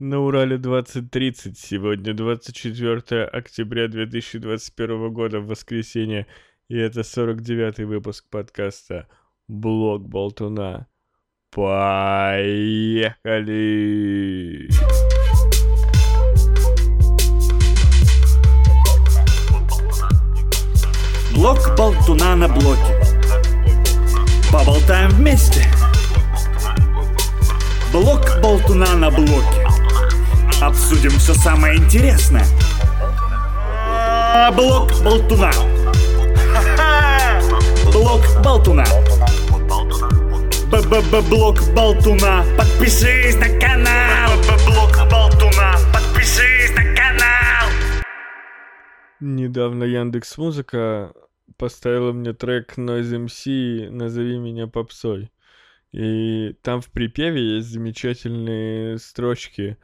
На Урале 2030. Сегодня 24 октября 2021 года, в воскресенье. И это 49-й выпуск подкаста «Блог Болтуна». Поехали! Блок Болтуна на блоке. Поболтаем вместе. Блок Болтуна на блоке. Обсудим все самое интересное. А, Блок Болтуна. Блок Болтуна. Б-б-б-блок Болтуна. Подпишись на канал. Б-б-блок Болтуна. Подпишись на канал. Недавно Яндекс Музыка поставила мне трек Noise MC «Назови меня попсой». И там в припеве есть замечательные строчки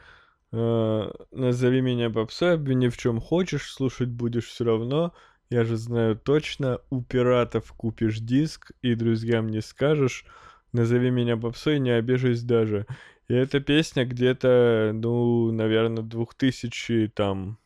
«Назови меня попсой, обвини в чем хочешь, слушать будешь все равно, я же знаю точно, у пиратов купишь диск и друзьям не скажешь, назови меня попсой, не обижусь даже». И эта песня где-то, ну, наверное, 2000 там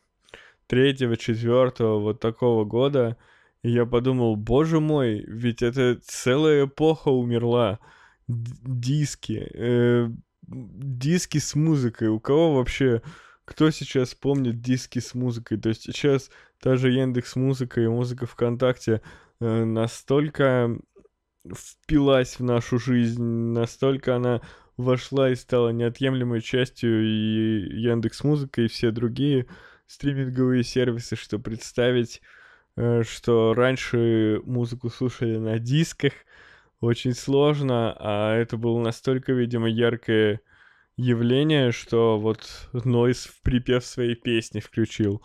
третьего, четвертого, вот такого года. И я подумал, боже мой, ведь это целая эпоха умерла диски, э, диски с музыкой. У кого вообще, кто сейчас помнит диски с музыкой? То есть сейчас та же Яндекс Музыка и музыка ВКонтакте э, настолько впилась в нашу жизнь, настолько она вошла и стала неотъемлемой частью и Яндекс Музыка и все другие стриминговые сервисы, что представить, э, что раньше музыку слушали на дисках, очень сложно, а это было настолько, видимо, яркое явление, что вот Нойс в припев своей песни включил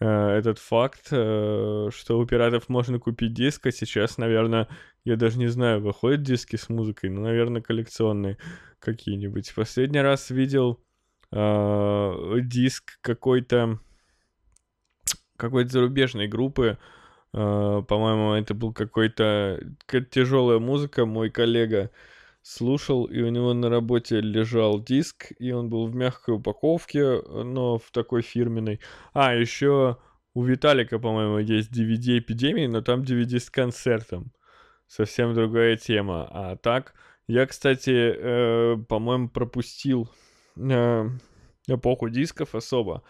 э, этот факт, э, что у пиратов можно купить диск, а сейчас, наверное, я даже не знаю, выходят диски с музыкой, но, наверное, коллекционные какие-нибудь. Последний раз видел э, диск какой-то какой-то зарубежной группы, по-моему, это был какой-то тяжелая музыка. Мой коллега слушал, и у него на работе лежал диск, и он был в мягкой упаковке, но в такой фирменной. А, еще у Виталика, по-моему, есть DVD эпидемии, но там DVD с концертом. Совсем другая тема. А так, я, кстати, э, по-моему, пропустил э, эпоху дисков особо.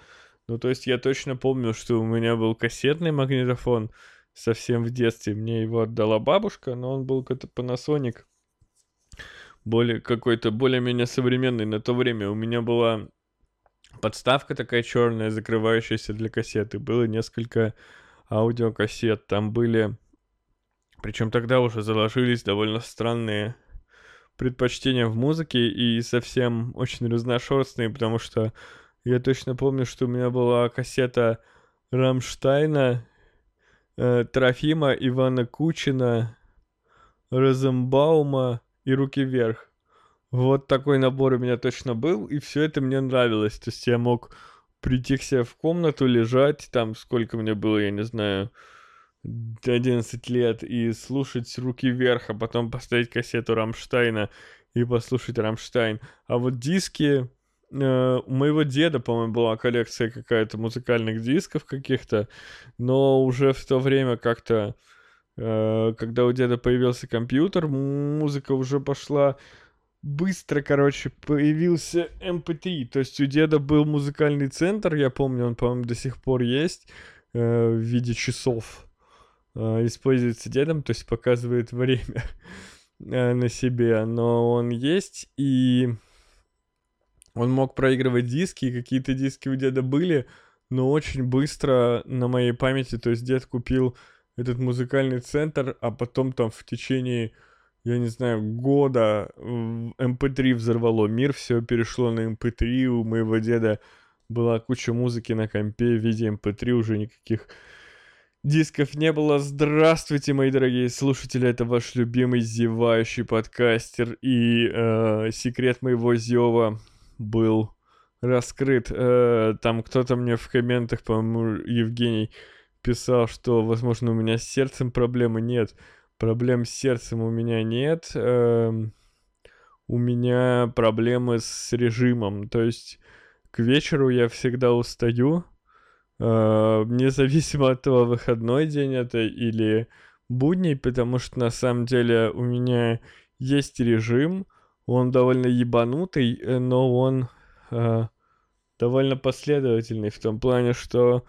Ну, то есть я точно помню, что у меня был кассетный магнитофон, совсем в детстве. Мне его отдала бабушка, но он был какой-то Panasonic. Более, какой-то более-менее современный на то время. У меня была подставка такая черная, закрывающаяся для кассеты. Было несколько аудиокассет. Там были... Причем тогда уже заложились довольно странные предпочтения в музыке и совсем очень разношерстные, потому что я точно помню, что у меня была кассета Рамштайна э, Трофима, Ивана Кучина, Розенбаума и Руки Вверх. Вот такой набор у меня точно был, и все это мне нравилось. То есть я мог прийти к себе в комнату, лежать, там сколько мне было, я не знаю, 11 лет, и слушать руки вверх, а потом поставить кассету Рамштайна и послушать Рамштайн. А вот диски, у моего деда, по-моему, была коллекция какая-то музыкальных дисков каких-то, но уже в то время как-то, э, когда у деда появился компьютер, музыка уже пошла быстро, короче, появился MP3. Эм То есть у деда был музыкальный центр, я помню, он, по-моему, до сих пор есть э, в виде часов. Используется дедом, то есть показывает время на себе, но он есть, и он мог проигрывать диски, и какие-то диски у деда были, но очень быстро на моей памяти, то есть дед купил этот музыкальный центр, а потом там в течение, я не знаю, года MP3 эм взорвало мир, все перешло на MP3, эм у моего деда была куча музыки на компе в виде MP3, эм уже никаких дисков не было. Здравствуйте, мои дорогие слушатели, это ваш любимый зевающий подкастер и э, секрет моего зева был раскрыт. Э, там кто-то мне в комментах, по-моему, Евгений писал, что, возможно, у меня с сердцем проблемы нет. Проблем с сердцем у меня нет. Э, у меня проблемы с режимом. То есть к вечеру я всегда устаю, э, независимо от того, выходной день это или будний, потому что на самом деле у меня есть режим, он довольно ебанутый, э, но он э, довольно последовательный в том плане, что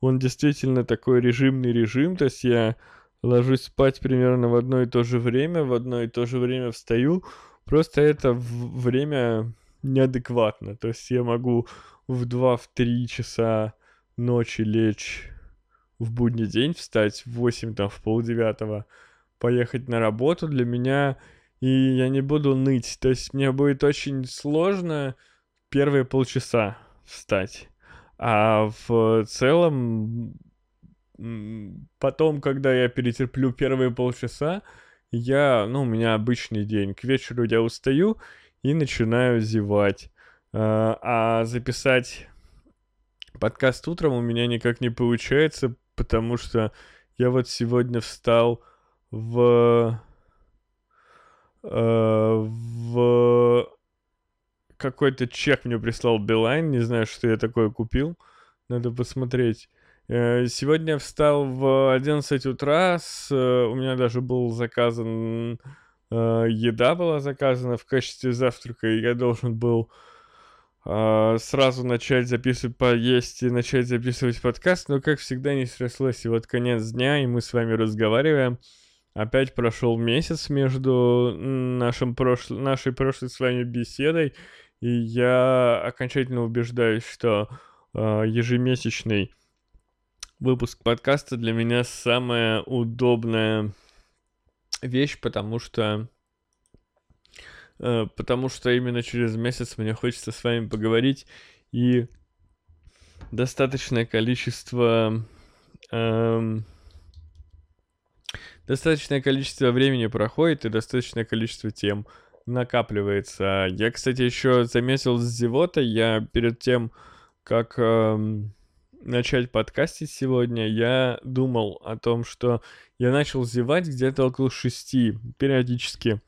он действительно такой режимный режим, то есть я ложусь спать примерно в одно и то же время, в одно и то же время встаю, просто это время неадекватно, то есть я могу в 2-3 часа ночи лечь в будний день, встать в 8, там, в полдевятого, поехать на работу, для меня, и я не буду ныть, то есть мне будет очень сложно первые полчаса встать. А в целом, потом, когда я перетерплю первые полчаса, я, ну, у меня обычный день. К вечеру я устаю и начинаю зевать. А, а записать подкаст утром у меня никак не получается, потому что я вот сегодня встал в... Э, в какой-то чек мне прислал Билайн, не знаю, что я такое купил. Надо посмотреть. Э, сегодня я встал в 11 утра, с, э, у меня даже был заказан, еда была заказана в качестве завтрака, и я должен был сразу начать записывать, поесть и начать записывать подкаст, но, как всегда, не срослось. И вот конец дня, и мы с вами разговариваем. Опять прошел месяц между нашим прошл... нашей прошлой с вами беседой, и я окончательно убеждаюсь, что э, ежемесячный выпуск подкаста для меня самая удобная вещь, потому что э, потому что именно через месяц мне хочется с вами поговорить и достаточное количество э, достаточное количество времени проходит и достаточное количество тем накапливается. Я, кстати, еще заметил с зевотой, я перед тем, как э, начать подкастить сегодня, я думал о том, что я начал зевать где-то около шести периодически.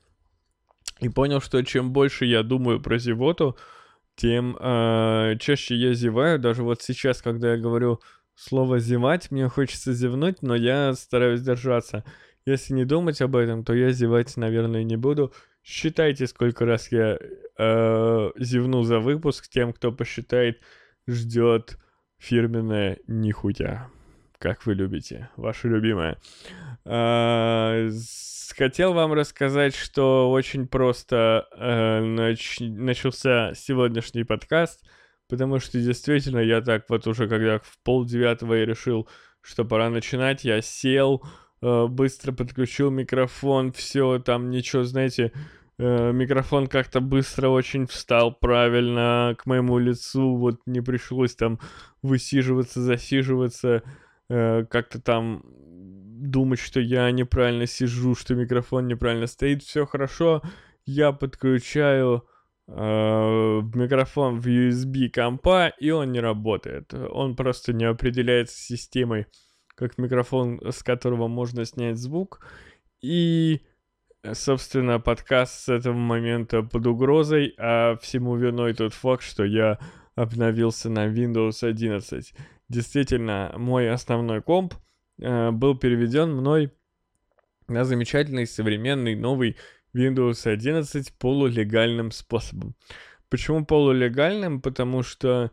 И понял, что чем больше я думаю про зевоту, тем э, чаще я зеваю. Даже вот сейчас, когда я говорю слово «зевать», мне хочется зевнуть, но я стараюсь держаться. Если не думать об этом, то я зевать, наверное, не буду. Считайте, сколько раз я э, зевну за выпуск. Тем, кто посчитает, ждет фирменное нихуя. Как вы любите, ваше любимое. Э, хотел вам рассказать, что очень просто э, нач... начался сегодняшний подкаст, потому что действительно я так вот уже, когда в пол девятого я решил, что пора начинать, я сел, быстро подключил микрофон, все, там ничего, знаете, э, микрофон как-то быстро очень встал правильно к моему лицу, вот не пришлось там высиживаться, засиживаться, э, как-то там думать, что я неправильно сижу, что микрофон неправильно стоит, все хорошо, я подключаю э, микрофон в USB компа, и он не работает, он просто не определяется системой как микрофон, с которого можно снять звук. И, собственно, подкаст с этого момента под угрозой, а всему виной тот факт, что я обновился на Windows 11. Действительно, мой основной комп э, был переведен мной на замечательный современный новый Windows 11 полулегальным способом. Почему полулегальным? Потому что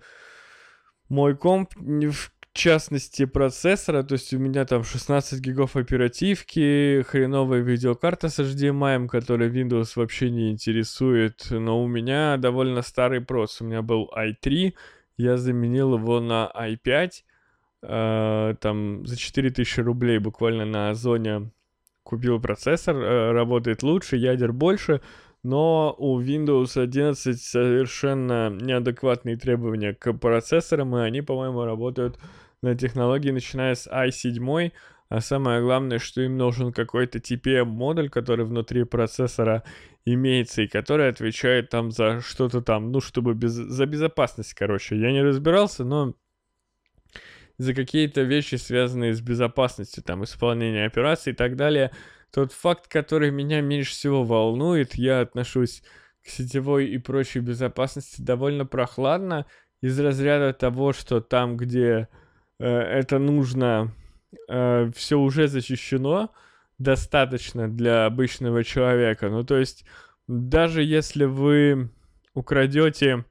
мой комп в частности процессора, то есть у меня там 16 гигов оперативки, хреновая видеокарта с HDMI, которая Windows вообще не интересует, но у меня довольно старый прос, у меня был i3, я заменил его на i5, э, там за 4000 рублей буквально на Озоне купил процессор, э, работает лучше, ядер больше, но у Windows 11 совершенно неадекватные требования к процессорам, и они, по-моему, работают на технологии, начиная с i7, а самое главное, что им нужен какой-то TPM-модуль, который внутри процессора имеется, и который отвечает там за что-то там, ну, чтобы без... за безопасность, короче. Я не разбирался, но за какие-то вещи, связанные с безопасностью, там, исполнения операций и так далее, тот факт, который меня меньше всего волнует, я отношусь к сетевой и прочей безопасности довольно прохладно. из разряда того, что там, где э, это нужно, э, все уже защищено достаточно для обычного человека. Ну, то есть, даже если вы украдете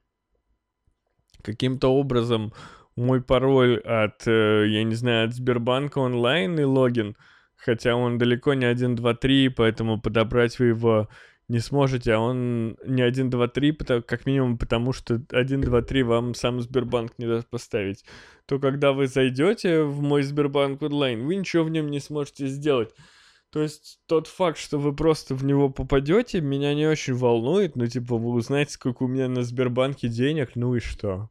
каким-то образом мой пароль от, э, я не знаю, от Сбербанка онлайн и логин, хотя он далеко не 1, 2, 3, поэтому подобрать вы его не сможете, а он не 1, 2, 3, потому, как минимум потому, что 1, 2, 3 вам сам Сбербанк не даст поставить, то когда вы зайдете в мой Сбербанк онлайн, вы ничего в нем не сможете сделать. То есть тот факт, что вы просто в него попадете, меня не очень волнует. Ну, типа, вы узнаете, сколько у меня на Сбербанке денег, ну и что?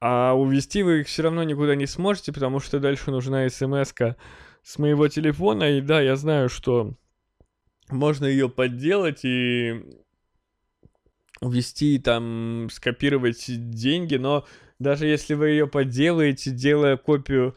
А увести вы их все равно никуда не сможете, потому что дальше нужна смс с моего телефона. И да, я знаю, что можно ее подделать и ввести там, скопировать деньги, но даже если вы ее подделаете, делая копию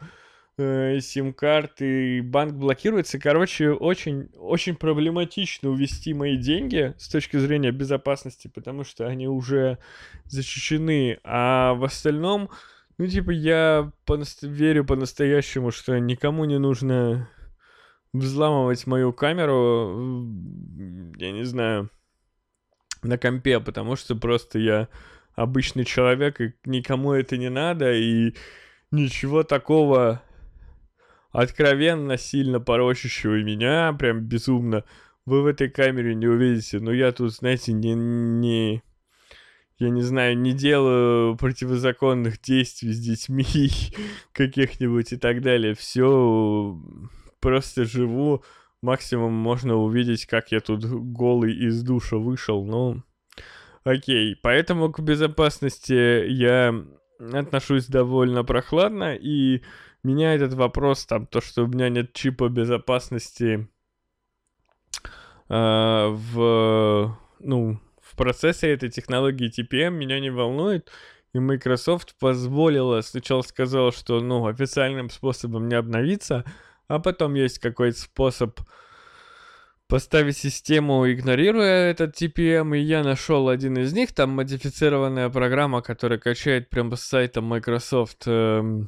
э, сим-карты, банк блокируется. Короче, очень, очень проблематично увести мои деньги с точки зрения безопасности, потому что они уже защищены. А в остальном, ну, типа, я по верю по-настоящему, что никому не нужно взламывать мою камеру, я не знаю, на компе, потому что просто я обычный человек, и никому это не надо, и ничего такого откровенно сильно порочащего меня, прям безумно, вы в этой камере не увидите. Но я тут, знаете, не, не я не знаю, не делаю противозаконных действий с детьми каких-нибудь и так далее. Все просто живу. Максимум можно увидеть, как я тут голый из душа вышел. Ну, окей. Поэтому к безопасности я отношусь довольно прохладно. И меня этот вопрос, там, то, что у меня нет чипа безопасности э, в, ну, в процессе этой технологии TPM, меня не волнует. И Microsoft позволила, сначала сказала, что, ну, официальным способом не обновиться, а потом есть какой-то способ поставить систему, игнорируя этот TPM, и я нашел один из них, там модифицированная программа, которая качает прямо с сайта Microsoft э,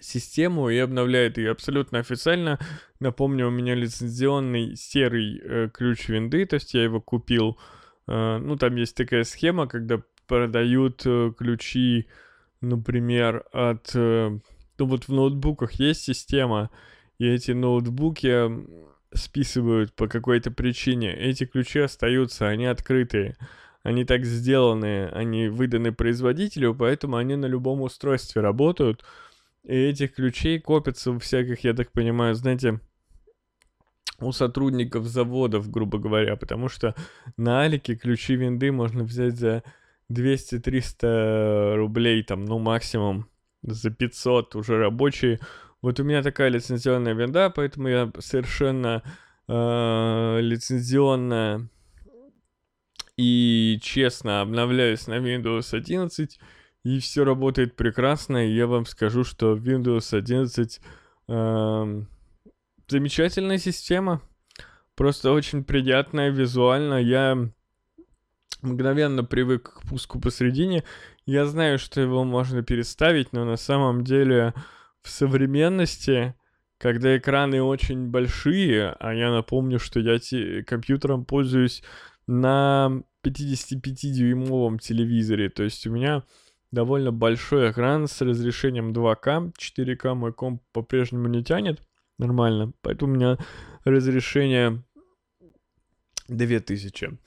систему и обновляет ее абсолютно официально. Напомню, у меня лицензионный серый э, ключ винды, то есть я его купил. Э, ну, там есть такая схема, когда продают э, ключи, например, от э, ну вот в ноутбуках есть система, и эти ноутбуки списывают по какой-то причине. Эти ключи остаются, они открытые. Они так сделаны, они выданы производителю, поэтому они на любом устройстве работают. И этих ключей копятся всяких, я так понимаю, знаете, у сотрудников заводов, грубо говоря, потому что на Алике ключи винды можно взять за 200-300 рублей, там, ну, максимум за 500 уже рабочие. Вот у меня такая лицензионная винда, поэтому я совершенно э, лицензионно и честно обновляюсь на Windows 11, и все работает прекрасно, и я вам скажу, что Windows 11 э, замечательная система, просто очень приятная визуально, я мгновенно привык к пуску посередине, я знаю, что его можно переставить, но на самом деле в современности, когда экраны очень большие, а я напомню, что я те, компьютером пользуюсь на 55-дюймовом телевизоре, то есть у меня довольно большой экран с разрешением 2К, 4К мой комп по-прежнему не тянет нормально, поэтому у меня разрешение 2000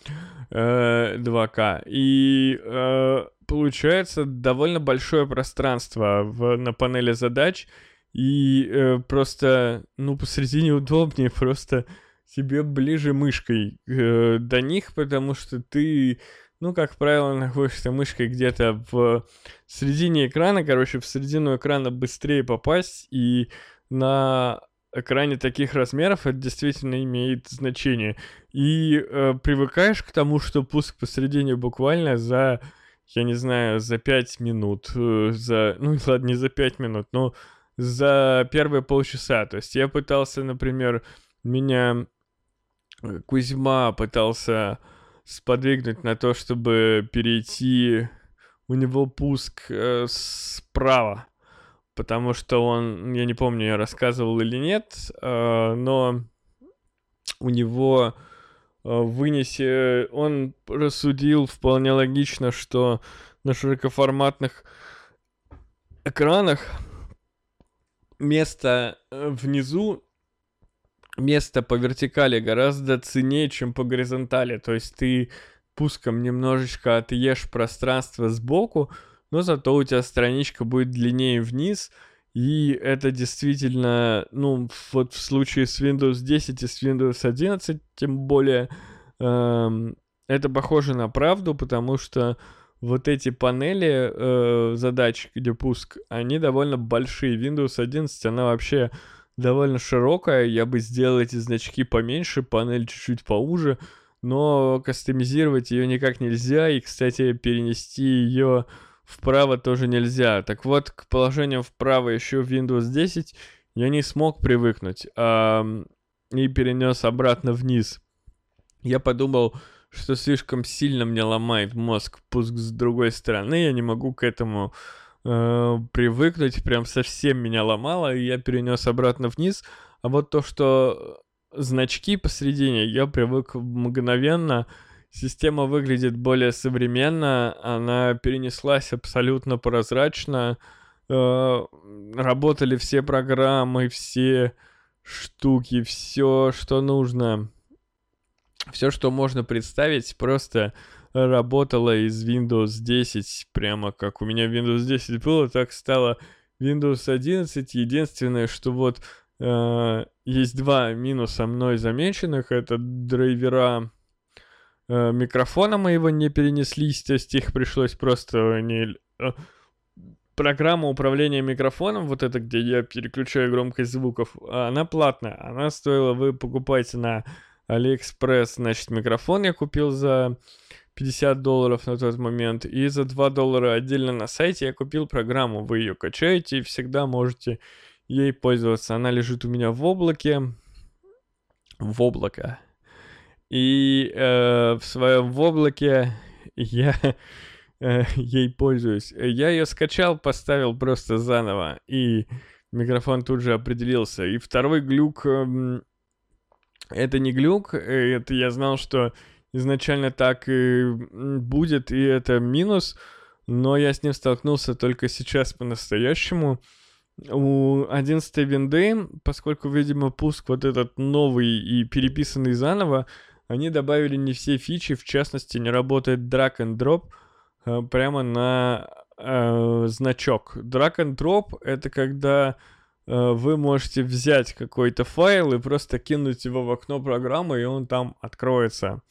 э, 2К. И э, получается довольно большое пространство в, на панели задач, и э, просто, ну, посредине удобнее просто тебе ближе мышкой э, до них, потому что ты, ну, как правило, находишься мышкой где-то в середине экрана, короче, в середину экрана быстрее попасть, и на экране таких размеров это действительно имеет значение. И э, привыкаешь к тому, что пуск посередине буквально за я не знаю, за пять минут, э, за, ну ладно, не за пять минут, но за первые полчаса. То есть я пытался, например, меня э, Кузьма пытался сподвигнуть на то, чтобы перейти у него пуск э, справа, потому что он, я не помню, я рассказывал или нет, э, но у него э, вынесе, он рассудил вполне логично, что на широкоформатных экранах место э, внизу, место по вертикали гораздо ценнее, чем по горизонтали. То есть ты пуском немножечко отъешь пространство сбоку, но зато у тебя страничка будет длиннее вниз, и это действительно, ну, вот в случае с Windows 10 и с Windows 11, тем более, эм, это похоже на правду, потому что вот эти панели э, задач, где пуск, они довольно большие. Windows 11, она вообще довольно широкая. Я бы сделал эти значки поменьше, панель чуть-чуть поуже, но кастомизировать ее никак нельзя. И, кстати, перенести ее вправо тоже нельзя. Так вот, к положению вправо еще в Windows 10 я не смог привыкнуть а, и перенес обратно вниз. Я подумал, что слишком сильно мне ломает мозг пуск с другой стороны, я не могу к этому э, привыкнуть, прям совсем меня ломало, и я перенес обратно вниз. А вот то, что значки посередине, я привык мгновенно. Система выглядит более современно, она перенеслась абсолютно прозрачно. Э, работали все программы, все штуки, все, что нужно все, что можно представить, просто работало из Windows 10, прямо как у меня Windows 10 было, так стало Windows 11. Единственное, что вот э, есть два минуса мной замеченных, это драйвера микрофона моего не перенеслись, то есть их пришлось просто не... Э, программа управления микрофоном, вот это, где я переключаю громкость звуков, она платная. Она стоила, вы покупаете на Алиэкспресс, значит, микрофон я купил за 50 долларов на тот момент. И за 2 доллара отдельно на сайте я купил программу. Вы ее качаете и всегда можете ей пользоваться. Она лежит у меня в облаке. В облако. И э, в своем в облаке я э, ей пользуюсь. Я ее скачал, поставил просто заново. И микрофон тут же определился. И второй глюк... Э, это не глюк, это я знал, что изначально так и будет, и это минус, но я с ним столкнулся только сейчас по-настоящему. У 11 винды, поскольку, видимо, пуск вот этот новый и переписанный заново, они добавили не все фичи, в частности, не работает drag and drop э, прямо на э, значок. Drag and drop это когда Э, вы можете взять какой-то файл и просто кинуть его в окно программы, и он там откроется.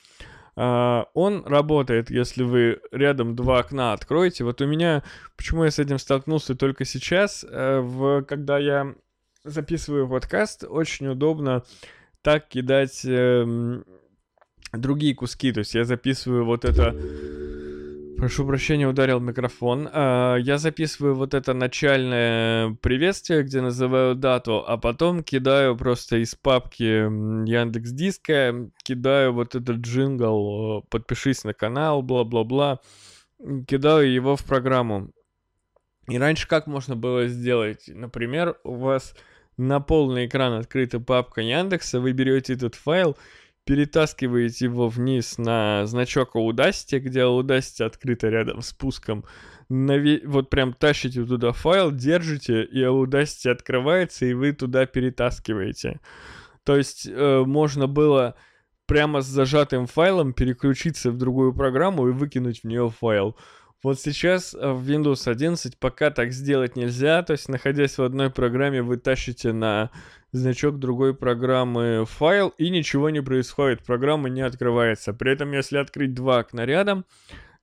Uh, он работает, если вы рядом два окна откроете. Вот у меня, почему я с этим столкнулся только сейчас, uh, в, когда я записываю подкаст, очень удобно так кидать uh, другие куски. То есть я записываю вот это Прошу прощения, ударил микрофон. А, я записываю вот это начальное приветствие, где называю дату, а потом кидаю просто из папки Яндекс Диска, кидаю вот этот джингл, подпишись на канал, бла-бла-бла, кидаю его в программу. И раньше как можно было сделать? Например, у вас на полный экран открыта папка Яндекса, вы берете этот файл, перетаскиваете его вниз на значок Audacity, где Audacity открыто рядом с пуском, нави... вот прям тащите туда файл, держите, и Audacity открывается, и вы туда перетаскиваете. То есть э, можно было прямо с зажатым файлом переключиться в другую программу и выкинуть в нее файл. Вот сейчас э, в Windows 11 пока так сделать нельзя, то есть находясь в одной программе вы тащите на значок другой программы файл и ничего не происходит, программа не открывается. При этом если открыть два окна рядом,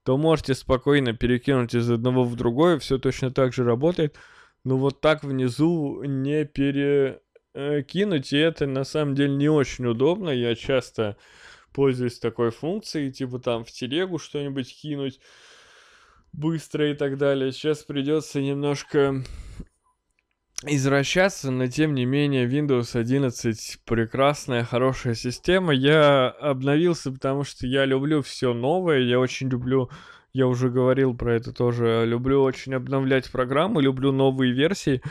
то можете спокойно перекинуть из одного в другое, все точно так же работает. Но вот так внизу не перекинуть, и это на самом деле не очень удобно. Я часто пользуюсь такой функцией, типа там в телегу что-нибудь кинуть быстро и так далее. Сейчас придется немножко извращаться, но тем не менее Windows 11 прекрасная, хорошая система. Я обновился, потому что я люблю все новое, я очень люблю я уже говорил про это тоже. Люблю очень обновлять программы, люблю новые версии.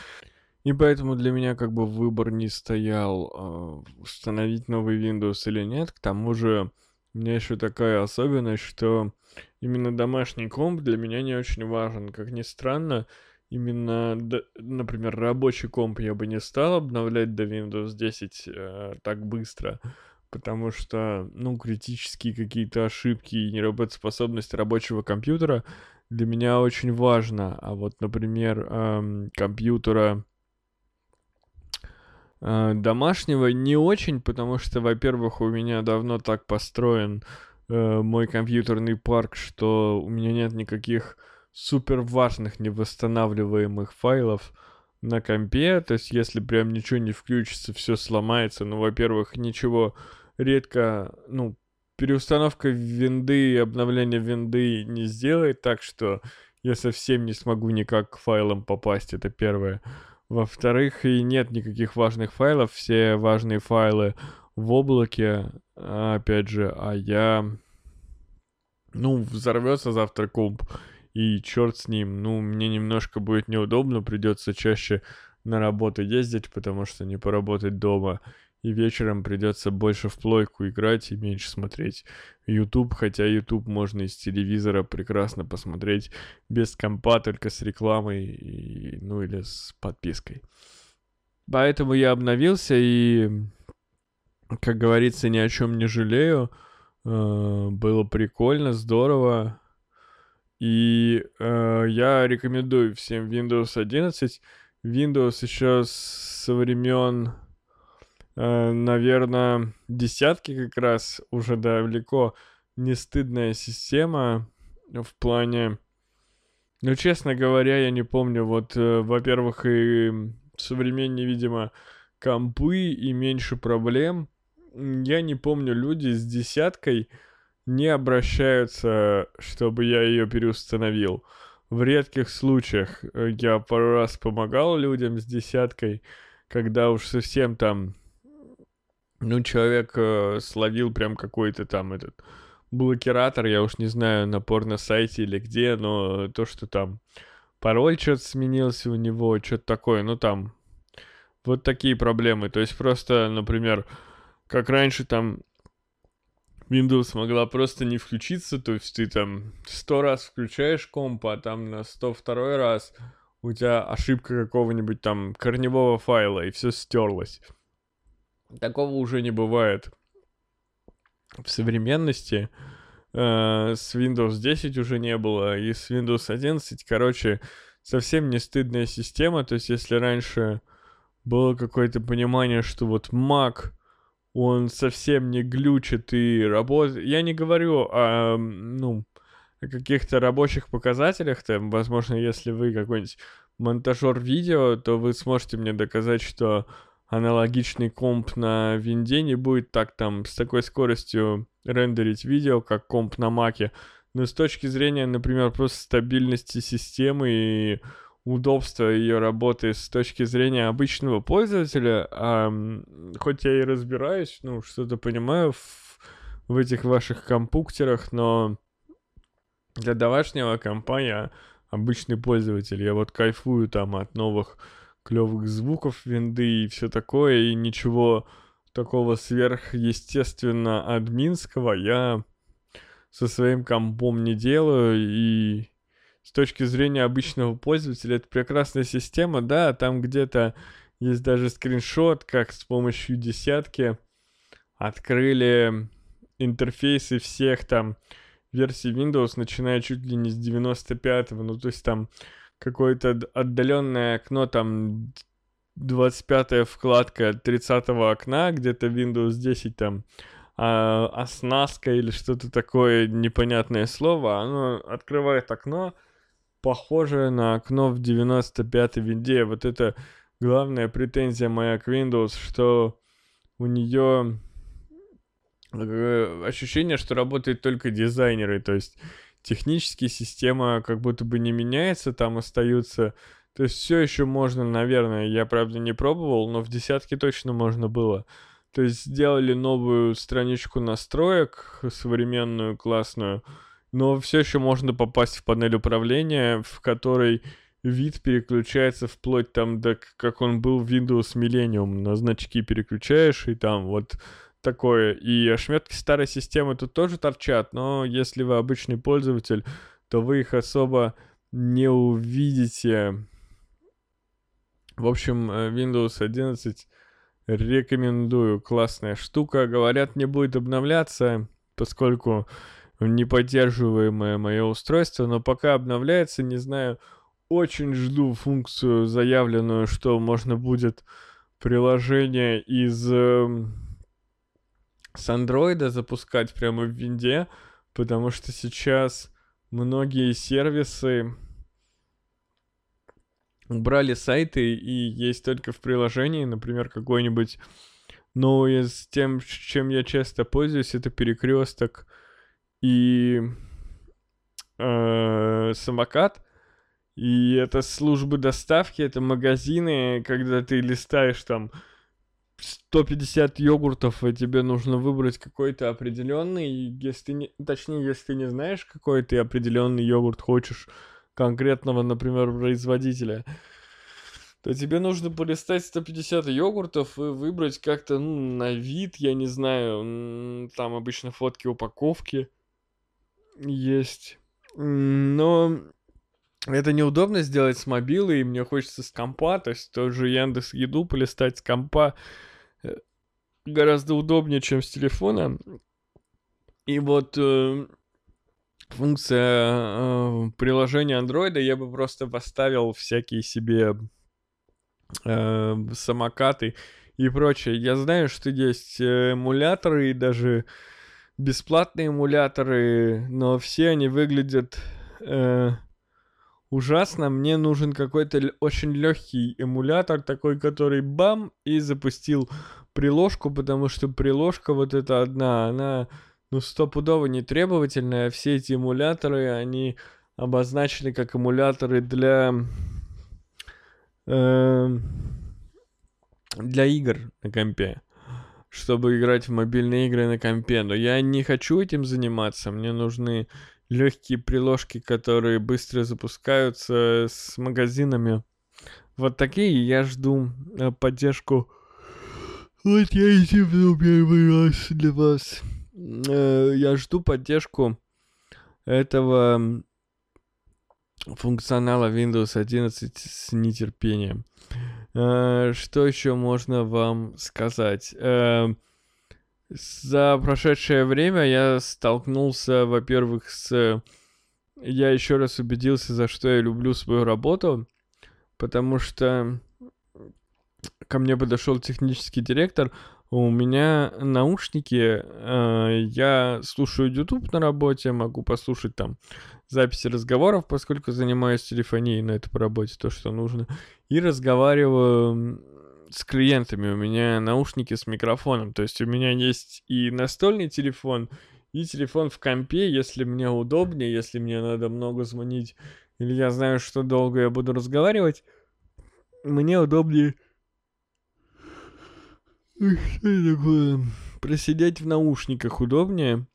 И поэтому для меня как бы выбор не стоял, э, установить новый Windows или нет. К тому же у меня еще такая особенность, что именно домашний комп для меня не очень важен. Как ни странно, именно, например, рабочий комп я бы не стал обновлять до Windows 10 э, так быстро, потому что, ну, критические какие-то ошибки и неработоспособность рабочего компьютера для меня очень важно. А вот, например, эм, компьютера домашнего не очень, потому что, во-первых, у меня давно так построен э, мой компьютерный парк, что у меня нет никаких супер важных невосстанавливаемых файлов на компе. То есть, если прям ничего не включится, все сломается. Ну, во-первых, ничего редко, ну, переустановка винды и обновление винды не сделает так, что я совсем не смогу никак к файлам попасть, это первое. Во-вторых, и нет никаких важных файлов, все важные файлы в облаке, опять же, а я... Ну, взорвется завтра комп, и черт с ним. Ну, мне немножко будет неудобно, придется чаще на работу ездить, потому что не поработать дома. И вечером придется больше в плойку играть и меньше смотреть YouTube, хотя YouTube можно из телевизора прекрасно посмотреть без компа, только с рекламой, и, ну или с подпиской. Поэтому я обновился и, как говорится, ни о чем не жалею. Э, было прикольно, здорово. И э, я рекомендую всем Windows 11. Windows еще со времен наверное, десятки как раз уже далеко не стыдная система в плане... Ну, честно говоря, я не помню, вот, э, во-первых, и современнее, видимо, компы и меньше проблем. Я не помню, люди с десяткой не обращаются, чтобы я ее переустановил. В редких случаях э, я пару раз помогал людям с десяткой, когда уж совсем там ну, человек э, словил прям какой-то там этот блокиратор, я уж не знаю, на порно-сайте или где, но то, что там пароль что-то сменился у него, что-то такое, ну там вот такие проблемы. То есть просто, например, как раньше там Windows могла просто не включиться, то есть ты там сто раз включаешь комп, а там на 102 раз у тебя ошибка какого-нибудь там корневого файла, и все стерлось. Такого уже не бывает в современности. Э, с Windows 10 уже не было, и с Windows 11, короче, совсем не стыдная система. То есть, если раньше было какое-то понимание, что вот Mac, он совсем не глючит и работает. Я не говорю о, ну, о каких-то рабочих показателях, там, возможно, если вы какой-нибудь монтажер видео, то вы сможете мне доказать, что аналогичный комп на винде не будет так там с такой скоростью рендерить видео, как комп на маке. Но с точки зрения, например, просто стабильности системы и удобства ее работы с точки зрения обычного пользователя, а, хоть я и разбираюсь, ну, что-то понимаю в, в этих ваших компуктерах, но для домашнего компа я обычный пользователь. Я вот кайфую там от новых клевых звуков винды и все такое, и ничего такого сверхъестественно админского я со своим компом не делаю, и с точки зрения обычного пользователя это прекрасная система, да, там где-то есть даже скриншот, как с помощью десятки открыли интерфейсы всех там версий Windows, начиная чуть ли не с 95-го, ну то есть там какое-то отдаленное окно, там 25 вкладка 30 окна, где-то Windows 10 там, а, оснастка или что-то такое непонятное слово, оно открывает окно, похожее на окно в 95-й винде. Вот это главная претензия моя к Windows, что у нее э, ощущение, что работают только дизайнеры, то есть технически система как будто бы не меняется, там остаются... То есть все еще можно, наверное, я правда не пробовал, но в десятке точно можно было. То есть сделали новую страничку настроек, современную, классную, но все еще можно попасть в панель управления, в которой вид переключается вплоть там до как он был в Windows Millennium. На значки переключаешь, и там вот такое. И ошметки старой системы тут тоже торчат, но если вы обычный пользователь, то вы их особо не увидите. В общем, э, Windows 11 рекомендую. Классная штука. Говорят, не будет обновляться, поскольку неподдерживаемое мое устройство, но пока обновляется, не знаю, очень жду функцию заявленную, что можно будет приложение из э, с андроида запускать прямо в винде, потому что сейчас многие сервисы убрали сайты и есть только в приложении, например, какой-нибудь, ну, из тем, чем я часто пользуюсь, это перекресток и э, самокат. И это службы доставки, это магазины, когда ты листаешь там 150 йогуртов, и тебе нужно выбрать какой-то определенный, если ты не, точнее, если ты не знаешь, какой ты определенный йогурт хочешь, конкретного, например, производителя, то тебе нужно полистать 150 йогуртов и выбрать как-то, ну, на вид, я не знаю, там обычно фотки упаковки есть. Но это неудобно сделать с мобилы, и мне хочется с компа, то есть тоже Яндекс Еду полистать с компа гораздо удобнее, чем с телефона. И вот э, функция э, приложения Android я бы просто поставил всякие себе э, самокаты и прочее. Я знаю, что есть э, эмуляторы и даже бесплатные эмуляторы, но все они выглядят э, ужасно. Мне нужен какой-то очень легкий эмулятор, такой, который бам и запустил приложку, потому что приложка вот эта одна, она ну стопудово не требовательная. Все эти эмуляторы, они обозначены как эмуляторы для э, для игр на компе чтобы играть в мобильные игры на компе. Но я не хочу этим заниматься. Мне нужны легкие приложки, которые быстро запускаются с магазинами. Вот такие я жду э, поддержку. Вот я и первый раз для вас. Э, я жду поддержку этого функционала Windows 11 с нетерпением. Э, что еще можно вам сказать? За прошедшее время я столкнулся, во-первых, с... Я еще раз убедился, за что я люблю свою работу, потому что ко мне подошел технический директор, у меня наушники, э, я слушаю YouTube на работе, могу послушать там записи разговоров, поскольку занимаюсь телефонией, но это по работе то, что нужно, и разговариваю с клиентами. У меня наушники с микрофоном, то есть у меня есть и настольный телефон, и телефон в компе, если мне удобнее, если мне надо много звонить, или я знаю, что долго я буду разговаривать, мне удобнее что такое? Просидеть в наушниках удобнее.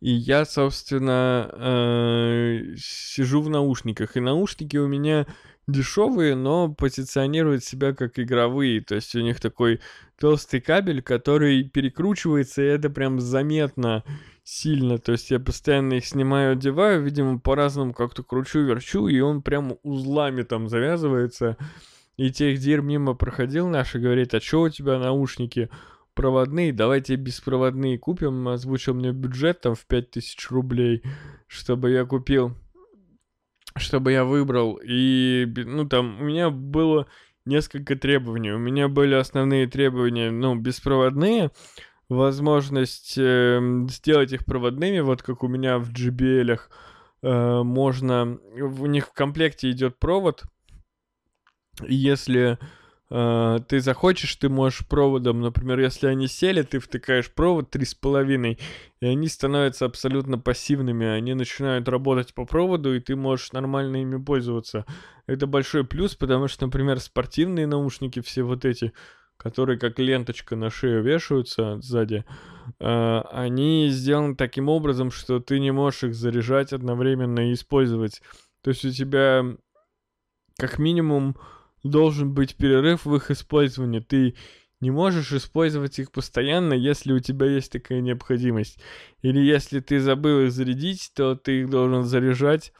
И я, собственно, э, сижу в наушниках. И наушники у меня дешевые, но позиционируют себя как игровые. То есть у них такой толстый кабель, который перекручивается, и это прям заметно сильно. То есть я постоянно их снимаю, одеваю, видимо, по-разному как-то кручу, верчу, и он прям узлами там завязывается. И техдир мимо проходил наш и говорит, а что у тебя наушники проводные, давайте беспроводные купим. Озвучил мне бюджет там в 5000 рублей, чтобы я купил, чтобы я выбрал. И, ну, там у меня было несколько требований. У меня были основные требования, ну, беспроводные, возможность э, сделать их проводными, вот как у меня в JBL э, можно, у них в комплекте идет провод, если ты захочешь, ты можешь проводом, например, если они сели, ты втыкаешь провод 3,5, и они становятся абсолютно пассивными, они начинают работать по проводу, и ты можешь нормально ими пользоваться. Это большой плюс, потому что, например, спортивные наушники, все вот эти, которые как ленточка на шею вешаются сзади, э, они сделаны таким образом, что ты не можешь их заряжать одновременно и использовать. То есть у тебя как минимум должен быть перерыв в их использовании. Ты не можешь использовать их постоянно, если у тебя есть такая необходимость. Или если ты забыл их зарядить, то ты их должен заряжать,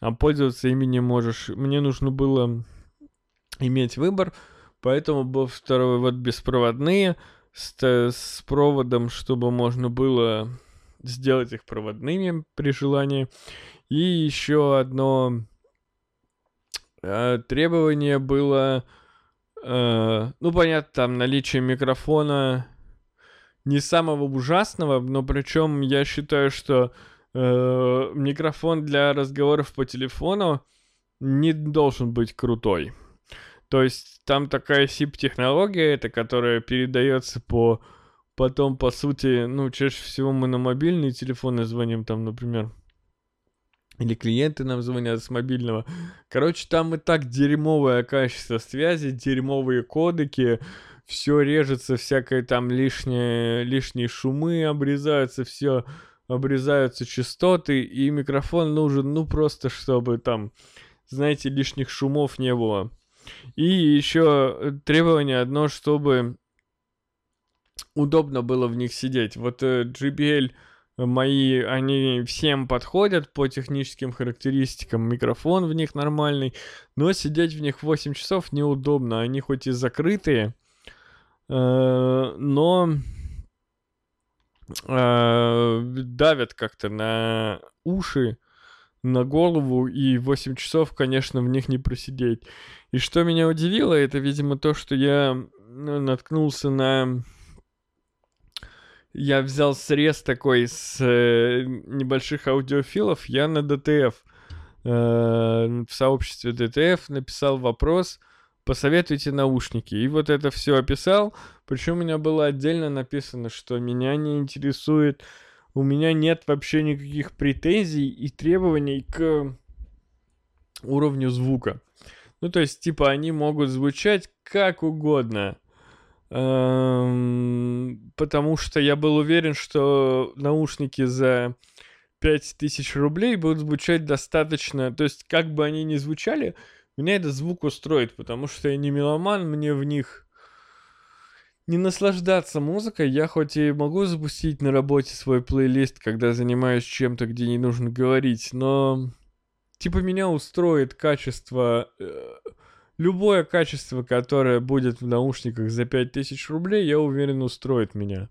а пользоваться ими не можешь. Мне нужно было иметь выбор, поэтому был второй вот беспроводные с, с проводом, чтобы можно было сделать их проводными при желании. И еще одно э, требование было Э, ну, понятно, там наличие микрофона не самого ужасного, но причем я считаю, что э, микрофон для разговоров по телефону не должен быть крутой. То есть там такая SIP-технология, это которая передается по потом, по сути, ну, чаще всего мы на мобильные телефоны звоним, там, например, или клиенты нам звонят с мобильного. Короче, там и так дерьмовое качество связи, дерьмовые кодеки, все режется, всякое там лишнее, лишние шумы обрезаются, все обрезаются частоты, и микрофон нужен, ну, просто чтобы там, знаете, лишних шумов не было. И еще требование одно, чтобы удобно было в них сидеть. Вот э, JBL мои, они всем подходят по техническим характеристикам, микрофон в них нормальный, но сидеть в них 8 часов неудобно, они хоть и закрытые, э, но э, давят как-то на уши, на голову, и 8 часов, конечно, в них не просидеть. И что меня удивило, это, видимо, то, что я ну, наткнулся на я взял срез такой с э, небольших аудиофилов, я на DTF, э, в сообществе DTF написал вопрос, посоветуйте наушники. И вот это все описал, причем у меня было отдельно написано, что меня не интересует, у меня нет вообще никаких претензий и требований к уровню звука. Ну, то есть, типа, они могут звучать как угодно. Эм, потому что я был уверен, что наушники за 5000 рублей будут звучать достаточно... То есть, как бы они ни звучали, меня этот звук устроит, потому что я не меломан, мне в них не наслаждаться музыкой. Я хоть и могу запустить на работе свой плейлист, когда занимаюсь чем-то, где не нужно говорить, но типа меня устроит качество э, любое качество, которое будет в наушниках за 5000 рублей, я уверен, устроит меня.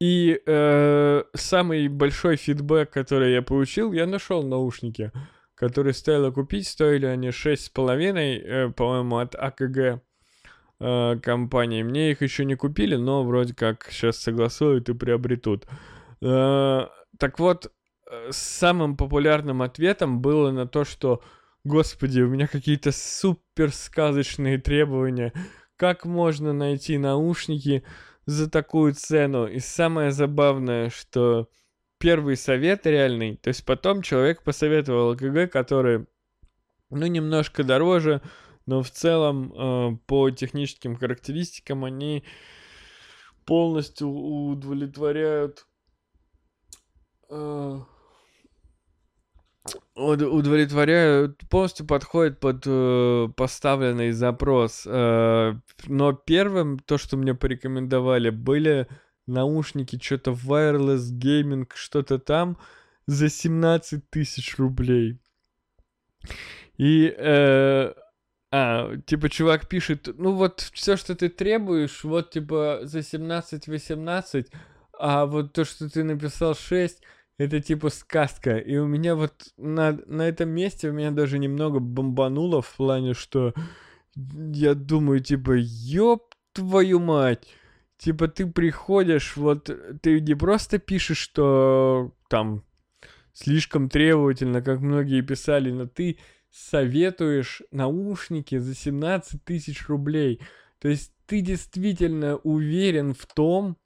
И э, самый большой фидбэк, который я получил, я нашел наушники, которые стоило купить, стоили они 6,5, э, по-моему, от АКГ э, компании. Мне их еще не купили, но вроде как сейчас согласуют и приобретут. Э, так вот, э, самым популярным ответом было на то, что Господи, у меня какие-то супер сказочные требования. Как можно найти наушники за такую цену? И самое забавное, что первый совет реальный, то есть потом человек посоветовал АКГ, который, ну, немножко дороже, но в целом э, по техническим характеристикам они полностью удовлетворяют э, удовлетворяют, полностью подходит под э, поставленный запрос. Э, но первым, то, что мне порекомендовали, были наушники, что-то wireless gaming, что-то там за 17 тысяч рублей. И, э, а, типа, чувак пишет, ну вот все, что ты требуешь, вот, типа, за 17-18, а вот то, что ты написал 6, это типа сказка. И у меня вот на, на этом месте у меня даже немного бомбануло в плане, что я думаю, типа, ёб твою мать. Типа ты приходишь, вот ты не просто пишешь, что там слишком требовательно, как многие писали, но ты советуешь наушники за 17 тысяч рублей. То есть ты действительно уверен в том,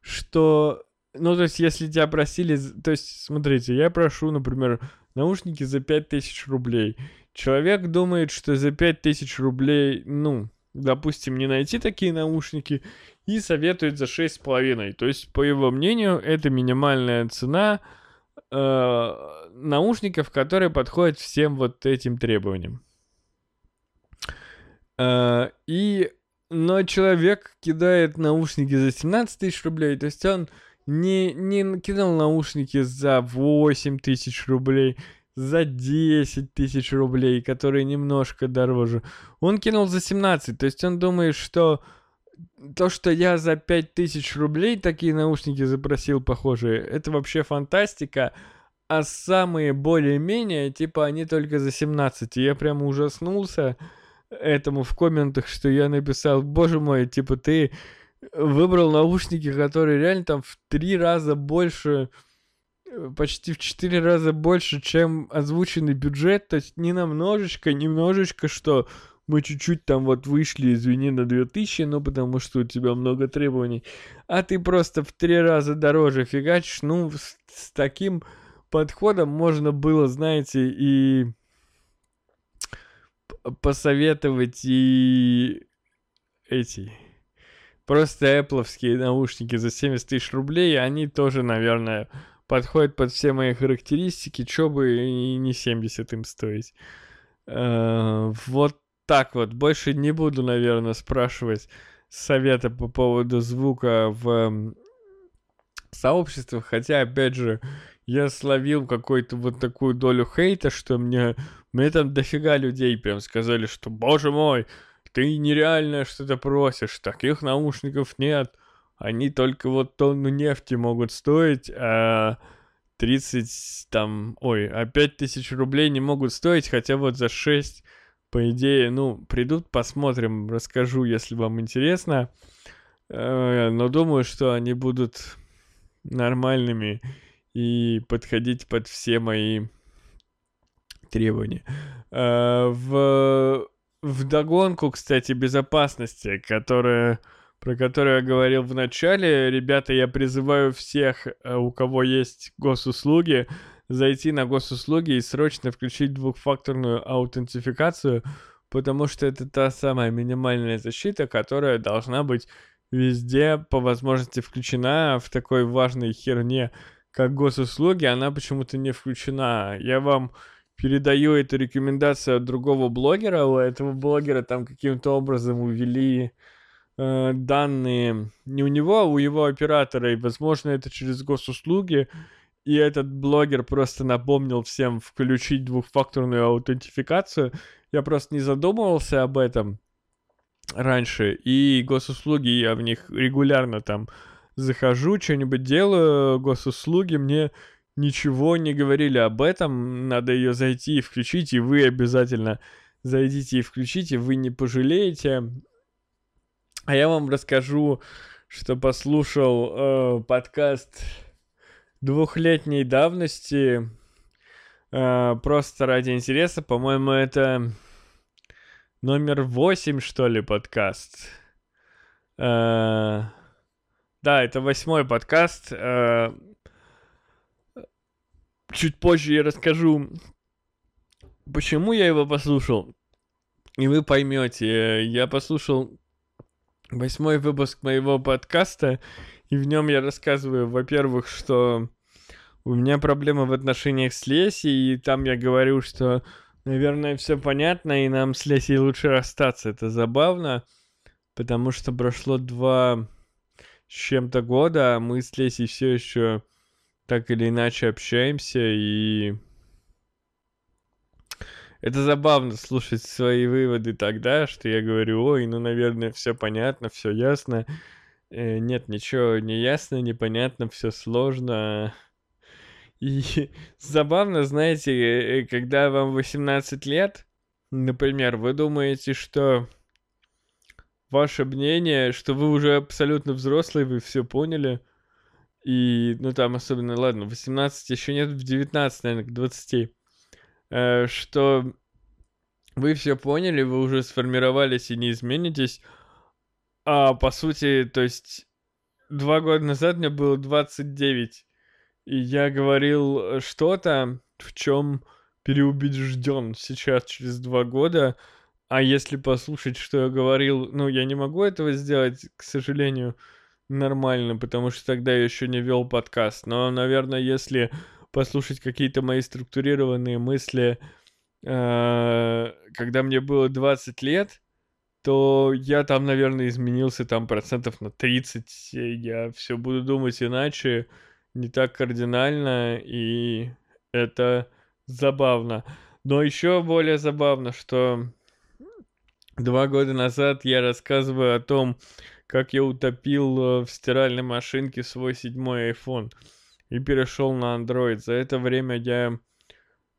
что ну, то есть, если тебя просили... То есть, смотрите, я прошу, например, наушники за 5000 рублей. Человек думает, что за 5000 рублей, ну, допустим, не найти такие наушники, и советует за 6,5. То есть, по его мнению, это минимальная цена э, наушников, которые подходят всем вот этим требованиям. Э, и, но человек кидает наушники за 17 тысяч рублей, то есть он не, не кидал наушники за 8 тысяч рублей, за 10 тысяч рублей, которые немножко дороже. Он кинул за 17, то есть он думает, что то, что я за 5 тысяч рублей такие наушники запросил похожие, это вообще фантастика. А самые более-менее, типа, они только за 17. И я прямо ужаснулся этому в комментах, что я написал, боже мой, типа, ты выбрал наушники, которые реально там в три раза больше Э, почти в 4 раза больше, чем озвученный бюджет, то есть не намножечко, немножечко, что мы чуть-чуть там вот вышли, извини, на 2000, ну потому что у тебя много требований, а ты просто в три раза дороже фигачишь, ну с, с таким подходом можно было, знаете, и посоветовать и эти просто Apple'овские наушники за 70 тысяч рублей, они тоже, наверное, подходит под все мои характеристики, чё бы и не 70 им стоить. Э, вот так вот. Больше не буду, наверное, спрашивать совета по поводу звука в сообществах, хотя, опять же, я словил какую-то вот такую долю хейта, что мне, мне там дофига людей прям сказали, что, боже мой, ты нереально что-то просишь, таких наушников нет они только вот тонну нефти могут стоить, а 30 там, ой, а 5 тысяч рублей не могут стоить, хотя вот за 6, по идее, ну, придут, посмотрим, расскажу, если вам интересно. Э, но думаю, что они будут нормальными и подходить под все мои требования. Э, в, в догонку, кстати, безопасности, которая про которую я говорил в начале. Ребята, я призываю всех, э, у кого есть госуслуги, зайти на госуслуги и срочно включить двухфакторную аутентификацию, потому что это та самая минимальная защита, которая должна быть везде по возможности включена в такой важной херне, как госуслуги, она почему-то не включена. Я вам передаю эту рекомендацию от другого блогера, у этого блогера там каким-то образом увели э, данные не у него, а у его оператора, и, возможно, это через госуслуги, и этот блогер просто напомнил всем включить двухфакторную аутентификацию. Я просто не задумывался об этом раньше, и госуслуги, я в них регулярно там захожу, что-нибудь делаю, госуслуги мне ничего не говорили об этом, надо ее зайти и включить, и вы обязательно зайдите и включите, вы не пожалеете. А я вам расскажу, что послушал э, подкаст двухлетней давности. Э, просто ради интереса. По-моему, это номер восемь, что ли, подкаст. Э, да, это восьмой подкаст. Э, чуть позже я расскажу, почему я его послушал. И вы поймете, я послушал восьмой выпуск моего подкаста, и в нем я рассказываю, во-первых, что у меня проблемы в отношениях с Лесей, и там я говорю, что, наверное, все понятно, и нам с Лесей лучше расстаться. Это забавно, потому что прошло два с чем-то года, а мы с Лесей все еще так или иначе общаемся, и это забавно слушать свои выводы тогда, что я говорю, ой, ну, наверное, все понятно, все ясно. Э, нет, ничего не ясно, непонятно, все сложно. И забавно, знаете, э, когда вам 18 лет, например, вы думаете, что ваше мнение, что вы уже абсолютно взрослый, вы все поняли. И, ну там особенно, ладно, 18 еще нет, в 19, наверное, к 20 Э, что вы все поняли, вы уже сформировались и не изменитесь. А по сути, то есть два года назад мне было 29, и я говорил что-то, в чем переубежден сейчас через два года, а если послушать, что я говорил, ну, я не могу этого сделать, к сожалению, нормально, потому что тогда я еще не вел подкаст. Но, наверное, если послушать какие-то мои структурированные мысли, э, когда мне было 20 лет, то я там, наверное, изменился там процентов на 30. Я все буду думать иначе, не так кардинально, и это забавно. Но еще более забавно, что два года назад я рассказываю о том, как я утопил э, в стиральной машинке свой седьмой iPhone и перешел на Android. За это время я,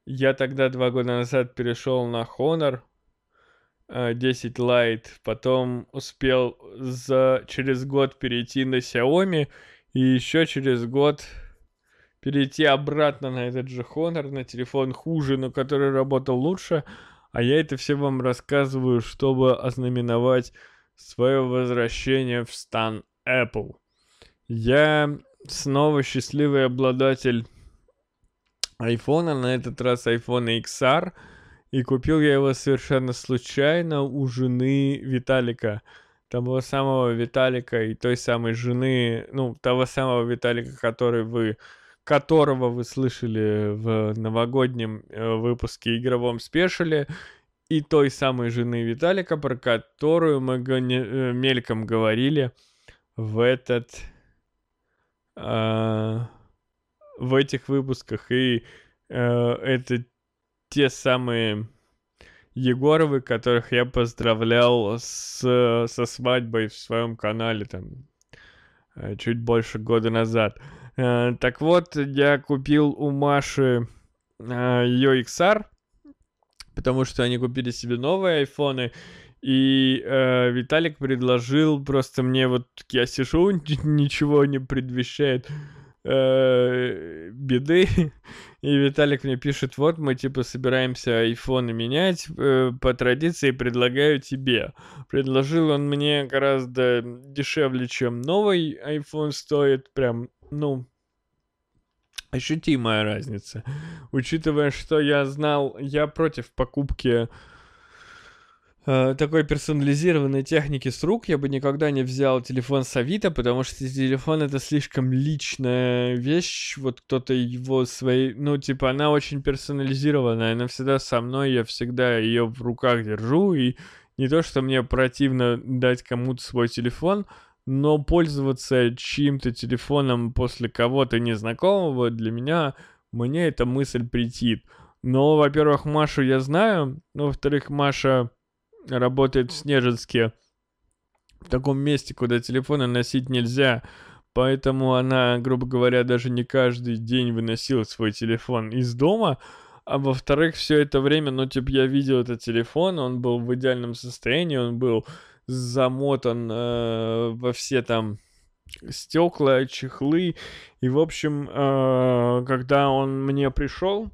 я тогда два года назад перешел на Honor 10 э, Lite, потом успел за, через год перейти на Xiaomi и еще через год перейти обратно на этот же Honor, на телефон хуже, но который работал лучше. А я это все вам рассказываю, чтобы ознаменовать свое возвращение в стан Apple. Я снова счастливый обладатель айфона, на этот раз iPhone XR, и купил я его совершенно случайно у жены Виталика. Того самого Виталика и той самой жены, ну, того самого Виталика, который вы которого вы слышали в новогоднем э, выпуске игровом спешиле, и той самой жены Виталика, про которую мы э, мельком говорили в этот э, в этих выпусках. И э, это те самые Егоровы, которых я поздравлял с, со свадьбой в своем канале там э, чуть больше года назад. Э, так вот, я купил у Маши э, ее XR, потому что они купили себе новые айфоны, и э, Виталик предложил просто мне вот я сижу, ничего не предвещает э, беды, и Виталик мне пишет, вот мы типа собираемся айфоны менять, э, по традиции предлагаю тебе. Предложил он мне гораздо дешевле, чем новый iPhone стоит, прям ну, ощутимая разница. Учитывая, что я знал, я против покупки э, такой персонализированной техники с рук, я бы никогда не взял телефон с Авито, потому что телефон это слишком личная вещь, вот кто-то его своей, ну, типа, она очень персонализированная, она всегда со мной, я всегда ее в руках держу, и не то, что мне противно дать кому-то свой телефон, но пользоваться чьим-то телефоном после кого-то незнакомого для меня, мне эта мысль претит. Но, во-первых, Машу я знаю, во-вторых, Маша работает в Снежинске, в таком месте, куда телефоны носить нельзя, поэтому она, грубо говоря, даже не каждый день выносила свой телефон из дома, а во-вторых, все это время, ну, типа, я видел этот телефон, он был в идеальном состоянии, он был замотан э, во все там стекла, чехлы. И, в общем, э, когда он мне пришел,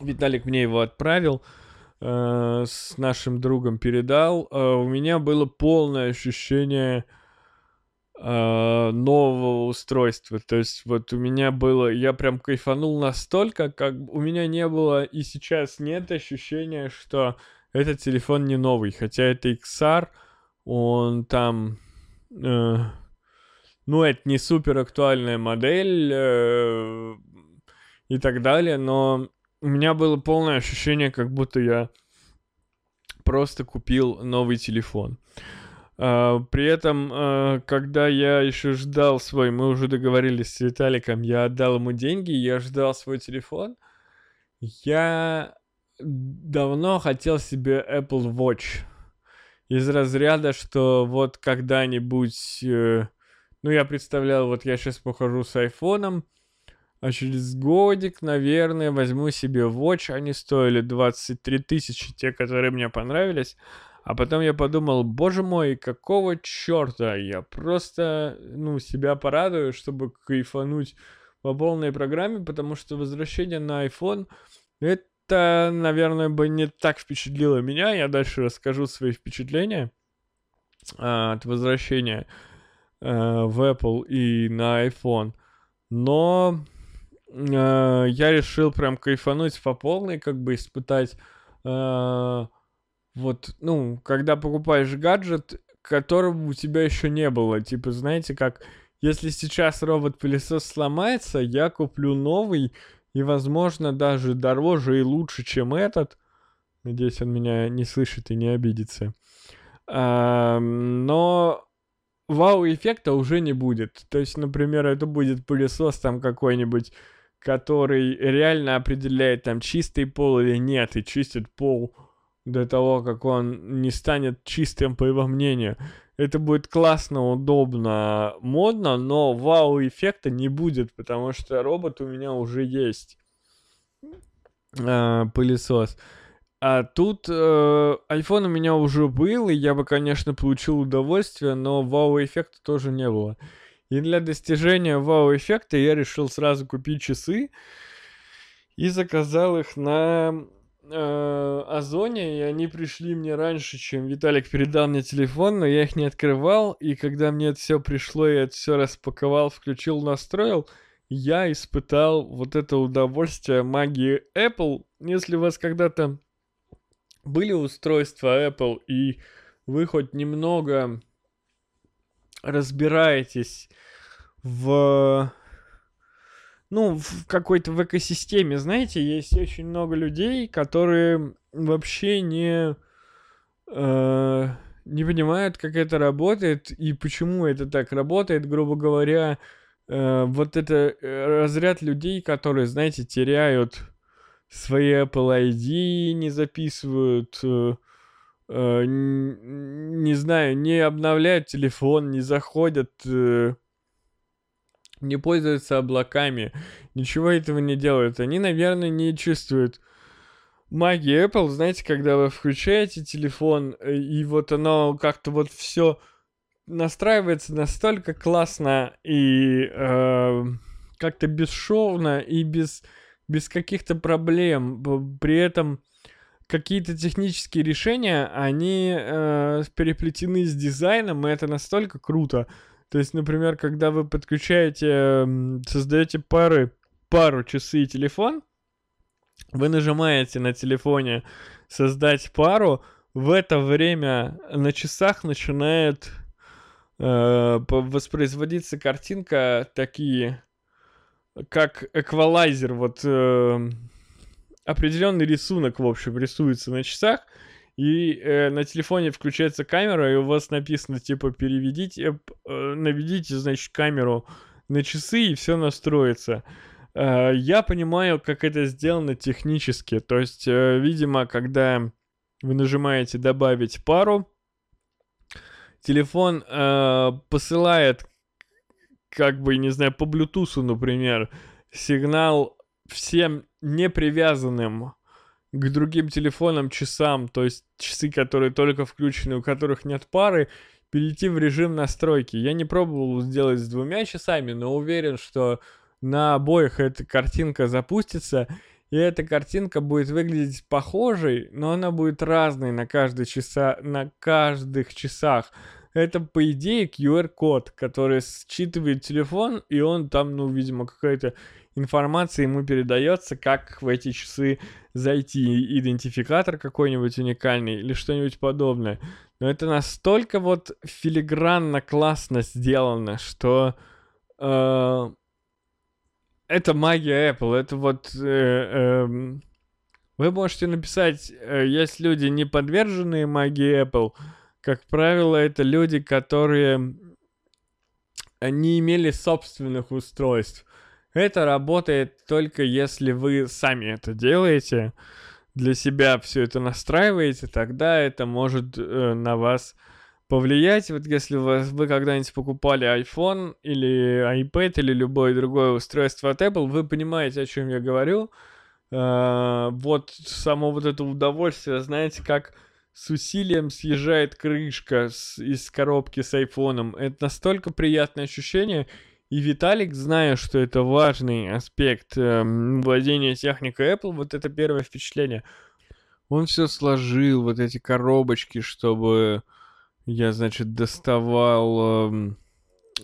Виталик мне его отправил, э, с нашим другом передал, э, у меня было полное ощущение э, нового устройства. То есть вот у меня было, я прям кайфанул настолько, как у меня не было и сейчас нет ощущения, что этот телефон не новый, хотя это XR, он там... Э, ну, это не супер актуальная модель э, и так далее, но у меня было полное ощущение, как будто я просто купил новый телефон. Uh, при этом, uh, когда я еще ждал свой, мы уже договорились с Виталиком, я отдал ему деньги, я ждал свой телефон, я давно хотел себе Apple Watch. Из разряда, что вот когда-нибудь... Э, ну, я представлял, вот я сейчас похожу с айфоном, а через годик, наверное, возьму себе Watch. Они стоили 23 тысячи, те, которые мне понравились. А потом я подумал, боже мой, какого черта? Я просто, ну, себя порадую, чтобы кайфануть по полной программе, потому что возвращение на iPhone это это, наверное, бы не так впечатлило меня. Я дальше расскажу свои впечатления а, от возвращения а, в Apple и на iPhone. Но а, я решил прям кайфануть по полной, как бы испытать а, вот, ну, когда покупаешь гаджет, которого у тебя еще не было. Типа, знаете, как если сейчас робот-пылесос сломается, я куплю новый, и, возможно, даже дороже и лучше, чем этот. Надеюсь, он меня не слышит и не обидится. Но вау-эффекта уже не будет. То есть, например, это будет пылесос там какой-нибудь, который реально определяет там чистый пол или нет, и чистит пол до того, как он не станет чистым, по его мнению. Это будет классно, удобно, модно, но вау-эффекта не будет, потому что робот у меня уже есть. А, пылесос. А тут э, iPhone у меня уже был, и я бы, конечно, получил удовольствие, но вау-эффекта тоже не было. И для достижения вау-эффекта я решил сразу купить часы и заказал их на э, Озоне, и они пришли мне раньше, чем Виталик передал мне телефон, но я их не открывал, и когда мне это все пришло, я это все распаковал, включил, настроил, я испытал вот это удовольствие магии Apple. Если у вас когда-то были устройства Apple, и вы хоть немного разбираетесь в ну, в какой-то в экосистеме, знаете, есть очень много людей, которые вообще не, э, не понимают, как это работает и почему это так работает, грубо говоря, э, вот это э, разряд людей, которые, знаете, теряют свои Apple ID, не записывают, э, э, не знаю, не обновляют телефон, не заходят... Э, не пользуются облаками, ничего этого не делают. Они, наверное, не чувствуют магии Apple. Знаете, когда вы включаете телефон, э, и вот оно как-то вот все настраивается настолько классно и э, как-то бесшовно и без, без каких-то проблем. При этом какие-то технические решения, они э, переплетены с дизайном, и это настолько круто. То есть, например, когда вы подключаете, создаете пары, пару часы и телефон, вы нажимаете на телефоне создать пару, в это время на часах начинает э, воспроизводиться картинка такие, как эквалайзер, вот э, определенный рисунок, в общем, рисуется на часах, и э, на телефоне включается камера, и у вас написано, типа, переведите, э, наведите, значит, камеру на часы, и все настроится. Э, я понимаю, как это сделано технически. То есть, э, видимо, когда вы нажимаете «Добавить пару», телефон э, посылает, как бы, не знаю, по Bluetooth, например, сигнал всем непривязанным к другим телефонам, часам, то есть часы, которые только включены, у которых нет пары, перейти в режим настройки. Я не пробовал сделать с двумя часами, но уверен, что на обоих эта картинка запустится, и эта картинка будет выглядеть похожей, но она будет разной на, каждый часа, на каждых часах. Это, по идее, QR-код, который считывает телефон, и он там, ну, видимо, какая-то информация ему передается, как в эти часы зайти, идентификатор какой-нибудь уникальный или что-нибудь подобное. Но это настолько вот филигранно классно сделано, что э, это магия Apple. Это вот... Э, э, вы можете написать, э, есть люди, не подверженные магии Apple. Как правило, это люди, которые не имели собственных устройств. Это работает только если вы сами это делаете, для себя все это настраиваете, тогда это может э, на вас повлиять. Вот если вы, вы когда-нибудь покупали iPhone или iPad или любое другое устройство от Apple, вы понимаете, о чем я говорю. Э, вот само вот это удовольствие, знаете, как с усилием съезжает крышка с, из коробки с айфоном. Это настолько приятное ощущение. И Виталик, зная, что это важный аспект э, владения техникой Apple, вот это первое впечатление, он все сложил, вот эти коробочки, чтобы я, значит, доставал, э,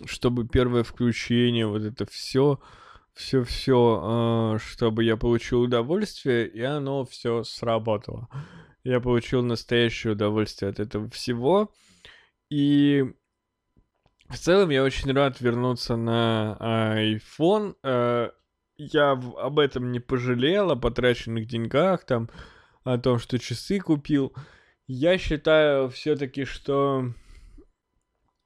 чтобы первое включение, вот это все, все-все, э, чтобы я получил удовольствие, и оно все сработало. Я получил настоящее удовольствие от этого всего. И в целом я очень рад вернуться на iPhone. Э, я об этом не пожалел, о потраченных деньгах, там, о том, что часы купил. Я считаю все-таки, что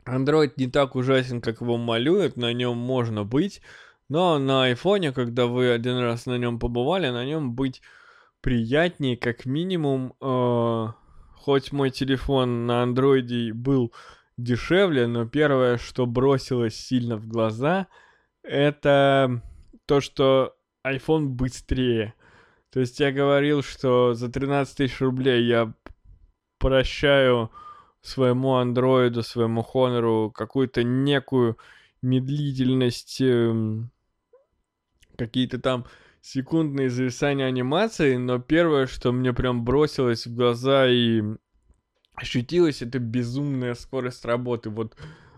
Android не так ужасен, как его малюют, на нем можно быть, но на айфоне, когда вы один раз на нем побывали, на нем быть приятнее, как минимум. Э, хоть мой телефон на андроиде был дешевле, но первое, что бросилось сильно в глаза, это то, что iPhone быстрее. То есть я говорил, что за 13 тысяч рублей я прощаю своему андроиду, своему Хонору какую-то некую медлительность, эм, какие-то там секундные зависания анимации, но первое, что мне прям бросилось в глаза и ощутилось, это безумная скорость работы. Вот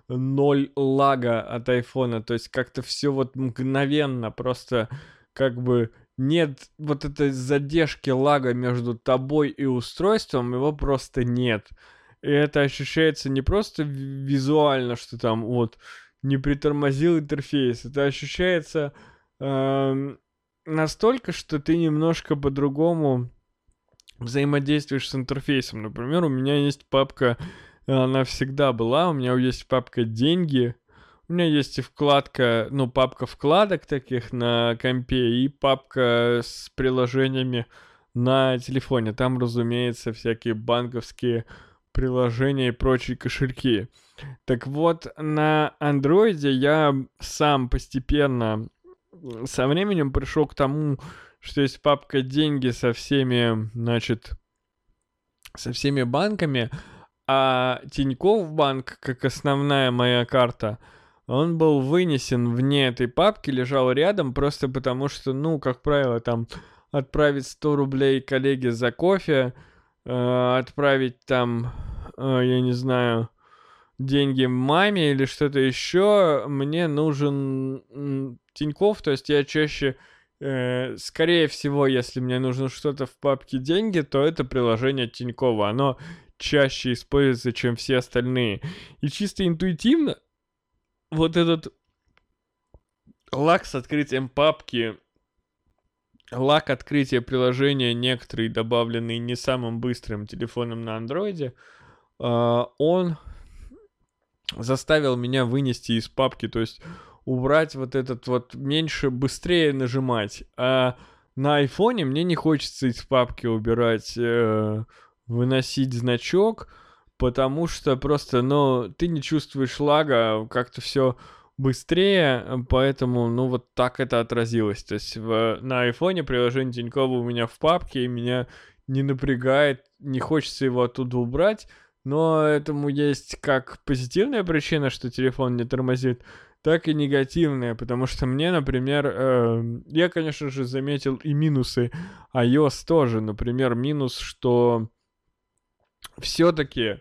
ноль лага от айфона, то есть как-то все вот мгновенно, просто как бы нет вот этой задержки лага между тобой и устройством, его просто нет. И это ощущается не просто визуально, что там вот не притормозил интерфейс, это ощущается э, настолько, что ты немножко по-другому взаимодействуешь с интерфейсом. Например, у меня есть папка, она всегда была, у меня есть папка «Деньги», у меня есть и вкладка, ну, папка вкладок таких на компе и папка с приложениями на телефоне. Там, разумеется, всякие банковские приложения и прочие кошельки. Так вот, на андроиде я сам постепенно со временем пришел к тому, что есть папка деньги со всеми, значит, со всеми банками, а Тинькофф банк, как основная моя карта, он был вынесен вне этой папки, лежал рядом, просто потому что, ну, как правило, там отправить 100 рублей коллеге за кофе, э, отправить там, э, я не знаю, деньги маме или что-то еще, мне нужен Тиньков, то есть я чаще, скорее всего, если мне нужно что-то в папке деньги, то это приложение Тинькова, оно чаще используется, чем все остальные. И чисто интуитивно вот этот лак с открытием папки, лак открытия приложения, некоторые добавленные не самым быстрым телефоном на андроиде, э, он заставил меня вынести из папки, то есть убрать вот этот вот меньше, быстрее нажимать. А на айфоне мне не хочется из папки убирать, э, выносить значок, потому что просто, ну, ты не чувствуешь лага, как-то все быстрее, поэтому, ну, вот так это отразилось. То есть в, на айфоне приложение Тинькова у меня в папке, и меня не напрягает, не хочется его оттуда убрать, но этому есть как позитивная причина, что телефон не тормозит, так и негативная, потому что мне, например, э, я, конечно же, заметил и минусы iOS тоже. Например, минус, что все-таки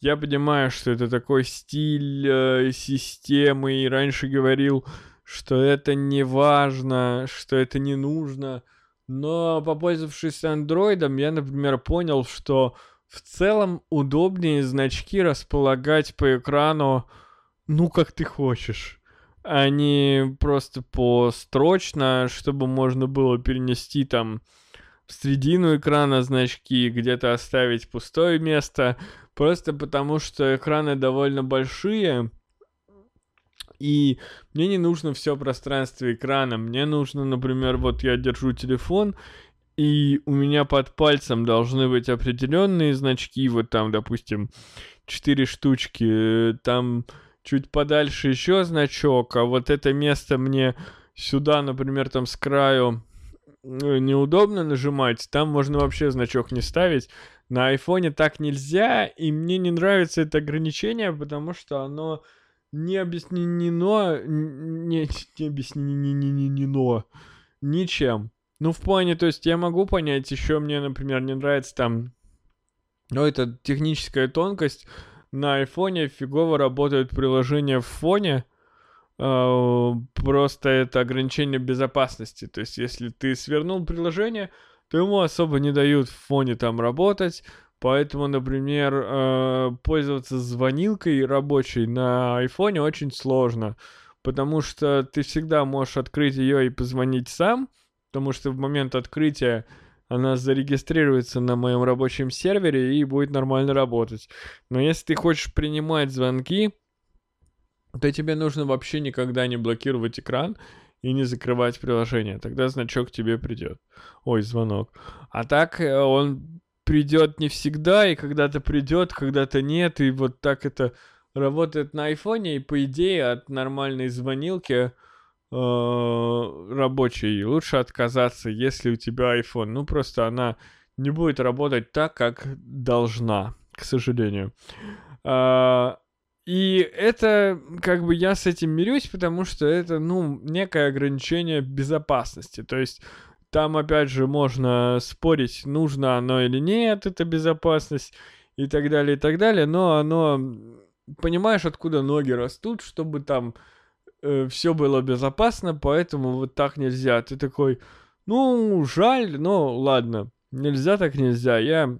я понимаю, что это такой стиль э, системы, и раньше говорил, что это не важно, что это не нужно. Но попользовавшись андроидом, я, например, понял, что в целом удобнее значки располагать по экрану, ну, как ты хочешь. Не просто построчно, чтобы можно было перенести там в середину экрана значки, где-то оставить пустое место, просто потому что экраны довольно большие, и мне не нужно все пространство экрана. Мне нужно, например, вот я держу телефон, и у меня под пальцем должны быть определенные значки, вот там, допустим, 4 штучки, там чуть подальше еще значок, а вот это место мне сюда, например, там с краю э, неудобно нажимать, там можно вообще значок не ставить. На айфоне так нельзя, и мне не нравится это ограничение, потому что оно не объяснено, не, не объяснено ничем. Ну, в плане, то есть я могу понять, еще мне, например, не нравится там, ну, это техническая тонкость, на айфоне фигово работают приложения в фоне, э, просто это ограничение безопасности. То есть, если ты свернул приложение, то ему особо не дают в фоне там работать. Поэтому, например, э, пользоваться звонилкой рабочей на айфоне очень сложно, потому что ты всегда можешь открыть ее и позвонить сам, потому что в момент открытия она зарегистрируется на моем рабочем сервере и будет нормально работать. Но если ты хочешь принимать звонки, то тебе нужно вообще никогда не блокировать экран и не закрывать приложение. Тогда значок тебе придет. Ой, звонок. А так э, он придет не всегда, и когда-то придет, когда-то нет, и вот так это работает на айфоне, и по идее от нормальной звонилки э, рабочей лучше отказаться, если у тебя iPhone. Ну, просто она не будет работать так, как должна, к сожалению. Э, и это, как бы, я с этим мирюсь, потому что это, ну, некое ограничение безопасности. То есть там, опять же, можно спорить, нужно оно или нет, это безопасность и так далее, и так далее, но оно, понимаешь, откуда ноги растут, чтобы там э, все было безопасно, поэтому вот так нельзя. Ты такой, ну, жаль, но ладно, нельзя так нельзя, я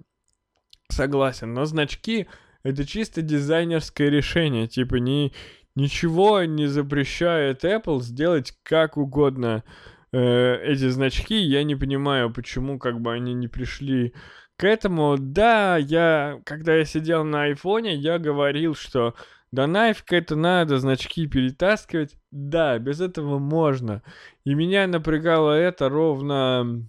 согласен, но значки это чисто дизайнерское решение, типа ни, ничего не запрещает Apple сделать как угодно э, эти значки, я не понимаю, почему как бы они не пришли к этому. Да, я, когда я сидел на айфоне, я говорил, что да нафиг это надо, значки перетаскивать. Да, без этого можно. И меня напрягало это ровно,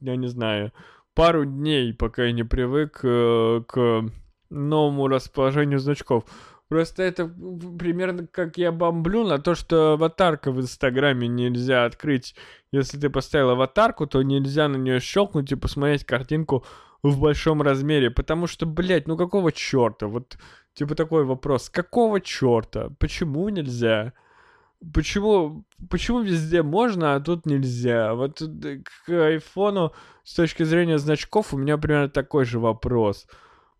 я не знаю, пару дней, пока я не привык э, к новому расположению значков. Просто это примерно как я бомблю на то, что аватарка в Инстаграме нельзя открыть. Если ты поставил аватарку, то нельзя на нее щелкнуть и посмотреть картинку в большом размере. Потому что, блядь, ну какого черта? Вот, типа такой вопрос. Какого черта? Почему нельзя? Почему, почему везде можно, а тут нельзя? Вот э, к айфону с точки зрения значков у меня примерно такой же вопрос.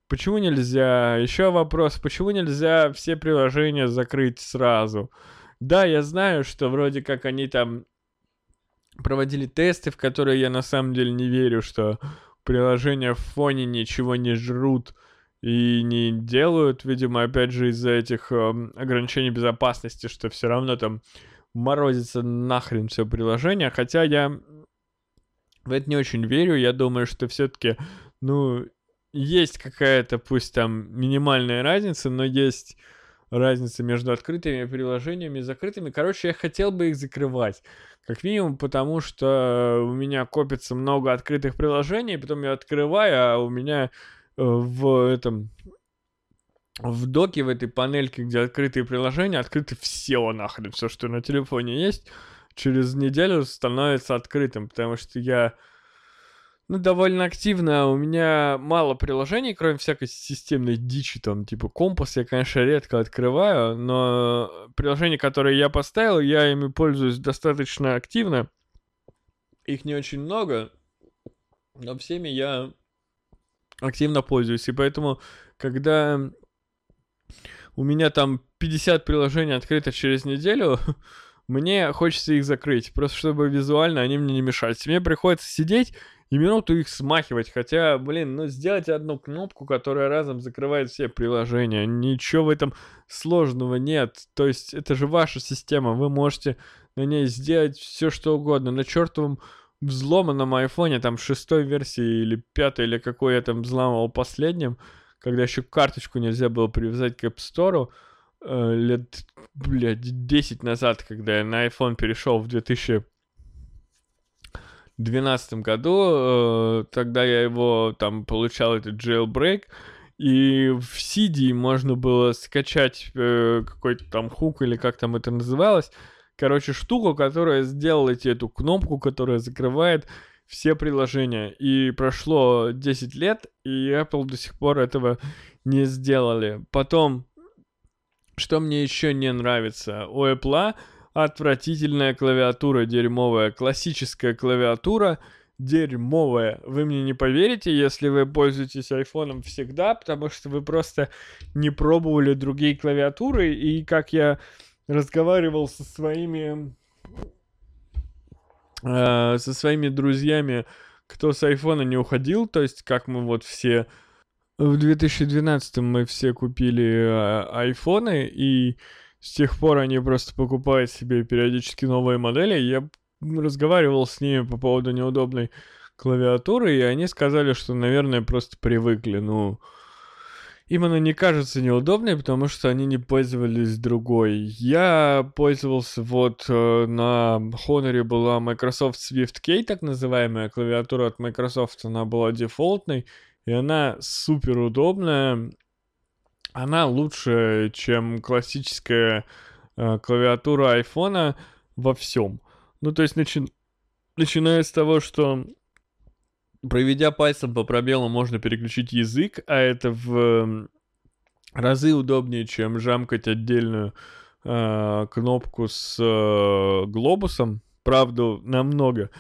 Почему нельзя? Еще вопрос, почему нельзя все приложения закрыть сразу? Да, я знаю, что вроде как они там проводили тесты, в которые я на самом деле не верю, что приложения в фоне ничего не жрут и не делают, видимо, опять же из-за этих э, ограничений безопасности, что все равно там морозится нахрен все приложение, хотя я в это не очень верю, я думаю, что все-таки, ну, есть какая-то, пусть там минимальная разница, но есть разница между открытыми приложениями и закрытыми. Короче, я хотел бы их закрывать. Как минимум, потому что у меня копится много открытых приложений, потом я открываю, а у меня э, в этом в доке, в этой панельке, где открытые приложения, открыты все нахрен, все, что на телефоне есть, через неделю становится открытым, потому что я ну, довольно активно. У меня мало приложений, кроме всякой системной дичи, там, типа компас я, конечно, редко открываю, но приложения, которые я поставил, я ими пользуюсь достаточно активно. Их не очень много, но всеми я активно пользуюсь. И поэтому, когда у меня там 50 приложений открыто через неделю, мне хочется их закрыть, просто чтобы визуально они мне не мешались. Мне приходится сидеть и минуту их смахивать. Хотя, блин, ну сделать одну кнопку, которая разом закрывает все приложения. Ничего в этом сложного нет. То есть это же ваша система. Вы можете на ней сделать все что угодно. На чертовом взломанном айфоне, там шестой версии или пятой, или какой я там взламывал последним, когда еще карточку нельзя было привязать к App Store, э, лет, блядь, 10 назад, когда я на iPhone перешел в 2000 2012 году, э, тогда я его там получал этот jailbreak, и в CD можно было скачать э, какой-то там хук или как там это называлось. Короче, штуку, которая сделала тебе эту кнопку, которая закрывает все приложения. И прошло 10 лет, и Apple до сих пор этого не сделали. Потом, что мне еще не нравится, у Apple Отвратительная клавиатура дерьмовая. Классическая клавиатура дерьмовая. Вы мне не поверите, если вы пользуетесь айфоном всегда, потому что вы просто не пробовали другие клавиатуры. И как я разговаривал со своими э, со своими друзьями, кто с айфона не уходил, то есть как мы вот все в 2012 мы все купили а, айфоны, и с тех пор они просто покупают себе периодически новые модели. Я разговаривал с ними по поводу неудобной клавиатуры, и они сказали, что, наверное, просто привыкли. Ну, им она не кажется неудобной, потому что они не пользовались другой. Я пользовался вот э, на Honor была Microsoft Swift Key, так называемая клавиатура от Microsoft, она была дефолтной, и она супер удобная. Она лучше, чем классическая э, клавиатура айфона во всем. Ну, то есть, начи... начиная с того, что проведя пальцем по пробелу, можно переключить язык, а это в разы удобнее, чем жамкать отдельную э, кнопку с э, глобусом. Правда, намного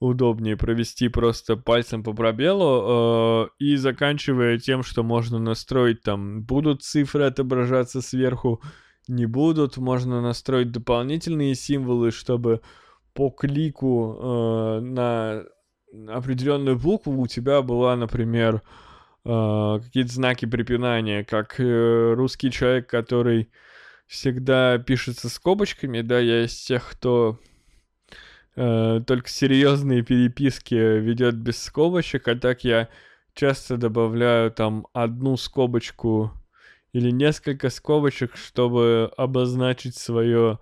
удобнее провести просто пальцем по пробелу э, и заканчивая тем, что можно настроить там, будут цифры отображаться сверху, не будут, можно настроить дополнительные символы, чтобы по клику э, на определенную букву у тебя была, например, э, какие-то знаки препинания, как э, русский человек, который всегда пишется скобочками, да, я из тех, кто э, только серьезные переписки ведет без скобочек, а так я часто добавляю там одну скобочку или несколько скобочек, чтобы обозначить свое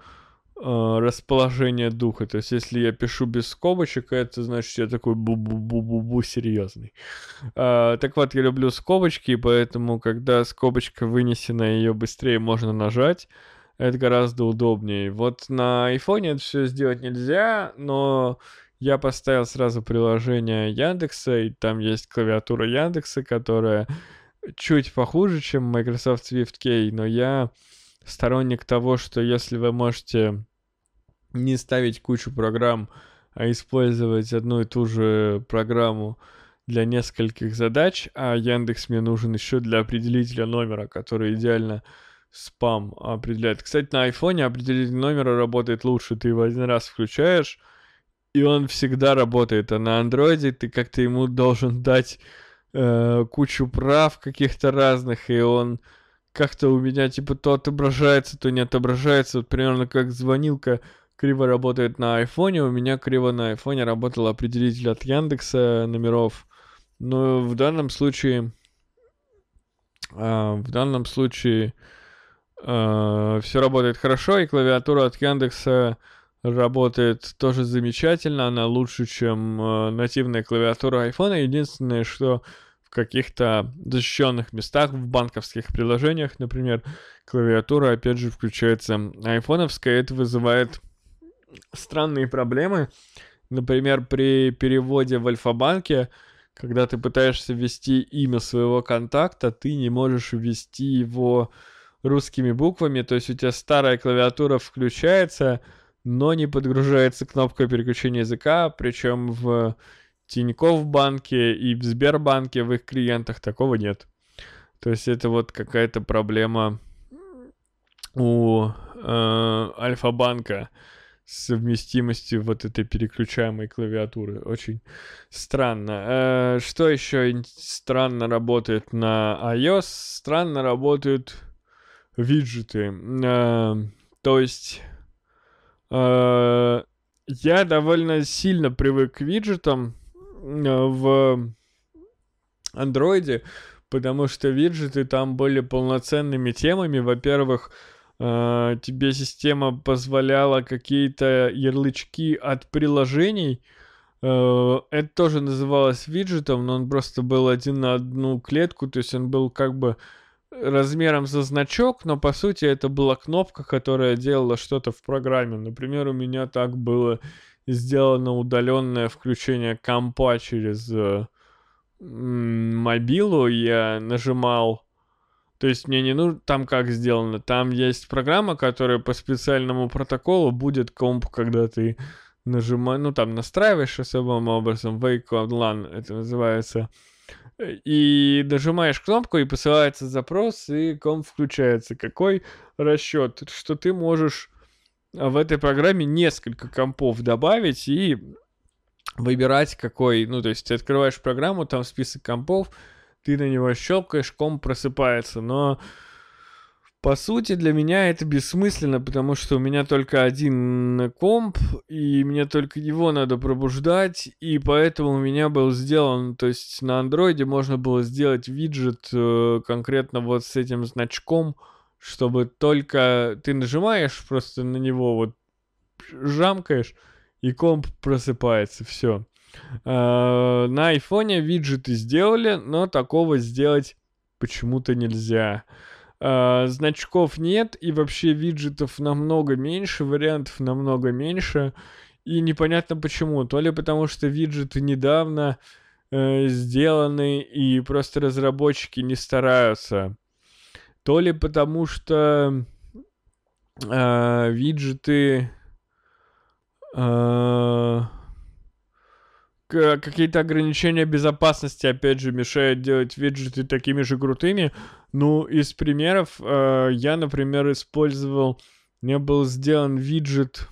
расположение духа. То есть, если я пишу без скобочек, это значит, я такой бу-бу-бу-бу-бу серьезный. Э, так вот, я люблю скобочки, поэтому, когда скобочка вынесена, ее быстрее можно нажать это гораздо удобнее. Вот на айфоне это все сделать нельзя, но я поставил сразу приложение Яндекса, и там есть клавиатура Яндекса, которая чуть похуже, чем Microsoft Swift Key, но я сторонник того, что если вы можете не ставить кучу программ, а использовать одну и ту же программу для нескольких задач, а Яндекс мне нужен еще для определителя номера, который идеально спам определяет. Кстати, на айфоне определитель номера работает лучше. Ты его один раз включаешь, и он всегда работает. А на андроиде ты как-то ему должен дать э, кучу прав каких-то разных, и он как-то у меня типа то отображается, то не отображается. Вот примерно как звонилка криво работает на айфоне, у меня криво на айфоне работал определитель от Яндекса номеров. Но в данном случае... Э, в данном случае Э, все работает хорошо, и клавиатура от Яндекса работает тоже замечательно, она лучше, чем э, нативная клавиатура айфона. Единственное, что в каких-то защищенных местах, в банковских приложениях, например, клавиатура опять же включается айфоновская, это вызывает странные проблемы. Например, при переводе в Альфа-банке, когда ты пытаешься ввести имя своего контакта, ты не можешь ввести его русскими буквами, то есть у тебя старая клавиатура включается, но не подгружается кнопка переключения языка, причем в Тинькофф банке и в Сбербанке в их клиентах такого нет. То есть это вот какая-то проблема у э, Альфа-банка с совместимостью вот этой переключаемой клавиатуры. Очень странно. Э, что еще странно работает на iOS? Странно работают виджеты. Э, то есть э, я довольно сильно привык к виджетам в андроиде, потому что виджеты там были полноценными темами. Во-первых, тебе система позволяла какие-то ярлычки от приложений. Uh, это тоже называлось виджетом, но он просто был один на одну клетку, то есть он был как бы размером за значок, но по сути это была кнопка, которая делала что-то в программе. Например, у меня так было сделано удаленное включение компа через э, мобилу. Я нажимал то есть мне не нужно там как сделано. Там есть программа, которая по специальному протоколу будет комп, когда ты нажимаешь, ну там настраиваешь особым образом, Wake LAN это называется и нажимаешь кнопку, и посылается запрос, и комп включается. Какой расчет? Что ты можешь в этой программе несколько компов добавить и выбирать какой, ну, то есть ты открываешь программу, там список компов, ты на него щелкаешь, комп просыпается, но по сути, для меня это бессмысленно, потому что у меня только один комп, и мне только его надо пробуждать, и поэтому у меня был сделан, то есть на андроиде можно было сделать виджет э, конкретно вот с этим значком, чтобы только ты нажимаешь просто на него, вот жамкаешь, и комп просыпается, все. Э, на айфоне виджеты сделали, но такого сделать почему-то нельзя. Uh, значков нет, и вообще виджетов намного меньше, вариантов намного меньше. И непонятно почему. То ли потому, что виджеты недавно uh, сделаны, и просто разработчики не стараются. То ли потому, что виджеты какие-то ограничения безопасности, опять же, мешают делать виджеты такими же крутыми. Ну, из примеров, э, я, например, использовал, меня был сделан виджет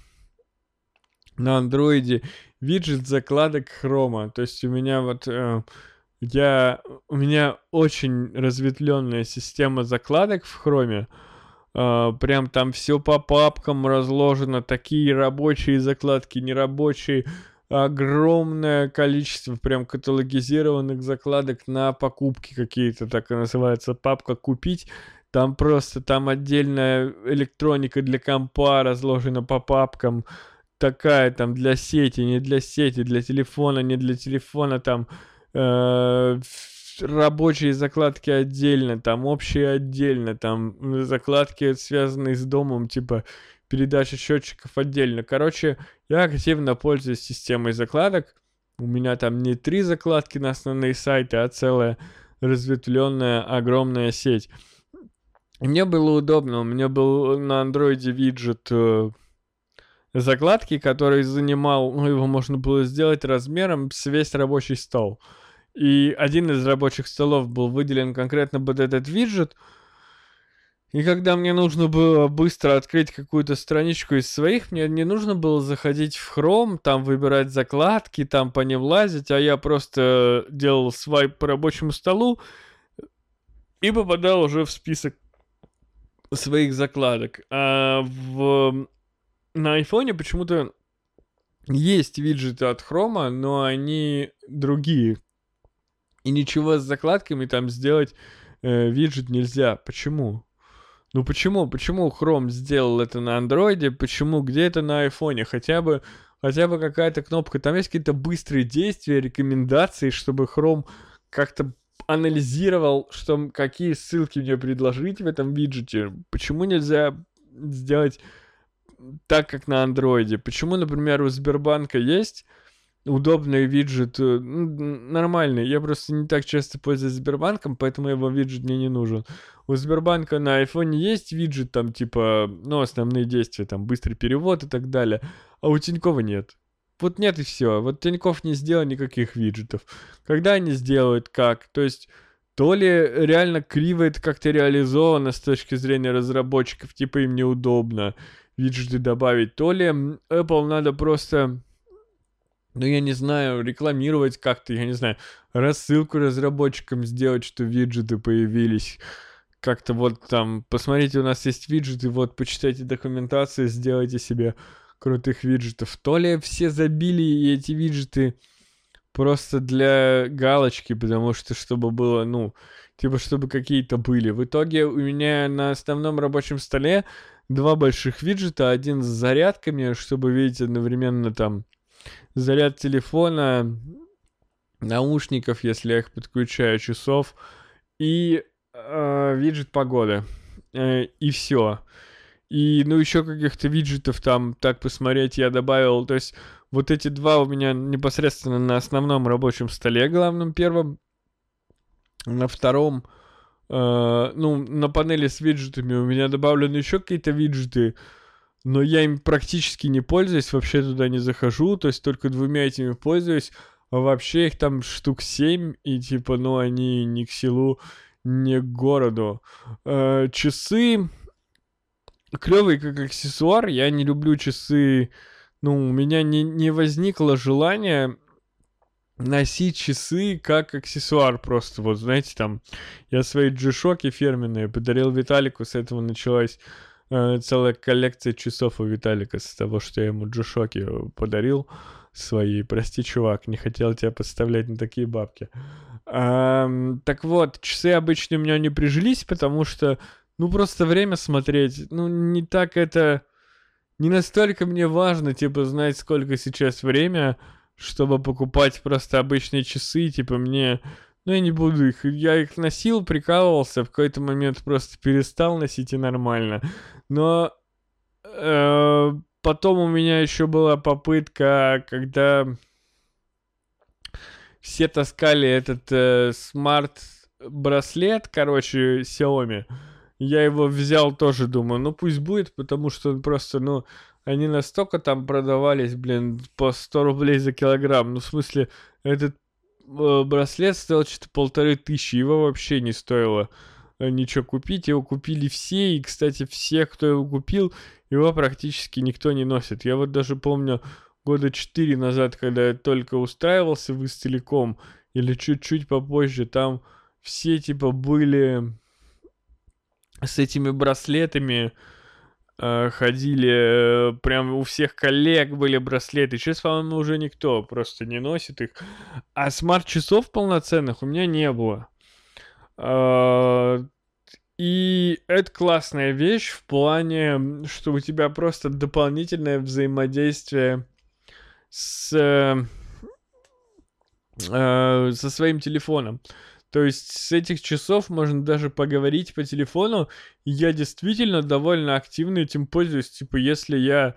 на андроиде, виджет закладок хрома. То есть у меня вот, э, я, у меня очень разветвленная система закладок в хроме. Uh, прям там все по папкам разложено, такие рабочие закладки, нерабочие огромное количество прям каталогизированных закладок на покупки какие-то, так и называется, папка «Купить». Там просто, там отдельная электроника для компа разложена по папкам, такая там для сети, не для сети, для телефона, не для телефона, там э, рабочие закладки отдельно, там общие отдельно, там закладки связанные с домом, типа передача счетчиков отдельно. Короче, я активно пользуюсь системой закладок. У меня там не три закладки на основные сайты, а целая разветвленная огромная сеть. мне было удобно. У меня был на андроиде виджет э, закладки, который занимал, ну, его можно было сделать размером с весь рабочий стол. И один из рабочих столов был выделен конкретно под этот виджет — и когда мне нужно было быстро открыть какую-то страничку из своих, мне не нужно было заходить в Chrome, там выбирать закладки, там по ним лазить, а я просто делал свайп по рабочему столу и попадал уже в список своих закладок. А в... на айфоне почему-то есть виджеты от Chrome, но они другие. И ничего с закладками там сделать э, виджет нельзя. Почему? Ну почему? Почему Chrome сделал это на андроиде? Почему? Где это на айфоне? Хотя бы, хотя бы какая-то кнопка. Там есть какие-то быстрые действия, рекомендации, чтобы Chrome как-то анализировал, что какие ссылки мне предложить в этом виджете. Почему нельзя сделать так, как на андроиде? Почему, например, у Сбербанка есть удобный виджет, э, нормальный. Я просто не так часто пользуюсь Сбербанком, поэтому его виджет мне не нужен. У Сбербанка на айфоне есть виджет, там типа, ну, основные действия, там, быстрый перевод и так далее, а у Тинькова нет. Вот нет и все. Вот Тиньков не сделал никаких виджетов. Когда они сделают, как? То есть, то ли реально криво это как-то реализовано с точки зрения разработчиков, типа им неудобно виджеты добавить, то ли Apple надо просто ну, я не знаю, рекламировать как-то, я не знаю, рассылку разработчикам сделать, что виджеты появились. Как-то вот там, посмотрите, у нас есть виджеты, вот, почитайте документацию, сделайте себе крутых виджетов. То ли все забили эти виджеты просто для галочки, потому что, чтобы было, ну, типа, чтобы какие-то были. В итоге у меня на основном рабочем столе два больших виджета, один с зарядками, чтобы видеть одновременно там заряд телефона, наушников, если я их подключаю, часов, и э, виджет погоды. Э, и все. И, ну, еще каких-то виджетов там, так посмотреть, я добавил. То есть, вот эти два у меня непосредственно на основном рабочем столе, главном первом. На втором, э, ну, на панели с виджетами у меня добавлены еще какие-то виджеты, но я им практически не пользуюсь, вообще туда не захожу, то есть только двумя этими пользуюсь, а вообще их там штук 7, и типа, ну, они ни к селу, ни к городу. Э, часы клевые как аксессуар, я не люблю часы, ну, у меня не, не возникло желания носить часы как аксессуар просто. Вот, знаете, там, я свои G-шоки фирменные подарил Виталику, с этого началась целая коллекция часов у Виталика, с того, что я ему G-шоки подарил свои. Прости, чувак, не хотел тебя подставлять на такие бабки. А, так вот, часы обычно у меня не прижились, потому что, ну, просто время смотреть, ну, не так это... Не настолько мне важно, типа, знать, сколько сейчас время, чтобы покупать просто обычные часы, типа, мне... Ну, я не буду их... Я их носил, прикалывался, в какой-то момент просто перестал носить и нормально. Но... Э, потом у меня еще была попытка, когда все таскали этот э, смарт-браслет, короче, Xiaomi. Я его взял тоже, думаю, ну пусть будет, потому что он просто, ну, они настолько там продавались, блин, по 100 рублей за килограмм. Ну, в смысле, этот браслет стоил что-то полторы тысячи, его вообще не стоило э, ничего купить. Его купили все, и, кстати, все, кто его купил, его практически никто не носит. Я вот даже помню, года четыре назад, когда я только устраивался в Истелеком, или чуть-чуть попозже, там все типа были с этими браслетами, э, ходили, э, прям у всех коллег были браслеты. Сейчас, по-моему, уже никто просто не носит их. А смарт-часов полноценных у меня не было. Э, и это классная вещь в плане, что у тебя просто дополнительное взаимодействие с, э, э, со своим телефоном. То есть с этих часов можно даже поговорить по телефону. Я действительно довольно активно этим пользуюсь. Типа, если я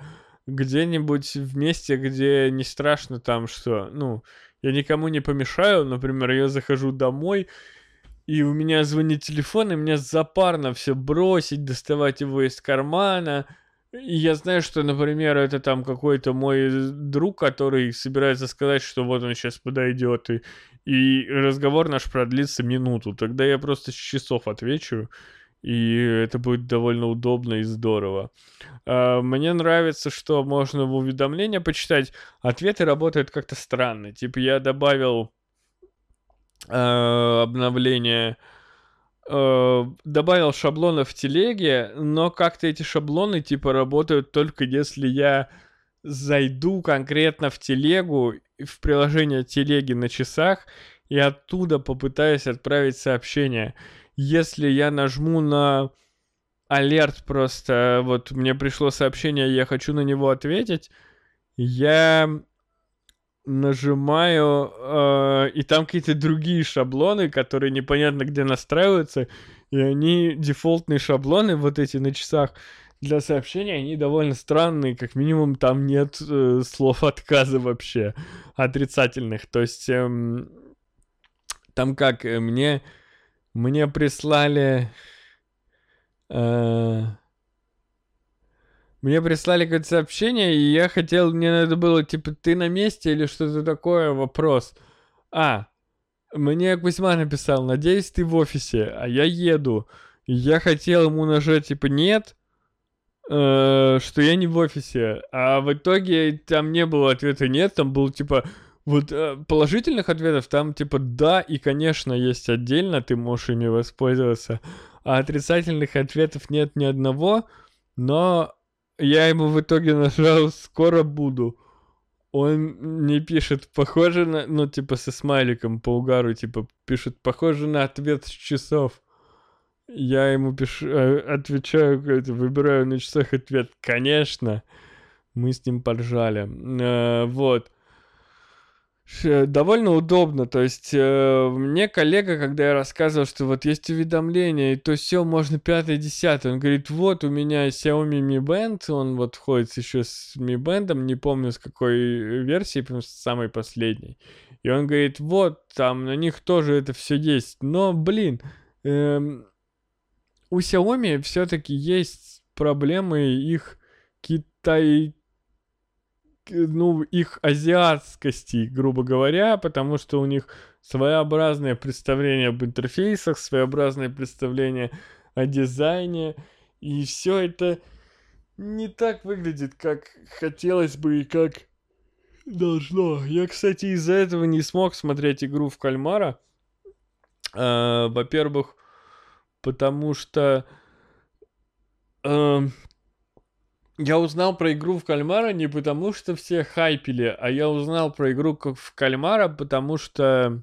где-нибудь в месте, где не страшно там, что, ну, я никому не помешаю, например, я захожу домой, и у меня звонит телефон, и мне запарно все бросить, доставать его из кармана, и я знаю, что, например, это там какой-то мой друг, который собирается сказать, что вот он сейчас подойдет, и, и разговор наш продлится минуту. Тогда я просто с часов отвечу, и это будет довольно удобно и здорово. А, мне нравится, что можно в уведомления почитать. Ответы работают как-то странно. Типа я добавил э, обновление э, добавил шаблонов в телеге, но как-то эти шаблоны типа работают только если я зайду конкретно в телегу, в приложение телеги на часах, и оттуда попытаюсь отправить сообщение. Если я нажму на алерт просто, вот мне пришло сообщение, я хочу на него ответить, я нажимаю, э, и там какие-то другие шаблоны, которые непонятно где настраиваются, и они дефолтные шаблоны, вот эти на часах для сообщения, они довольно странные, как минимум там нет э, слов отказа вообще, отрицательных, то есть э, там как, э, мне, мне прислали... Э, мне прислали какое-то сообщение, и я хотел, мне надо было, типа, ты на месте или что-то такое, вопрос. А, мне Кузьма написал, надеюсь, ты в офисе, а я еду. Я хотел ему нажать, типа, нет, что я не в офисе. А в итоге там не было ответа нет, там был, типа, вот э, положительных ответов там, типа, да, и, конечно, есть отдельно, ты можешь ими воспользоваться. А отрицательных ответов нет ни одного, но я ему в итоге нажал «Скоро буду». Он мне пишет, похоже на... Ну, типа, со смайликом по угару, типа, пишет, похоже на ответ с часов. Я ему пишу, э, отвечаю, выбираю на часах ответ, конечно. Мы с ним поржали. Э, вот. Довольно удобно. То есть э, мне коллега, когда я рассказывал, что вот есть уведомления, и то все можно пятое, десятое, он говорит, вот у меня Xiaomi Mi Band, он вот ходит еще с Mi Band, не помню с какой версии, прям с самой последней. И он говорит, вот там на них тоже это все есть. Но, блин, эм, у Xiaomi все-таки есть проблемы их Китай ну, их азиатскости, грубо говоря, потому что у них своеобразное представление об интерфейсах, своеобразное представление о дизайне, и все это не так выглядит, как хотелось бы и как Должно. Я, кстати, из-за этого не смог смотреть игру в кальмара. Э, во-первых, потому что э, я узнал про игру в кальмара не потому, что все хайпили, а я узнал про игру в кальмара, потому что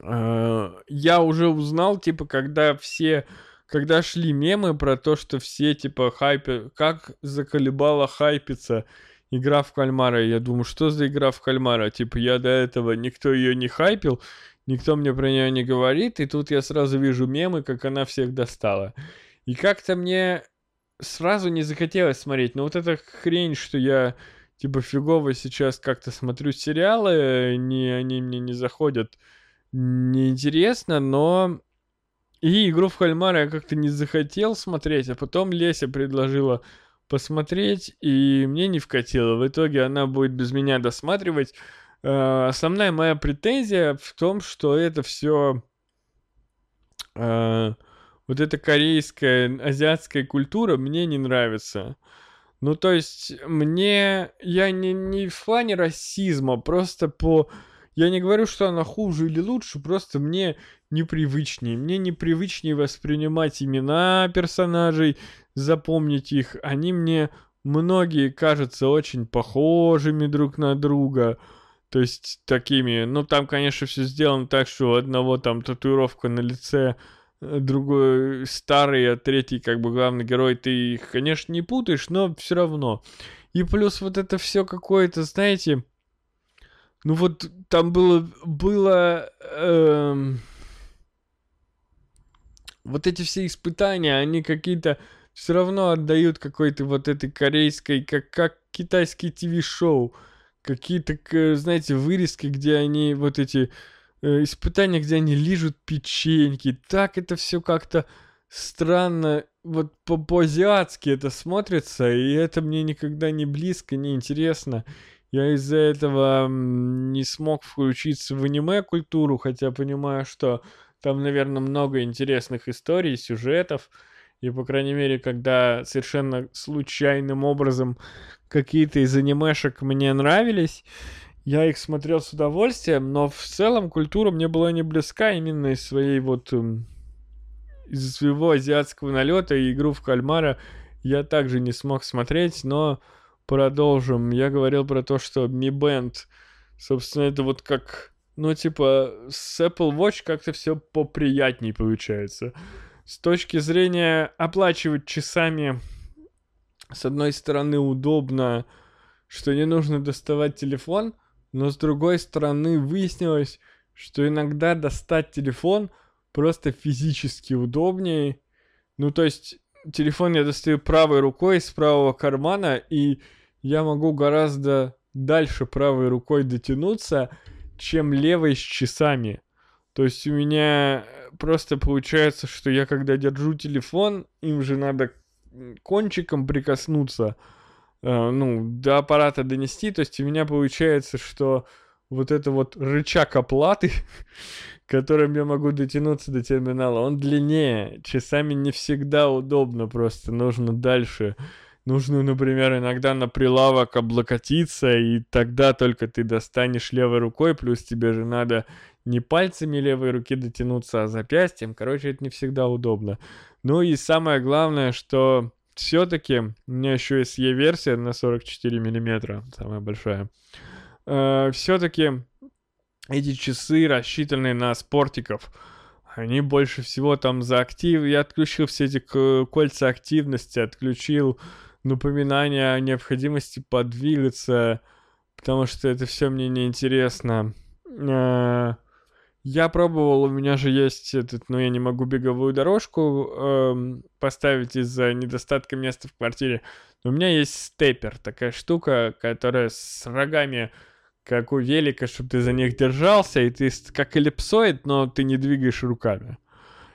э, я уже узнал, типа, когда все, когда шли мемы про то, что все, типа, хайпи, как заколебало хайпиться игра в кальмара. Я думаю, что за игра в кальмара? Типа, я до этого, никто ее не хайпил, никто мне про нее не говорит, и тут я сразу вижу мемы, как она всех достала. И как-то мне сразу не захотелось смотреть. Но вот эта хрень, что я типа фигово сейчас как-то смотрю сериалы, не, они мне не заходят, неинтересно, но и игру в кальмара я как-то не захотел смотреть, а потом Леся предложила посмотреть, и мне не вкатило. В итоге она будет без меня досматривать. Э, основная моя претензия в том, что это все э, вот эта корейская, азиатская культура мне не нравится. Ну, то есть, мне... Я не, не в плане расизма, просто по... Я не говорю, что она хуже или лучше, просто мне непривычнее. Мне непривычнее воспринимать имена персонажей, запомнить их. Они мне многие кажутся очень похожими друг на друга. То есть такими, ну там, конечно, все сделано так, что у одного там татуировка на лице, Э, другой старый, а третий как бы главный герой, ты их, конечно, не путаешь, но все равно. И плюс вот это все какое-то, знаете, ну вот там было, было, эм, вот эти все испытания, они какие-то все равно отдают какой-то вот этой корейской, как, как китайский ТВ-шоу. Какие-то, знаете, вырезки, где они вот эти э, испытания, где они лижут печеньки. Так это все как-то странно, вот по-азиатски это смотрится, и это мне никогда не близко, не интересно. Я из-за этого не смог включиться в аниме-культуру, хотя понимаю, что там, наверное, много интересных историй, сюжетов. И, по крайней мере, когда совершенно случайным образом какие-то из анимешек мне нравились, я их смотрел с удовольствием, но в целом культура мне была не близка именно из своей вот... Эм, из своего азиатского налета и игру в кальмара я также не смог смотреть, но продолжим. Я говорил про то, что Mi Band, собственно, это вот как... Ну, типа, с Apple Watch как-то все поприятней получается. С точки зрения оплачивать часами, с одной стороны, удобно, что не нужно доставать телефон, но с другой стороны выяснилось, что иногда достать телефон просто физически удобнее. Ну, то есть телефон я достаю правой рукой из правого кармана, и я могу гораздо дальше правой рукой дотянуться, чем левой с часами. То есть у меня просто получается, что я когда держу телефон, им же надо кончиком прикоснуться, Э, ну, до аппарата донести. То есть у меня получается, что вот это вот рычаг оплаты, которым я могу дотянуться до терминала, он длиннее. Часами не всегда удобно, просто нужно дальше. Нужно, например, иногда на прилавок облокотиться, и тогда только ты достанешь левой рукой, плюс тебе же надо не пальцами левой руки дотянуться, а запястьем. Короче, это не всегда удобно. Ну и самое главное, что все-таки у меня еще есть E-версия на 44 миллиметра, самая большая. Э, все-таки эти часы рассчитаны на спортиков. Они больше всего там за актив. Я отключил все эти кольца активности, отключил напоминания о необходимости подвигаться, потому что это все мне неинтересно. Э, я пробовал, у меня же есть этот, но я не могу беговую дорожку эм, поставить из-за недостатка места в квартире. Но у меня есть степер, такая штука, которая с рогами, как у велика, чтобы ты за них держался, и ты как эллипсоид, но ты не двигаешь руками.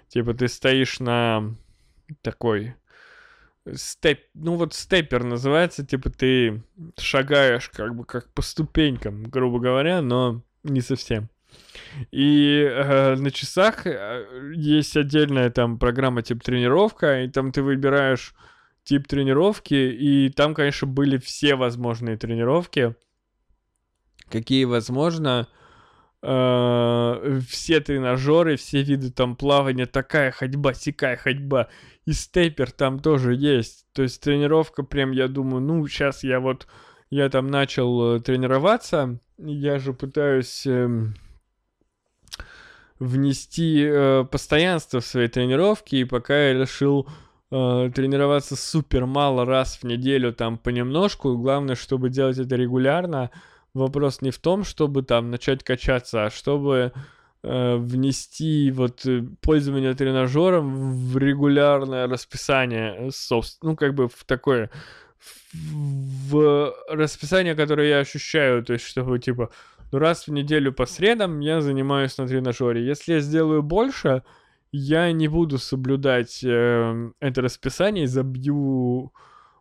Типа ты стоишь на такой степ, ну вот степер называется, типа ты шагаешь как бы как по ступенькам, грубо говоря, но не совсем. И э, на часах э, есть отдельная там программа тип тренировка, и там ты выбираешь тип тренировки, и там, конечно, были все возможные тренировки. какие возможно э, все тренажеры, все виды там плавания, такая ходьба, сякая ходьба. И степер там тоже есть. То есть тренировка прям, я думаю, ну, сейчас я вот, я там начал э, тренироваться, я же пытаюсь... Э, внести э, постоянство в свои тренировки, и пока я решил э, тренироваться супер мало раз в неделю, там понемножку, главное, чтобы делать это регулярно, вопрос не в том, чтобы там начать качаться, а чтобы э, внести вот э, пользование тренажером в регулярное расписание, собственно, ну как бы в такое в расписание, которое я ощущаю, то есть чтобы типа ну раз в неделю по средам я занимаюсь на тренажере. Если я сделаю больше, я не буду соблюдать э, это расписание забью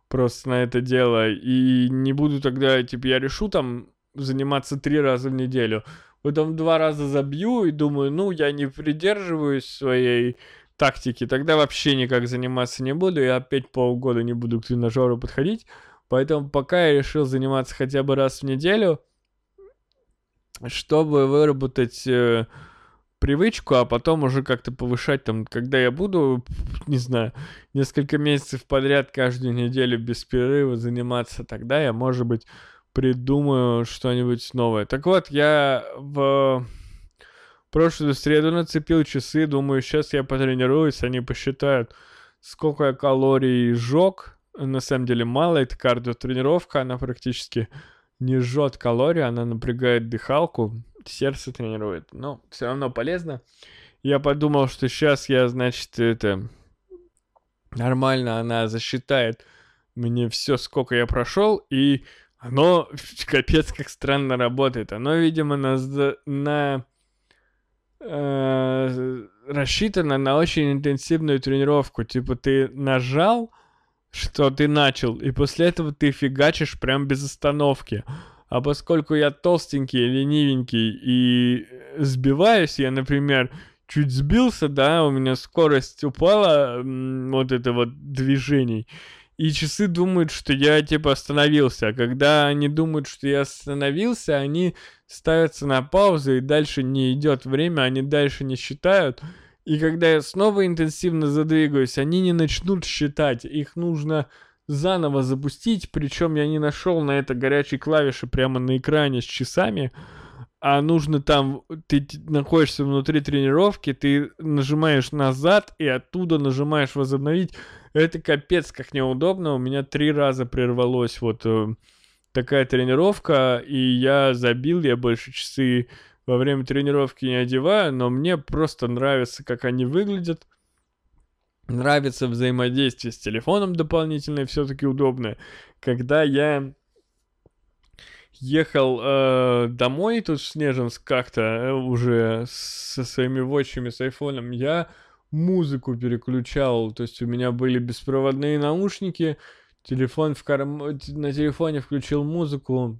просто на это дело. И не буду тогда, типа, я решу там заниматься три раза в неделю. Потом два раза забью и думаю, ну, я не придерживаюсь своей тактики, тогда вообще никак заниматься не буду, я опять полгода не буду к тренажеру подходить. Поэтому пока я решил заниматься хотя бы раз в неделю, чтобы выработать э, привычку, а потом уже как-то повышать там, когда я буду, не знаю, несколько месяцев подряд каждую неделю без перерыва заниматься, тогда я, может быть, придумаю что-нибудь новое. Так вот, я в прошлую среду нацепил часы, думаю, сейчас я потренируюсь, они посчитают, сколько я калорий сжег. На самом деле мало, это кардиотренировка, она практически не жжет калории, она напрягает дыхалку, сердце тренирует. Но все равно полезно. Я подумал, что сейчас я, значит, это нормально, она засчитает мне все, сколько я прошел, и оно капец как странно работает. Оно, видимо, на, на э, рассчитано на очень интенсивную тренировку. Типа ты нажал, что ты начал, и после этого ты фигачишь прям без остановки. А поскольку я толстенький, ленивенький и сбиваюсь, я, например, чуть сбился, да, у меня скорость упала, вот это вот движений, и часы думают, что я типа остановился. А когда они думают, что я остановился, они ставятся на паузу, и дальше не идет время, они дальше не считают. И когда я снова интенсивно задвигаюсь, они не начнут считать. Их нужно заново запустить. Причем я не нашел на это горячей клавиши прямо на экране с часами. А нужно там, ты находишься внутри тренировки, ты нажимаешь назад и оттуда нажимаешь возобновить. Это капец как неудобно. У меня три раза прервалось вот э, такая тренировка, и я забил, я больше часы во время тренировки не одеваю, но мне просто нравится, как они выглядят. Нравится взаимодействие с телефоном дополнительное, все-таки удобное. Когда я ехал э, домой тут в Снежинск как-то э, уже со своими вотчами, с айфоном, я музыку переключал, то есть у меня были беспроводные наушники, телефон в карм... на телефоне включил музыку,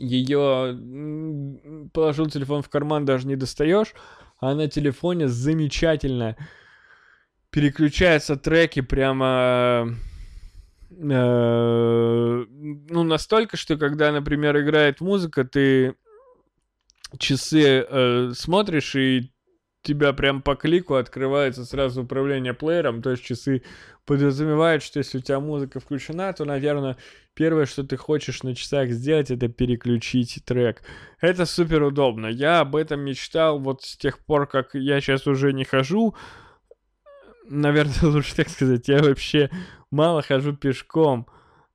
ее положил телефон в карман, даже не достаешь, а на телефоне замечательно переключаются треки прямо э, ну настолько, что когда, например, играет музыка, ты часы э, смотришь и тебя прям по клику открывается сразу управление плеером, то есть часы подразумевают, что если у тебя музыка включена, то, наверное, первое, что ты хочешь на часах сделать, это переключить трек. Это супер удобно. Я об этом мечтал вот с тех пор, как я сейчас уже не хожу. Наверное, лучше так сказать, я вообще мало хожу пешком.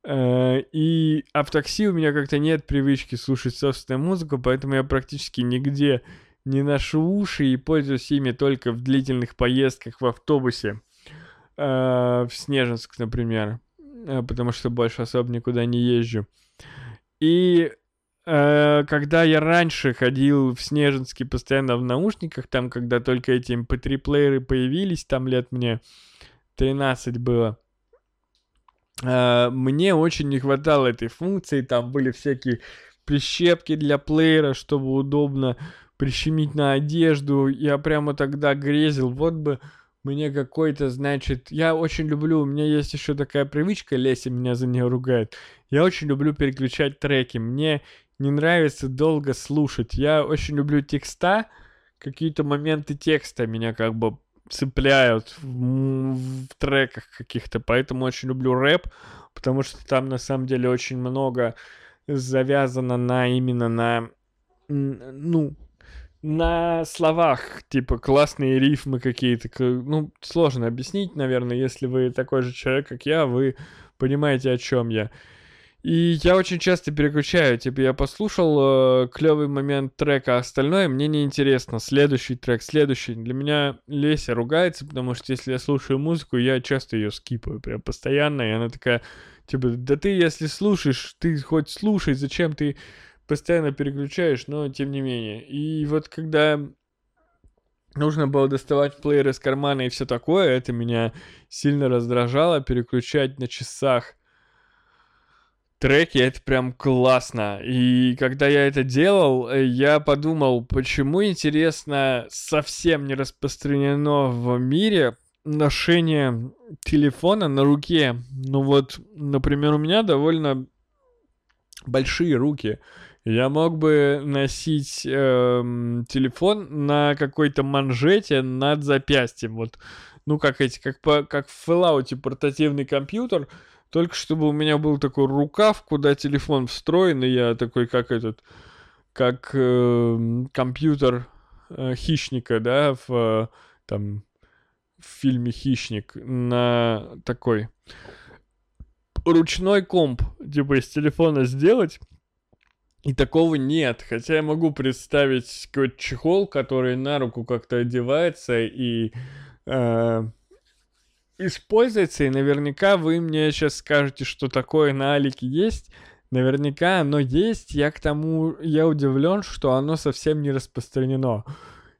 Э, и а в такси у меня как-то нет привычки слушать собственную музыку, поэтому я практически нигде не ношу уши и пользуюсь ими только в длительных поездках в автобусе. Э, в Снежинск, например. Э, потому что больше особо никуда не езжу. И э, когда я раньше ходил в Снежинске постоянно в наушниках, там, когда только эти MP3-плееры эм появились, там лет мне 13 было, мне очень не хватало этой функции, там были всякие прищепки для плеера, чтобы удобно прищемить на одежду. Я прямо тогда грезил, вот бы мне какой-то, значит, я очень люблю, у меня есть еще такая привычка, Леся меня за нее ругает, я очень люблю переключать треки, мне не нравится долго слушать. Я очень люблю текста, какие-то моменты текста меня как бы цепляют в, в треках каких-то, поэтому очень люблю рэп, потому что там на самом деле очень много завязано на именно на ну на словах, типа классные рифмы какие-то, ну сложно объяснить, наверное, если вы такой же человек, как я, вы понимаете, о чем я. И я очень часто переключаю, типа я послушал э, клевый момент трека, а остальное мне не интересно. Следующий трек, следующий. Для меня Леся ругается, потому что если я слушаю музыку, я часто ее скипаю, прям постоянно, и она такая, типа, да ты если слушаешь, ты хоть слушай, зачем ты постоянно переключаешь, но тем не менее. И вот когда нужно было доставать плеер из кармана и все такое, это меня сильно раздражало, переключать на часах треки, это прям классно. И когда я это делал, э, я подумал, почему, интересно, совсем не распространено в мире ношение телефона на руке. Ну вот, например, у меня довольно большие руки. Я мог бы носить э, телефон на какой-то манжете над запястьем. Вот, ну, как эти, как, по, как в Fallout портативный компьютер, только чтобы у меня был такой рукав, куда телефон встроен, и я такой, как этот, как э, компьютер э, хищника, да, в э, там в фильме Хищник на такой ручной комп, типа из телефона сделать. И такого нет. Хотя я могу представить какой-то чехол, который на руку как-то одевается и э, используется, и наверняка вы мне сейчас скажете, что такое на Алике есть. Наверняка оно есть, я к тому, я удивлен, что оно совсем не распространено.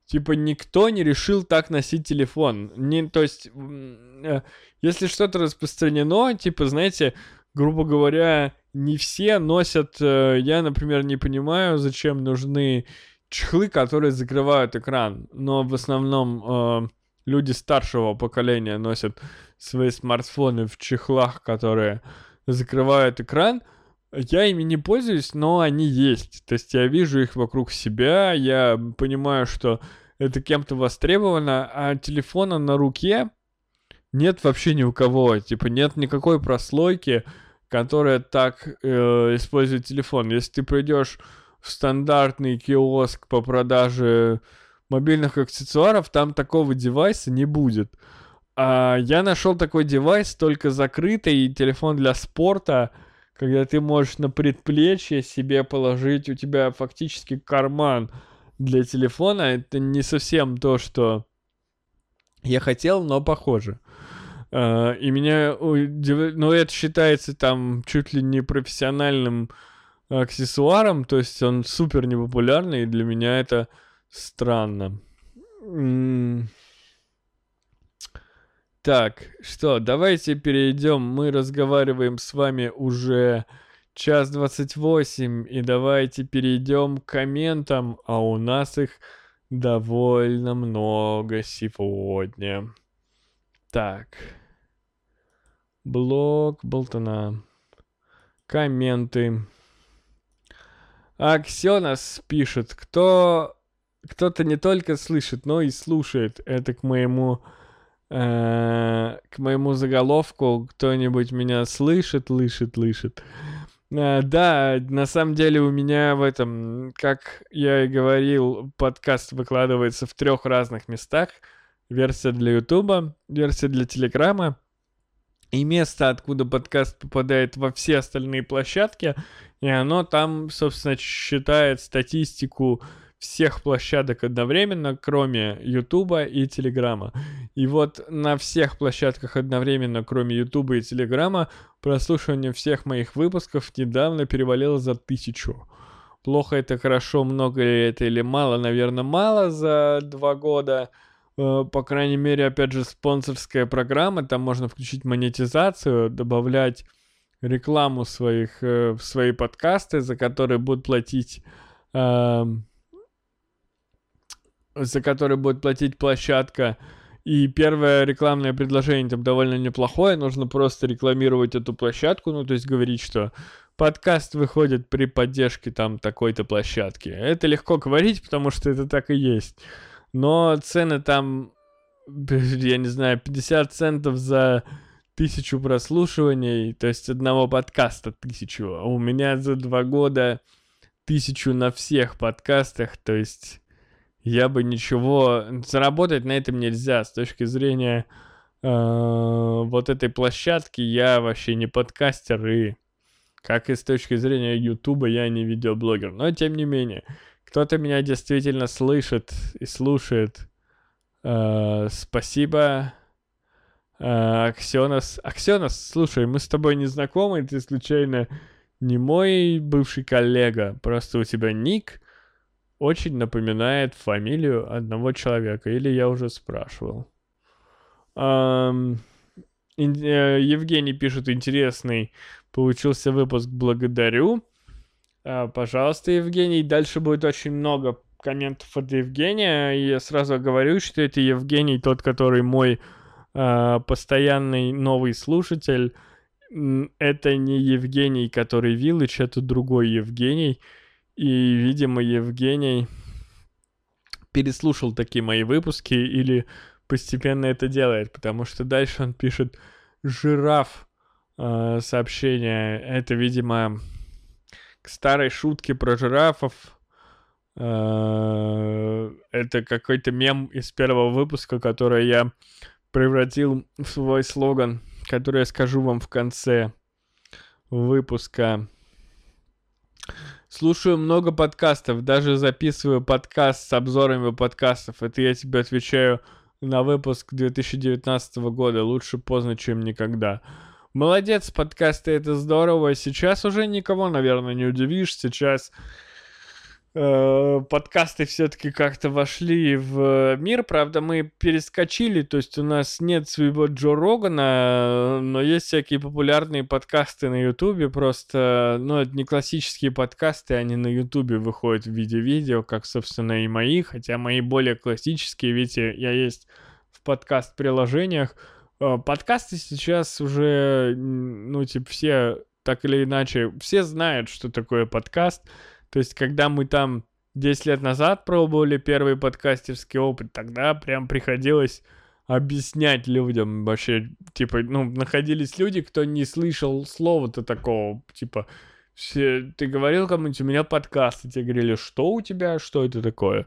Типа никто не решил так носить телефон. Не, то есть, э, если что-то распространено, типа, знаете, грубо говоря, не все носят... Э, я, например, не понимаю, зачем нужны чехлы, которые закрывают экран. Но в основном... Э, люди старшего поколения носят свои смартфоны в чехлах, которые закрывают экран. Я ими не пользуюсь, но они есть. То есть я вижу их вокруг себя, я понимаю, что это кем-то востребовано, а телефона на руке нет вообще ни у кого. Типа нет никакой прослойки, которая так э, использует телефон. Если ты придешь в стандартный киоск по продаже мобильных аксессуаров, там такого девайса не будет. А я нашел такой девайс, только закрытый, телефон для спорта, когда ты можешь на предплечье себе положить, у тебя фактически карман для телефона. Это не совсем то, что я хотел, но похоже. Uh, и меня удив... ну это считается там чуть ли не профессиональным аксессуаром, то есть он супер непопулярный, и для меня это Странно. Так, что, давайте перейдем. Мы разговариваем с вами уже час двадцать восемь, и давайте перейдем к комментам, а у нас их довольно много сегодня. Так. Блок Болтона. Комменты. Аксенос пишет, кто кто-то не только слышит, но и слушает. Это к моему э, к моему заголовку кто-нибудь меня слышит, слышит, слышит. Э, да, на самом деле у меня в этом, как я и говорил, подкаст выкладывается в трех разных местах. Версия для Ютуба, версия для Телеграма и место, откуда подкаст попадает во все остальные площадки, и оно там, собственно, считает статистику всех площадок одновременно, кроме Ютуба и Телеграма. И вот на всех площадках одновременно, кроме Ютуба и Телеграма, прослушивание всех моих выпусков недавно перевалило за тысячу. Плохо это, хорошо, много ли это или мало? Наверное, мало за два года. Э, по крайней мере, опять же, спонсорская программа, там можно включить монетизацию, добавлять рекламу своих, э, в свои подкасты, за которые будут платить эм, за который будет платить площадка. и первое рекламное предложение там довольно неплохое, нужно просто рекламировать эту площадку, ну, то есть говорить, что подкаст выходит при поддержке там такой-то площадки. Это легко говорить, потому что это так и есть. Но цены там, я не знаю, 50 центов за тысячу прослушиваний, то есть одного подкаста тысячу, а у меня за два года тысячу на всех подкастах, то есть я бы ничего... Заработать на этом нельзя с точки зрения э, вот этой площадки. Я вообще не подкастер и, как и с точки зрения Ютуба, я не видеоблогер. Но тем не менее, кто-то меня действительно слышит и слушает. Э, спасибо. Э, Аксенос. Аксенос, слушай, мы с тобой не знакомы, ты случайно не мой бывший коллега, просто у тебя ник очень напоминает фамилию одного человека, или я уже спрашивал. Эм, Евгений пишет, интересный получился выпуск, благодарю. Э, пожалуйста, Евгений, дальше будет очень много комментов от Евгения. И я сразу говорю, что это Евгений, тот, который мой э, постоянный новый слушатель. Это не Евгений, который Виллич, это другой Евгений. И, видимо, Евгений переслушал такие мои выпуски или постепенно это делает, потому что дальше он пишет жираф э, сообщение. Это, видимо, к старой шутке про жирафов. Э, это какой-то мем из первого выпуска, который я превратил в свой слоган, который я скажу вам в конце выпуска. Слушаю много подкастов, даже записываю подкаст с обзорами подкастов. Это я тебе отвечаю на выпуск 2019 года. Лучше поздно, чем никогда. Молодец, подкасты, это здорово. Сейчас уже никого, наверное, не удивишь. Сейчас Э, подкасты все-таки как-то вошли в мир. Правда, мы перескочили, то есть у нас нет своего Джо Рогана, но есть всякие популярные подкасты на Ютубе. Просто, ну, это не классические подкасты, они на Ютубе выходят в виде видео, как, собственно, и мои. Хотя мои более классические, видите, я есть в подкаст-приложениях. Э, подкасты сейчас уже, ну, типа, все так или иначе, все знают, что такое подкаст. То есть, когда мы там 10 лет назад пробовали первый подкастерский опыт, тогда прям приходилось объяснять людям вообще, типа, ну, находились люди, кто не слышал слова-то такого, типа, все, ты говорил кому-нибудь, у меня подкаст, и тебе говорили, что у тебя, что это такое?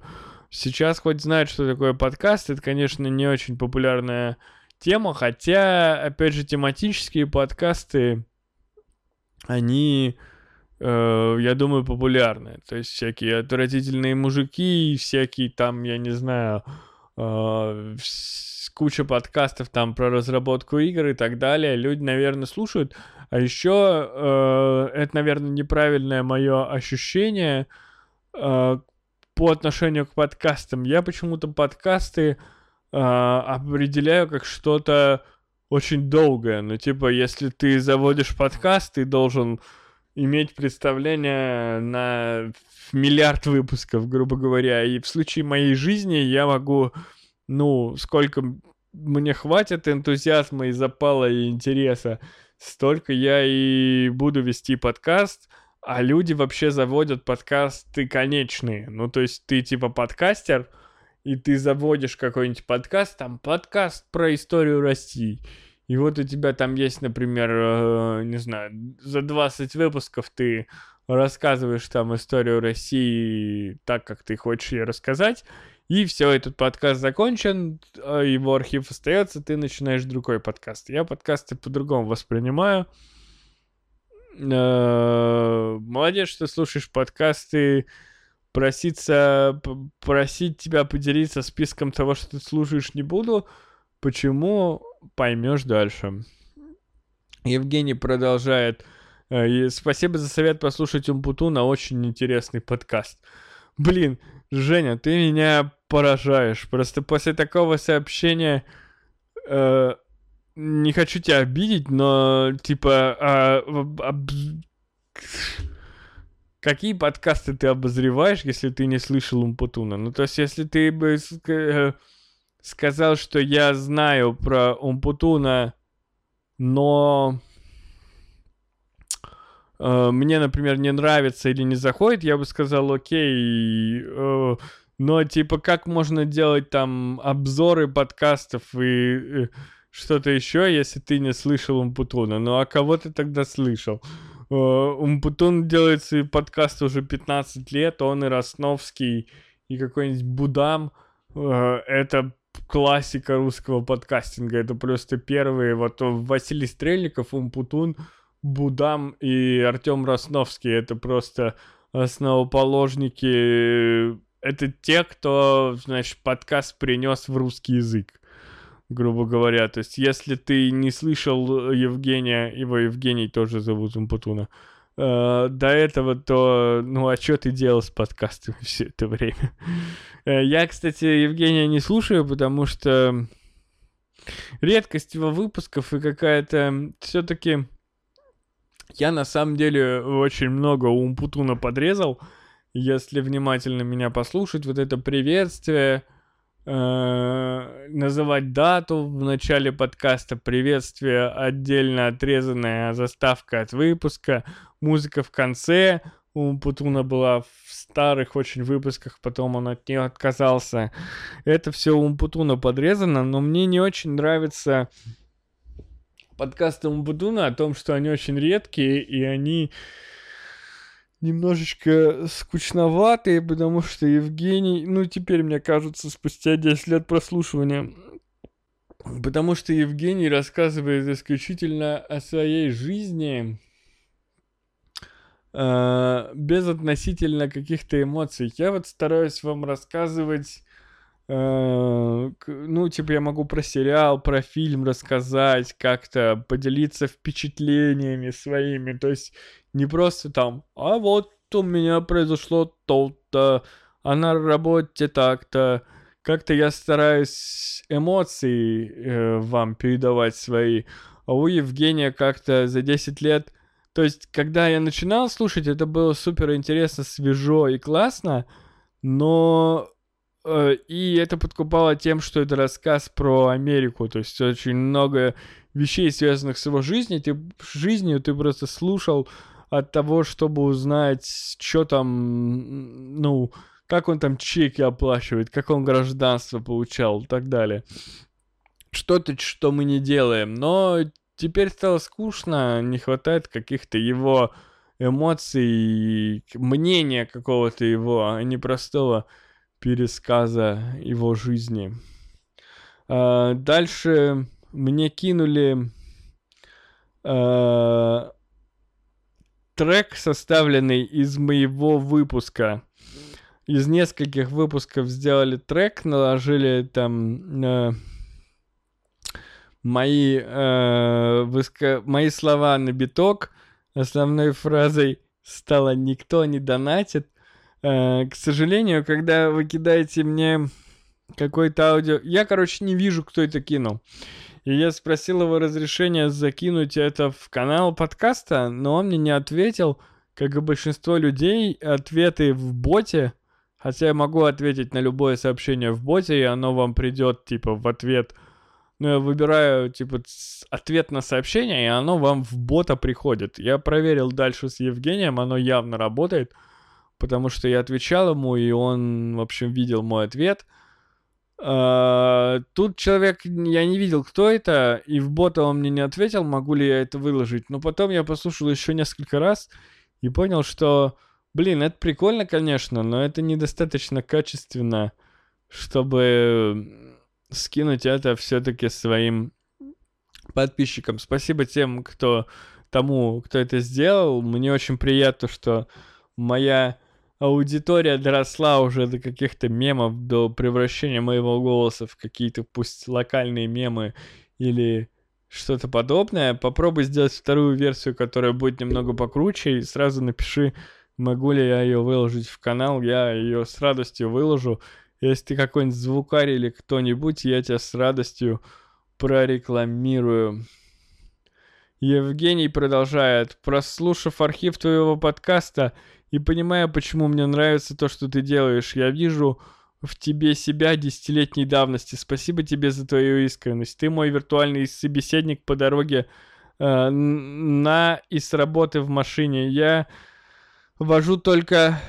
Сейчас хоть знают, что такое подкаст, это, конечно, не очень популярная тема, хотя, опять же, тематические подкасты, они э, я думаю, популярны. То есть всякие отвратительные мужики, всякие там, я не знаю, э, куча подкастов там про разработку игр и так далее. Люди, наверное, слушают. А еще э, это, наверное, неправильное мое ощущение э, по отношению к подкастам. Я почему-то подкасты э, определяю как что-то очень долгое. Ну, типа, если ты заводишь подкаст, ты должен иметь представление на миллиард выпусков, грубо говоря. И в случае моей жизни я могу, ну, сколько мне хватит энтузиазма и запала и интереса, столько я и буду вести подкаст, а люди вообще заводят подкасты конечные. Ну, то есть ты типа подкастер, и ты заводишь какой-нибудь подкаст, там подкаст про историю России. И вот у тебя там есть, например, э, не знаю, за 20 выпусков ты рассказываешь там историю России так, как ты хочешь ее рассказать, и все, этот подкаст закончен, а его архив остается, ты начинаешь другой подкаст. Я подкасты по-другому воспринимаю. Э, молодец, что слушаешь подкасты. Проситься, просить тебя поделиться списком того, что ты слушаешь, не буду. Почему? Поймешь дальше. Евгений продолжает. Э, спасибо за совет послушать Умпуту на очень интересный подкаст. Блин, Женя, ты меня поражаешь. Просто после такого сообщения э, не хочу тебя обидеть, но типа а, об, какие подкасты ты обозреваешь, если ты не слышал Умпутуна? Ну то есть если ты бы э, сказал, что я знаю про Умпутуна, но э, мне, например, не нравится или не заходит, я бы сказал, окей, э, но типа как можно делать там обзоры подкастов и э, что-то еще, если ты не слышал Умпутуна? Ну а кого ты тогда слышал? Э, Умпутун делает свои подкасты уже 15 лет, он и Росновский, и какой-нибудь Будам. Э, это классика русского подкастинга. Это просто первые. Вот Василий Стрельников, Умпутун, Будам и Артем Росновский. Это просто основоположники. Это те, кто, значит, подкаст принес в русский язык грубо говоря. То есть, если ты не слышал Евгения, его Евгений тоже зовут Умпутуна, э, до этого, то, ну, а что ты делал с подкастом все это время? Э, я, кстати, Евгения не слушаю, потому что редкость его выпусков и какая-то все-таки... Я на самом деле очень много Умпутуна подрезал. Если внимательно меня послушать, вот это приветствие, э, называть дату в начале подкаста, приветствие отдельно отрезанная заставка от выпуска, музыка в конце, у Путуна была в старых очень выпусках, потом он от нее отказался. Это все у Путуна подрезано, но мне не очень нравится подкасты Умпутуна о том, что они очень редкие, и они немножечко скучноватые, потому что Евгений, ну теперь мне кажется, спустя 10 лет прослушивания, потому что Евгений рассказывает исключительно о своей жизни, э, без относительно каких-то эмоций. Я вот стараюсь вам рассказывать Uh, ну, типа, я могу про сериал, про фильм рассказать, как-то поделиться впечатлениями своими. То есть не просто там, а вот у меня произошло то-то, а на работе так-то. Как-то я стараюсь эмоции э, вам передавать свои. А у Евгения как-то за 10 лет... То есть, когда я начинал слушать, это было супер интересно, свежо и классно, но э, и это подкупало тем, что это рассказ про Америку, то есть очень много вещей, связанных с его жизнью, ты жизнью, ты просто слушал от того, чтобы узнать, что там, ну, как он там чеки оплачивает, как он гражданство получал и так далее. Что-то, что мы не делаем. Но теперь стало скучно, не хватает каких-то его эмоций, мнения какого-то его, а не простого пересказа его жизни. А, дальше мне кинули а, трек, составленный из моего выпуска. Из нескольких выпусков сделали трек, наложили там э, мои, э, выска... мои слова на биток. Основной фразой стало «Никто не донатит». Э, к сожалению, когда вы кидаете мне какой-то аудио... Я, короче, не вижу, кто это кинул. И я спросил его разрешения закинуть это в канал подкаста, но он мне не ответил. Как и большинство людей, ответы в боте, хотя я могу ответить на любое сообщение в боте, и оно вам придет, типа, в ответ. Но я выбираю, типа, ответ на сообщение, и оно вам в бота приходит. Я проверил дальше с Евгением, оно явно работает, потому что я отвечал ему, и он, в общем, видел мой ответ — тут человек, я не видел, кто это, и в бота он мне не ответил, могу ли я это выложить. Но потом я послушал еще несколько раз и понял, что, блин, это прикольно, конечно, но это недостаточно качественно, чтобы скинуть это все-таки своим подписчикам. Спасибо тем, кто тому, кто это сделал. Мне очень приятно, что моя аудитория доросла уже до каких-то мемов, до превращения моего голоса в какие-то пусть локальные мемы или что-то подобное. Попробуй сделать вторую версию, которая будет немного покруче, и сразу напиши, могу ли я ее выложить в канал. Я ее с радостью выложу. Если ты какой-нибудь звукарь или кто-нибудь, я тебя с радостью прорекламирую. Евгений продолжает. Прослушав архив твоего подкаста, и понимая, почему мне нравится то, что ты делаешь. Я вижу в тебе себя десятилетней давности. Спасибо тебе за твою искренность. Ты мой виртуальный собеседник по дороге э, на и с работы в машине. Я вожу только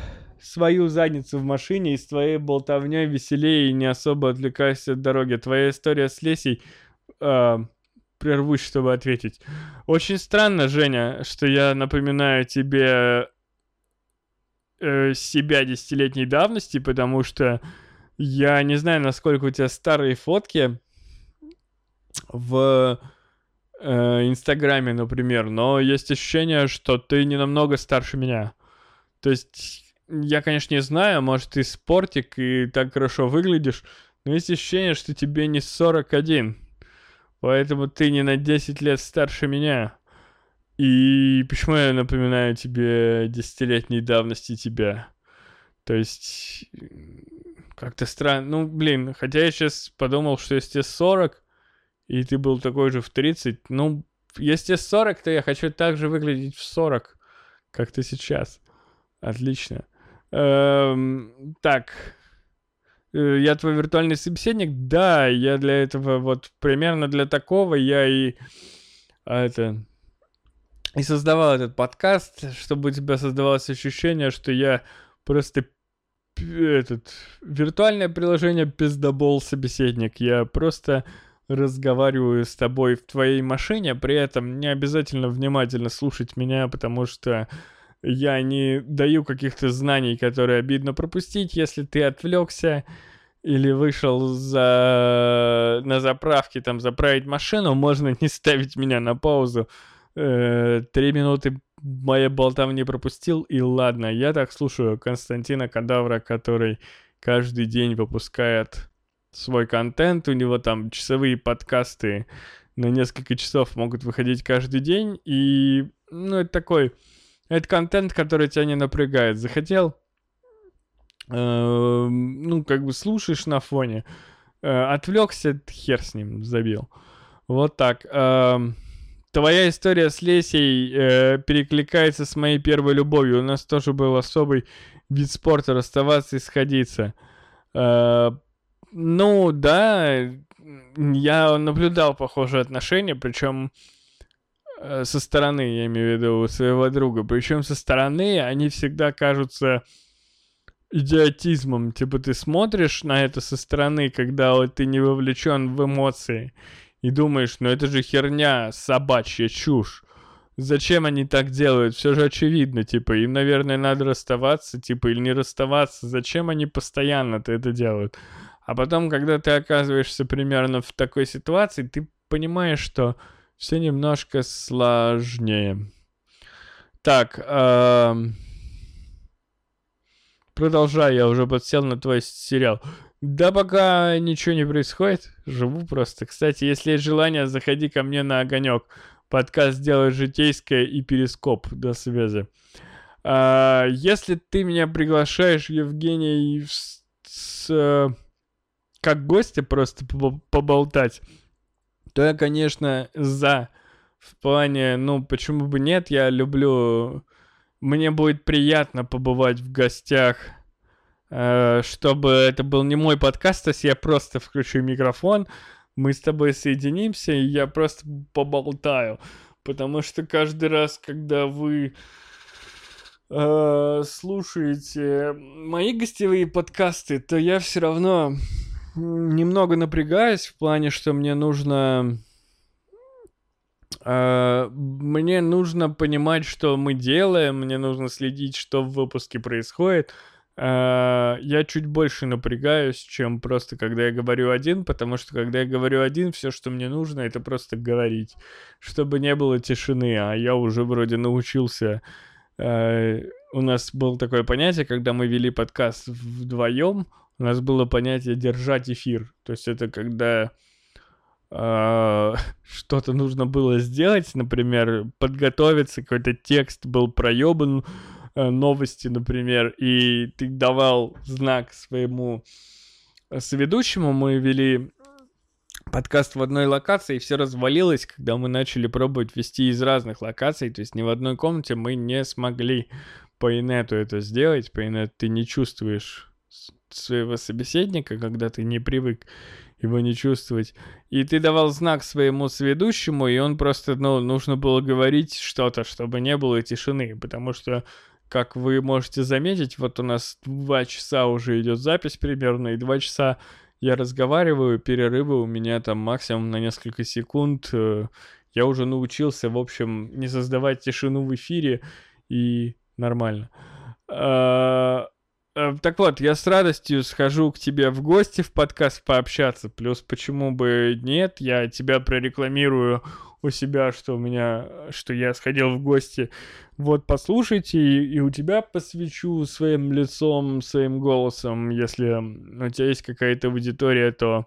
свою задницу в машине и с твоей болтовней веселее и не особо отвлекаюсь от дороги. Твоя история с Лесей... Э, прервусь, чтобы ответить. Очень странно, Женя, что я напоминаю тебе э, себя десятилетней давности, потому что я не знаю, насколько у тебя старые фотки в э, Инстаграме, например, но есть ощущение, что ты не намного старше меня. То есть я, конечно, не знаю, может, ты спортик и так хорошо выглядишь, но есть ощущение, что тебе не 41. Поэтому ты не на 10 лет старше меня. И почему я напоминаю тебе десятилетней давности тебя? То есть, как-то странно. Ну, блин, хотя я сейчас подумал, что если тебе 40, и ты был такой же в 30, ну, если 40, то я хочу так же выглядеть в 40, как ты сейчас. Отлично. Эм, так. Э, я твой виртуальный собеседник? Да, я для этого, вот примерно для такого я и... А, это и создавал этот подкаст, чтобы у тебя создавалось ощущение, что я просто этот виртуальное приложение пиздобол собеседник. Я просто разговариваю с тобой в твоей машине, при этом не обязательно внимательно слушать меня, потому что я не даю каких-то знаний, которые обидно пропустить, если ты отвлекся или вышел за... на заправке, там, заправить машину, можно не ставить меня на паузу, три минуты моя болтовни пропустил, и ладно, я так слушаю Константина Кадавра, который каждый день выпускает свой контент, у него там часовые подкасты на несколько часов могут выходить каждый день, и, ну, это такой, это контент, который тебя не напрягает. Захотел, э, ну, как бы слушаешь на фоне, э, отвлекся, хер с ним, забил. Вот так. Э, Твоя история с Лесей э, перекликается с моей первой любовью. У нас тоже был особый вид спорта расставаться и сходиться. Э, ну, да, я наблюдал похожие отношения, причем э, со стороны, я имею в виду, своего друга. Причем со стороны они всегда кажутся идиотизмом. Типа ты смотришь на это со стороны, когда вот ты не вовлечен в эмоции и думаешь, ну это же херня, собачья чушь. Зачем они так делают? Все же очевидно, типа, им, наверное, надо расставаться, типа, или не расставаться. Зачем они постоянно-то это делают? А потом, когда ты оказываешься примерно в такой ситуации, ты понимаешь, что все немножко сложнее. Так, эм... продолжай, я уже подсел на твой сериал. Да пока ничего не происходит, живу просто. Кстати, если есть желание, заходи ко мне на огонек. Подкаст делает житейское и перископ. До связи. А, если ты меня приглашаешь, Евгений, с, с, как гостя просто поболтать, то я, конечно, за. В плане, ну, почему бы нет, я люблю... Мне будет приятно побывать в гостях Э, чтобы это был не мой подкаст, то есть я просто включу микрофон, мы с тобой соединимся, и я просто поболтаю. Потому что каждый раз, когда вы э, слушаете мои гостевые подкасты, то я все равно немного напрягаюсь в плане, что мне нужно... Uh, мне нужно понимать, что мы делаем, мне нужно следить, что в выпуске происходит. Э, я чуть больше напрягаюсь, чем просто когда я говорю один, потому что когда я говорю один, все, что мне нужно, это просто говорить, чтобы не было тишины, а я уже вроде научился. Э, у нас было такое понятие, когда мы вели подкаст вдвоем, у нас было понятие держать эфир. То есть это когда э, что-то нужно было сделать, например, подготовиться, какой-то текст был проебан, новости, например, и ты давал знак своему э, соведущему, мы вели подкаст в одной локации, и все развалилось, когда мы начали пробовать вести из разных локаций, то есть ни в одной комнате мы не смогли по инету это сделать, по инету ты не чувствуешь своего собеседника, когда ты не привык его не чувствовать. И ты давал знак своему сведущему, и он просто, ну, нужно было говорить что-то, чтобы не было тишины, потому что, как вы можете заметить, вот у нас два часа уже идет запись примерно, и два часа я разговариваю, перерывы у меня там максимум на несколько секунд. Э, я уже научился, в общем, не создавать тишину в эфире, и нормально. А, Э, так вот, я с радостью схожу к тебе в гости в подкаст пообщаться. Плюс, почему бы нет, я тебя прорекламирую у себя, что у меня, что я сходил в гости. Вот, послушайте, и, и у тебя посвящу своим лицом, своим голосом. Если у тебя есть какая-то аудитория, то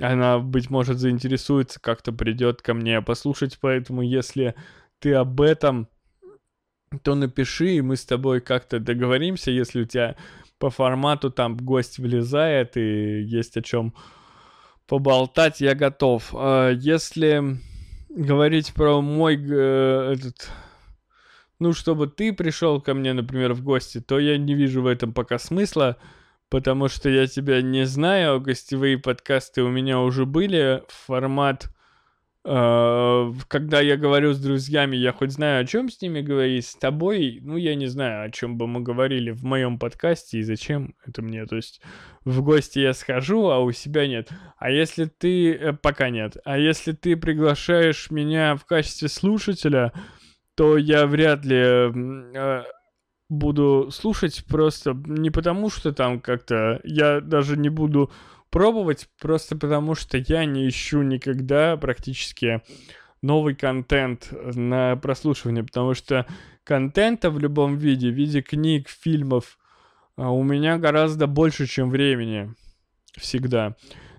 она, быть может, заинтересуется, как-то придет ко мне послушать. Поэтому, если ты об этом то напиши, и мы с тобой как-то договоримся, если у тебя по формату там гость влезает и есть о чем поболтать, я готов. А если говорить про мой э, этот ну, чтобы ты пришел ко мне, например, в гости, то я не вижу в этом пока смысла, потому что я тебя не знаю, гостевые подкасты у меня уже были, формат когда я говорю с друзьями, я хоть знаю, о чем с ними говорить, с тобой, ну, я не знаю, о чем бы мы говорили в моем подкасте и зачем это мне. То есть в гости я схожу, а у себя нет. А если ты... Э, пока нет. А если ты приглашаешь меня в качестве слушателя, то я вряд ли э, буду слушать просто не потому, что там как-то... Я даже не буду пробовать, просто потому что я не ищу никогда практически новый контент на прослушивание, потому что контента в любом виде, в виде книг, фильмов, а, у меня гораздо больше, чем времени. Всегда.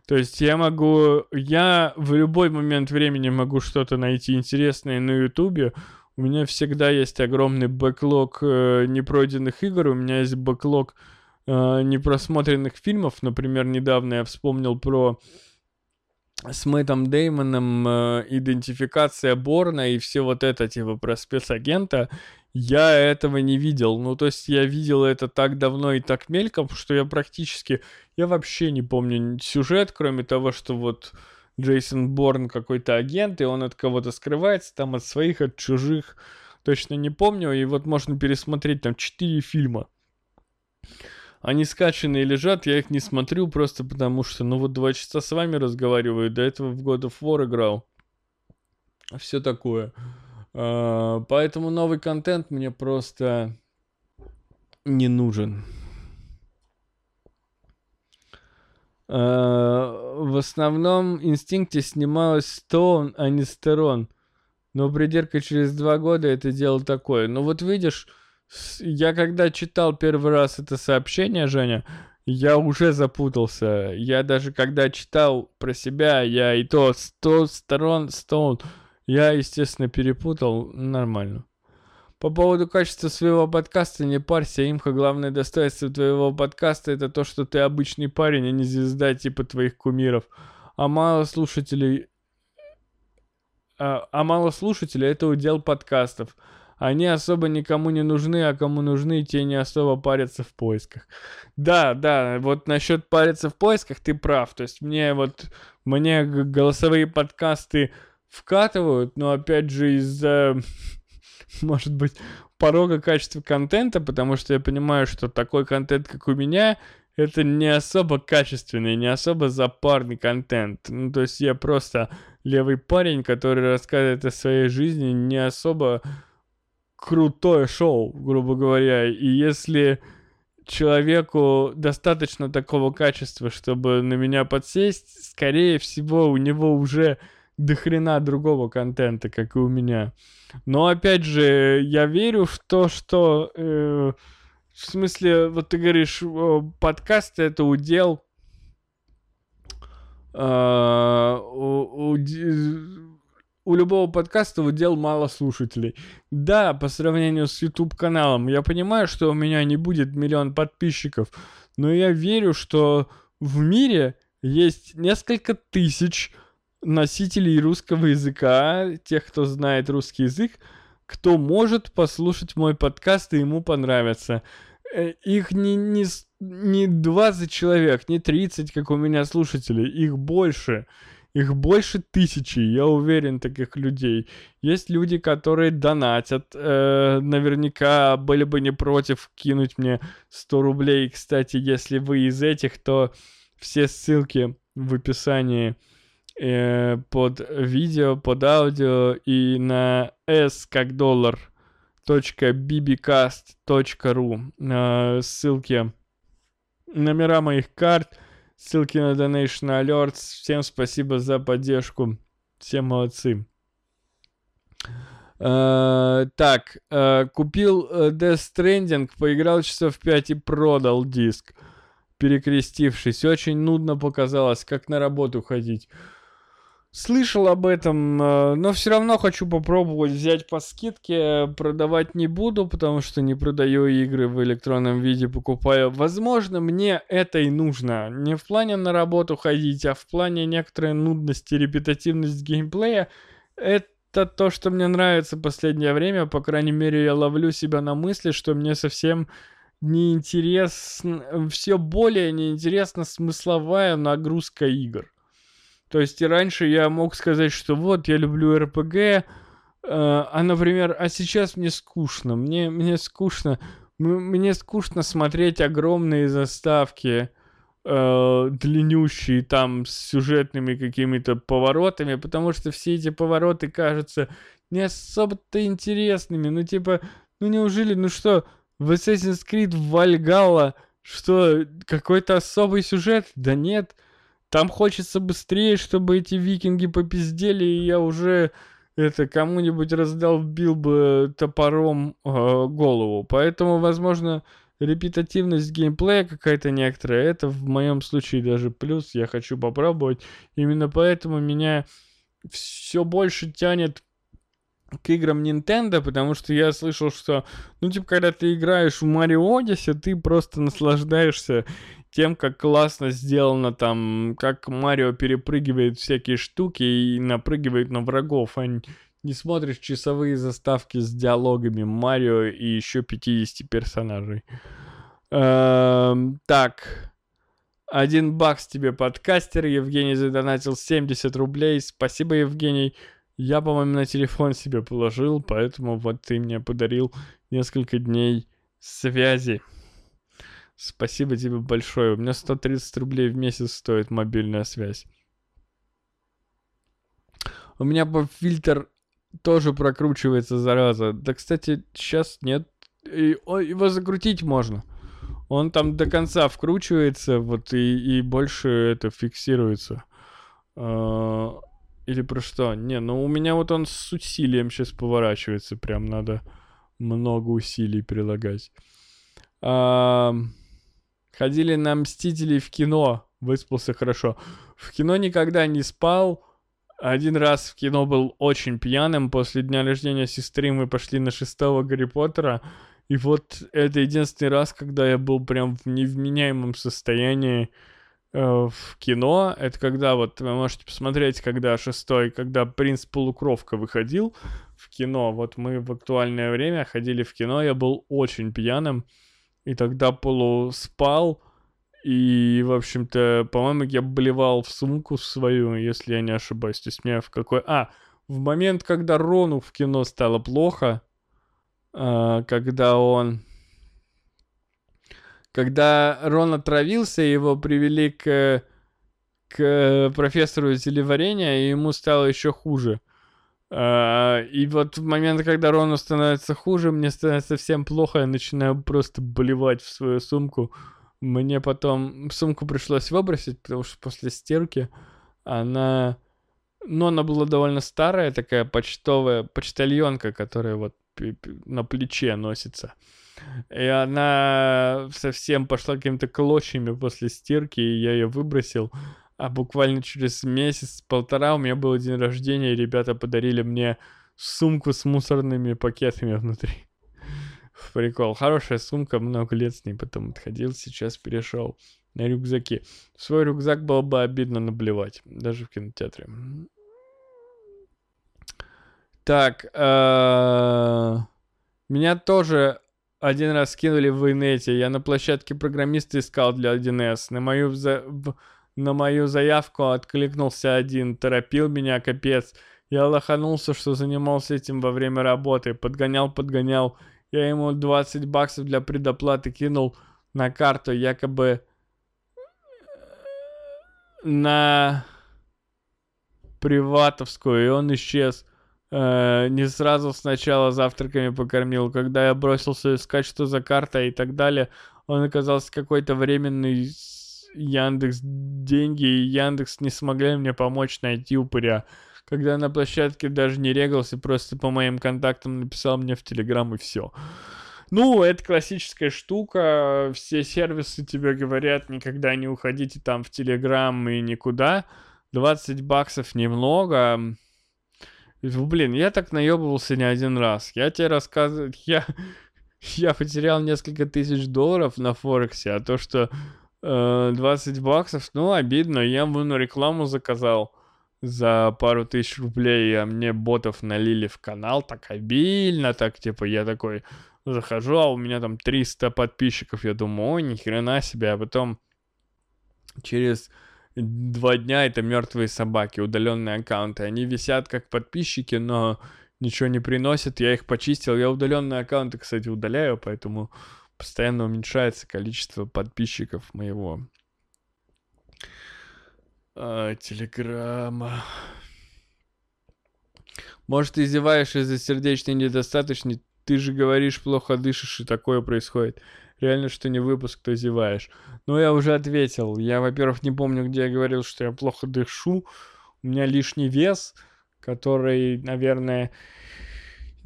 То есть я могу, я в любой момент времени могу что-то найти интересное на ютубе. У меня всегда есть огромный бэклог э, непройденных игр, у меня есть бэклог э, непросмотренных фильмов. Например, недавно я вспомнил про с Мэттом Деймоном э, идентификация Борна и все вот это, типа, про спецагента, я этого не видел. Ну, то есть я видел это так давно и так мельком, что я практически, я вообще не помню сюжет, кроме того, что вот Джейсон Борн какой-то агент, и он от кого-то скрывается, там от своих, от чужих, точно не помню, и вот можно пересмотреть там четыре фильма. Они скачанные лежат, я их не смотрю просто потому что, ну вот два часа с вами разговариваю, до этого в God of War играл. Все такое. А, поэтому новый контент мне просто не нужен. А, в основном инстинкте снималось Стоун, а не Стерон. Но придирка через два года это дело такое. Ну вот видишь, я когда читал первый раз это сообщение, Женя, я уже запутался. Я даже когда читал про себя, я и то сто сторон, стон, я, естественно, перепутал. Нормально. По поводу качества своего подкаста, не парься, имха, главное достоинство твоего подкаста это то, что ты обычный парень, а не звезда типа твоих кумиров. А мало слушателей... А, а мало слушателей это удел подкастов. Они особо никому не нужны, а кому нужны, те не особо парятся в поисках. Да, да, вот насчет париться в поисках ты прав. То есть мне вот, мне голосовые подкасты вкатывают, но опять же из-за, может быть, порога качества контента, потому что я понимаю, что такой контент, как у меня, это не особо качественный, не особо запарный контент. Ну, то есть я просто левый парень, который рассказывает о своей жизни, не особо крутое шоу, грубо говоря. И если человеку достаточно такого качества, чтобы на меня подсесть, скорее всего, у него уже дохрена другого контента, как и у меня. Но опять же, я верю в то, что э, в смысле, вот ты говоришь, подкасты это удел э, у, у, у любого подкаста удел мало слушателей. Да, по сравнению с YouTube каналом, я понимаю, что у меня не будет миллион подписчиков, но я верю, что в мире есть несколько тысяч носителей русского языка, тех, кто знает русский язык, кто может послушать мой подкаст и ему понравится. Э, их не, не не 20 человек, не 30, как у меня слушателей, их больше. Их больше тысячи, я уверен, таких людей. Есть люди, которые донатят. Э, наверняка были бы не против кинуть мне 100 рублей. Кстати, если вы из этих, то все ссылки в описании э, под видео, под аудио и на s как доллар .bbcast.ru э, ссылки номера моих карт ссылки на Donation Alerts всем спасибо за поддержку все молодцы Uh, так, uh, купил uh, Death Stranding, поиграл часов 5 и продал диск, перекрестившись. Очень нудно показалось, как на работу ходить. Слышал об этом, э, но все равно хочу попробовать взять по скидке. Продавать не буду, потому что не продаю игры в электронном виде, покупаю. Возможно, мне это и нужно. Не в плане на работу ходить, а в плане некоторой нудности, репетативность геймплея. Это то, что мне нравится в последнее время. По крайней мере, я ловлю себя на мысли, что мне совсем неинтересно, все более неинтересна смысловая нагрузка игр. То есть и раньше я мог сказать, что вот, я люблю РПГ, э, а, например, а сейчас мне скучно, мне, мне скучно, мне скучно смотреть огромные заставки, э, длиннющие там с сюжетными какими-то поворотами, потому что все эти повороты кажутся не особо-то интересными. Ну, типа, ну неужели, ну что, в Assassin's Creed Valhalla, что, какой-то особый сюжет? Да нет, там хочется быстрее, чтобы эти викинги попиздели, и я уже это кому-нибудь раздолбил бы топором э, голову. Поэтому, возможно, репетативность геймплея какая-то некоторая, это в моем случае даже плюс, я хочу попробовать. Именно поэтому меня все больше тянет к играм Nintendo, потому что я слышал, что, ну, типа, когда ты играешь в Mario Odyssey, ты просто наслаждаешься тем, как классно сделано там, как Марио перепрыгивает всякие штуки и напрыгивает на врагов, а не смотришь часовые заставки с диалогами Марио и еще 50 персонажей. Эм, так, один бакс тебе подкастер, Евгений задонатил 70 рублей, спасибо, Евгений. Я, по-моему, на телефон себе положил, поэтому вот ты мне подарил несколько дней связи. Спасибо тебе большое. У меня 130 рублей в месяц стоит мобильная связь. У меня фильтр тоже прокручивается, зараза. Да, кстати, сейчас нет. И, о, его закрутить можно. Он там до конца вкручивается, вот, и, и больше это фиксируется. А, или про что? Не, ну у меня вот он с усилием сейчас поворачивается. Прям надо много усилий прилагать. А, ходили на Мстителей в кино. Выспался хорошо. В кино никогда не спал. Один раз в кино был очень пьяным. После дня рождения сестры мы пошли на шестого Гарри Поттера. И вот это единственный раз, когда я был прям в невменяемом состоянии. Э, в кино. Это когда вот вы можете посмотреть, когда шестой, когда принц полукровка выходил в кино. Вот мы в актуальное время ходили в кино, я был очень пьяным. И тогда полу спал. И, в общем-то, по-моему, я блевал в сумку свою, если я не ошибаюсь. То есть меня в какой... А, в момент, когда Рону в кино стало плохо, э, когда он когда Рон отравился, его привели к, к профессору зелеварения, и ему стало еще хуже. А, и вот в момент, когда Рону становится хуже, мне становится совсем плохо, я начинаю просто болевать в свою сумку. Мне потом сумку пришлось выбросить, потому что после стирки она... Ну, она была довольно старая, такая почтовая почтальонка, которая вот на плече носится. И она совсем пошла какими-то клочьями после стирки, и я ее выбросил. А буквально через месяц-полтора у меня был день рождения, и ребята подарили мне сумку с мусорными пакетами внутри. Прикол. Хорошая сумка, много лет с ней потом отходил, сейчас перешел на рюкзаки. Свой рюкзак было бы обидно наблевать, даже в кинотеатре. Так, э, меня тоже один раз скинули в инете. Я на площадке программиста искал для 1С. На мою, за... на мою заявку откликнулся один. Торопил меня, капец. Я лоханулся, что занимался этим во время работы. Подгонял, подгонял. Я ему 20 баксов для предоплаты кинул на карту, якобы на приватовскую, и он исчез. Э, не сразу сначала завтраками покормил. Когда я бросился искать, что за карта и так далее, он оказался какой-то временный Яндекс деньги, и Яндекс не смогли мне помочь найти упыря. Когда на площадке даже не регался, просто по моим контактам написал мне в Телеграм и все. Ну, это классическая штука. Все сервисы тебе говорят, никогда не уходите там в Телеграм и никуда. 20 баксов немного. Блин, я так наебывался не один раз. Я тебе рассказываю, я, я потерял несколько тысяч долларов на Форексе, а то, что 20 баксов, ну, обидно. Я на рекламу заказал за пару тысяч рублей, а мне ботов налили в канал так обильно, так, типа, я такой захожу, а у меня там 300 подписчиков, я думаю, ой, ни себе, а потом через два дня это мертвые собаки, удаленные аккаунты. Они висят как подписчики, но ничего не приносят. Я их почистил. Я удаленные аккаунты, кстати, удаляю, поэтому постоянно уменьшается количество подписчиков моего а, телеграмма. Может, ты издеваешь из-за сердечной недостаточности? Ты же говоришь, плохо дышишь, и такое происходит реально, что не выпуск, то зеваешь. Но я уже ответил. Я, во-первых, не помню, где я говорил, что я плохо дышу. У меня лишний вес, который, наверное,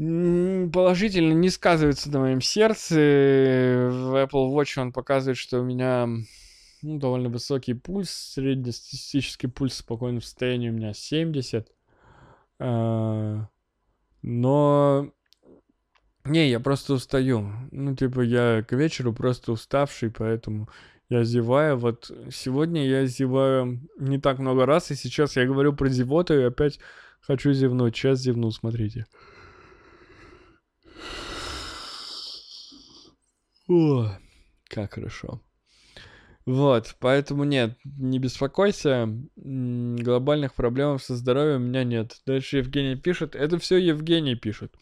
положительно не сказывается на моем сердце. В Apple Watch он показывает, что у меня ну, довольно высокий пульс, среднестатистический пульс в спокойном состоянии у меня 70. А, но не, я просто устаю. Ну, типа, я к вечеру просто уставший, поэтому я зеваю. Вот сегодня я зеваю не так много раз, и сейчас я говорю про зевоту, и опять хочу зевнуть. Сейчас зевну, смотрите. О, как хорошо. Вот, поэтому нет, не беспокойся, глобальных проблем со здоровьем у меня нет. Дальше Евгений пишет, это все Евгений пишет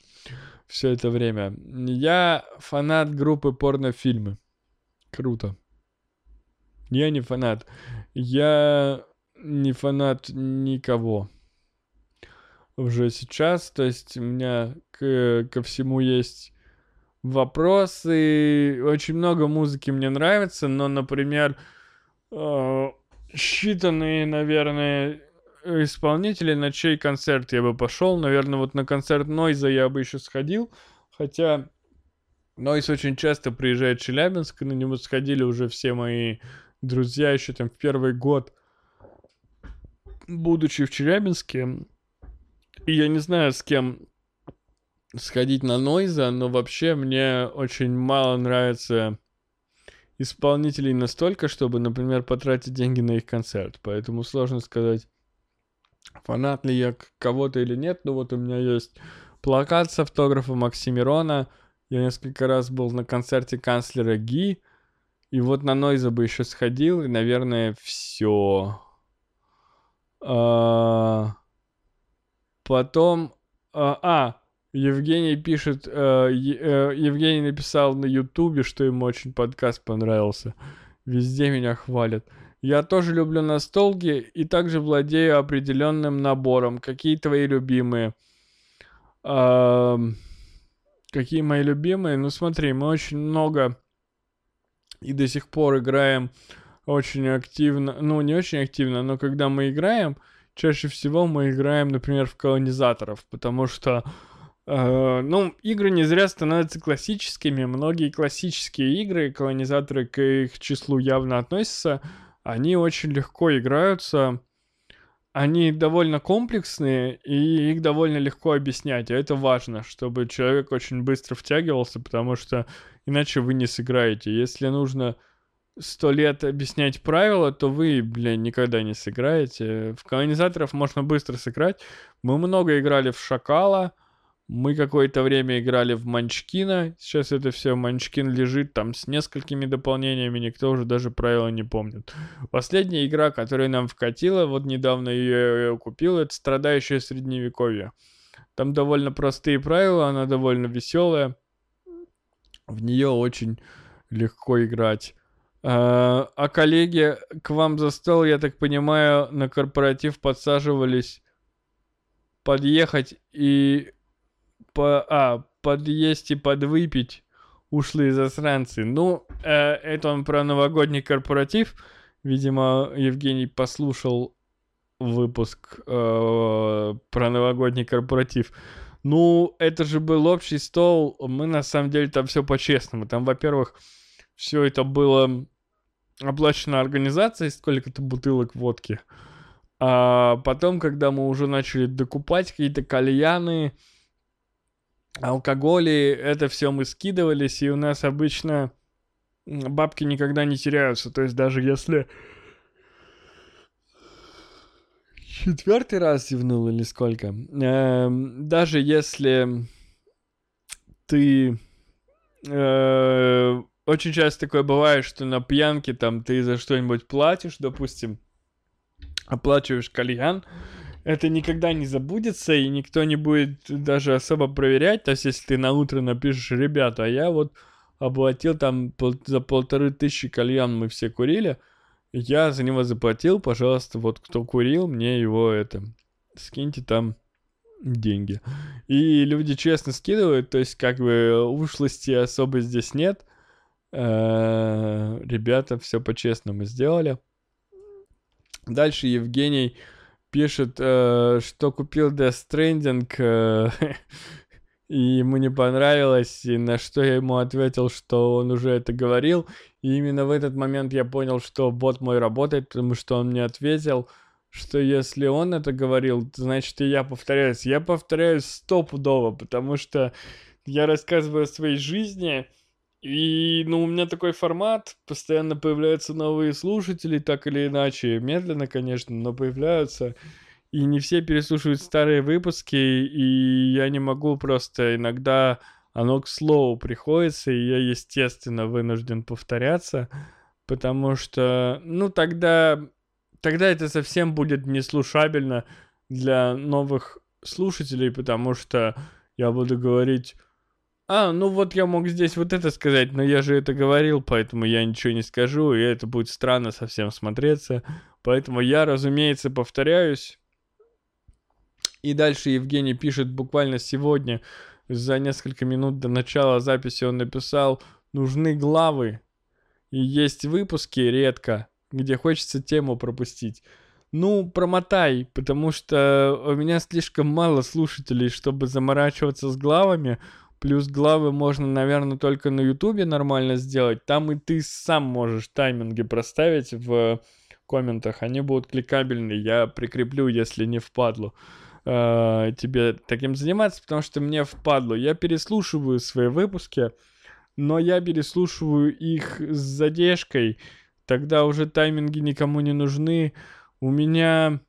все это время. Я фанат группы порнофильмы. Круто. Я не фанат. Я не фанат никого. Уже сейчас, то есть у меня к, ко всему есть вопросы. Очень много музыки мне нравится, но, например, э, считанные, наверное, исполнителей, на чей концерт я бы пошел. Наверное, вот на концерт Нойза я бы еще сходил. Хотя Нойз очень часто приезжает в Челябинск, и на него сходили уже все мои друзья еще там в первый год, будучи в Челябинске. И я не знаю, с кем сходить на Нойза, но вообще мне очень мало нравится исполнителей настолько, чтобы, например, потратить деньги на их концерт. Поэтому сложно сказать, фанат ли я кого-то или нет, но вот у меня есть плакат с автографом Максимирона. Я несколько раз был на концерте канцлера Ги. И вот на Нойза бы еще сходил, и, наверное, все. А... Потом... А, а, Евгений пишет... А, е, Евгений написал на Ютубе, что ему очень подкаст понравился. Везде меня хвалят. Я тоже люблю настолки и также владею определенным набором. Какие твои любимые? А, какие мои любимые? Ну смотри, мы очень много и до сих пор играем очень активно. Ну, не очень активно, но когда мы играем, чаще всего мы играем, например, в колонизаторов, потому что ну, игры не зря становятся классическими. Многие классические игры, колонизаторы к их числу явно относятся они очень легко играются, они довольно комплексные, и их довольно легко объяснять. И это важно, чтобы человек очень быстро втягивался, потому что иначе вы не сыграете. Если нужно сто лет объяснять правила, то вы, блин, никогда не сыграете. В колонизаторов можно быстро сыграть. Мы много играли в Шакала, Мы какое-то время играли в Манчкина. Сейчас это все Манчкин лежит там с несколькими дополнениями. Никто уже даже правила не помнит. Последняя игра, которая нам вкатила, вот недавно ее, купил, это «Страдающее средневековье». Там довольно простые правила, она довольно веселая. В нее очень легко играть. А, а коллеги к вам за стол, я так понимаю, на корпоратив подсаживались подъехать и по, а, подъесть и подвыпить ушлые засранцы. Ну, э, это он про новогодний корпоратив. Видимо, Евгений послушал выпуск э, про новогодний корпоратив. Ну, это же был общий стол. Мы на самом деле там все по-честному. Там, во-первых, все это было оплачено организацией, сколько-то бутылок водки. А потом, когда мы уже начали докупать какие-то кальяны, алкоголи, это все мы скидывались, и у нас обычно бабки никогда не теряются. То есть даже если четвертый раз зевнул или сколько, э, даже если ты э, очень часто такое бывает, что на пьянке там ты за что-нибудь платишь, допустим, оплачиваешь кальян, это никогда не забудется, и никто не будет даже особо проверять. То есть, если ты на утро напишешь, ребята, а я вот оплатил там пол, за полторы тысячи кальян мы все курили, я за него заплатил, пожалуйста, вот кто курил, мне его это, скиньте там деньги. И люди честно скидывают, то есть как бы ушлости особо здесь нет. Э, ребята все по-честному сделали. Дальше Евгений пишет, э, что купил Death Stranding, э, и ему не понравилось, и на что я ему ответил, что он уже это говорил. И именно в этот момент я понял, что бот мой работает, потому что он мне ответил, что если он это говорил, значит и я повторяюсь. Я повторяюсь стопудово, потому что я рассказываю о своей жизни, и, ну, у меня такой формат, постоянно появляются новые слушатели, так или иначе, медленно, конечно, но появляются. И не все переслушивают старые выпуски, и я не могу просто иногда оно к слову приходится, и я, естественно, вынужден повторяться, потому что, ну, тогда, тогда это совсем будет неслушабельно для новых слушателей, потому что я буду говорить а, ну вот я мог здесь вот это сказать, но я же это говорил, поэтому я ничего не скажу, и это будет странно совсем смотреться. Поэтому я, разумеется, повторяюсь. И дальше Евгений пишет буквально сегодня, за несколько минут до начала записи он написал «Нужны главы». И есть выпуски редко, где хочется тему пропустить. Ну, промотай, потому что у меня слишком мало слушателей, чтобы заморачиваться с главами. Плюс главы можно, наверное, только на Ютубе нормально сделать. Там и ты сам можешь тайминги проставить в комментах. Они будут кликабельные. Я прикреплю, если не впадлу э, тебе таким заниматься, потому что мне впадло. Я переслушиваю свои выпуски, но я переслушиваю их с задержкой. Тогда уже тайминги никому не нужны. У меня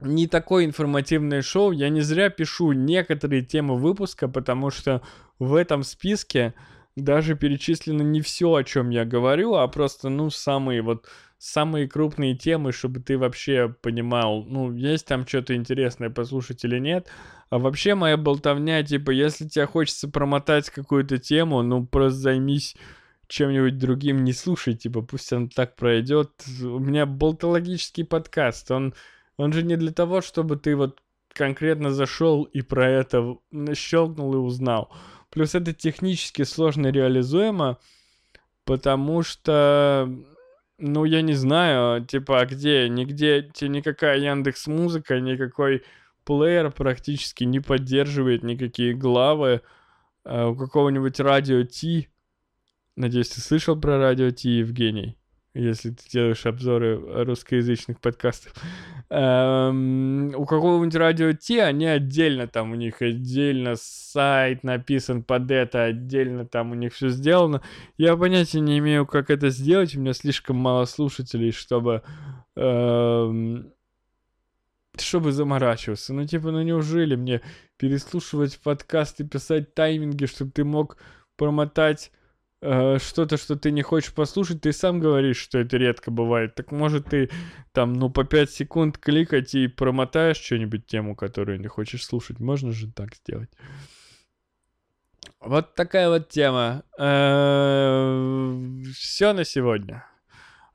не такое информативное шоу. Я не зря пишу некоторые темы выпуска, потому что в этом списке даже перечислено не все, о чем я говорю, а просто, ну, самые вот самые крупные темы, чтобы ты вообще понимал, ну, есть там что-то интересное послушать или нет. А вообще моя болтовня, типа, если тебе хочется промотать какую-то тему, ну, просто займись чем-нибудь другим, не слушай, типа, пусть он так пройдет. У меня болтологический подкаст, он он же не для того, чтобы ты вот конкретно зашел и про это щелкнул и узнал. Плюс это технически сложно реализуемо, потому что, ну, я не знаю, типа, а где, нигде, тебе никакая Яндекс Музыка, никакой плеер практически не поддерживает никакие главы. А у какого-нибудь радио Ти, надеюсь, ты слышал про радио Ти, Евгений? Если ты делаешь обзоры русскоязычных подкастов. Эм, у какого-нибудь радио Ти они отдельно, там у них отдельно сайт написан под это, отдельно там у них все сделано. Я понятия не имею, как это сделать, у меня слишком мало слушателей, чтобы эм, чтобы заморачиваться. Ну, типа, ну неужели мне переслушивать подкасты, писать тайминги, чтобы ты мог промотать э, что-то, что ты не хочешь послушать, ты сам говоришь, что это редко бывает. Так может ты там, ну, по 5 секунд кликать и промотаешь что-нибудь тему, которую не хочешь слушать. Можно же так сделать. Вот такая вот тема. Э, Все на сегодня.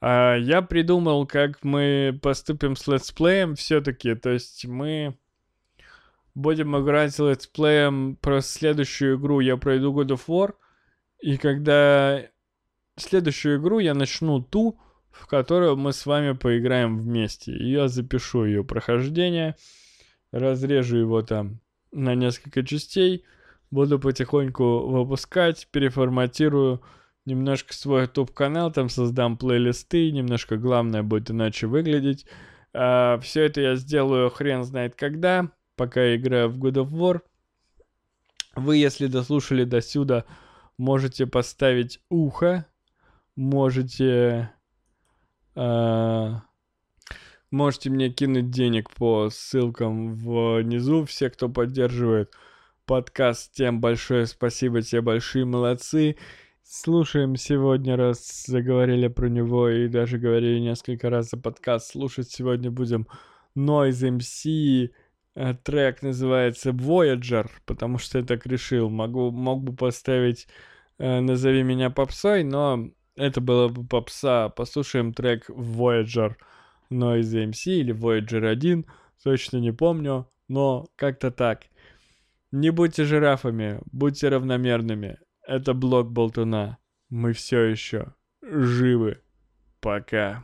А, я придумал, как мы поступим с летсплеем все-таки. То есть мы будем играть с летсплеем про следующую игру. Я пройду God of War. И когда следующую игру я начну ту, в которую мы с вами поиграем вместе. И я запишу ее прохождение, разрежу его там на несколько частей, буду потихоньку выпускать, переформатирую немножко свой YouTube-канал, там создам плейлисты, немножко главное будет иначе выглядеть. А, все это я сделаю хрен знает когда, пока я играю в God of War. Вы, если дослушали до сюда, можете поставить ухо, можете... А, можете мне кинуть денег по ссылкам внизу. Все, кто поддерживает подкаст, тем большое спасибо, те большие молодцы. Слушаем сегодня, раз заговорили про него и даже говорили несколько раз за подкаст, слушать сегодня будем Noise MC, э, трек называется Voyager, потому что я так решил. Могу, мог бы поставить э, «Назови меня попсой», но это было бы попса. Послушаем трек Voyager Noise MC или Voyager 1, точно не помню, но как-то так. Не будьте жирафами, будьте равномерными. Это блок Болтуна. Мы все еще живы. Пока.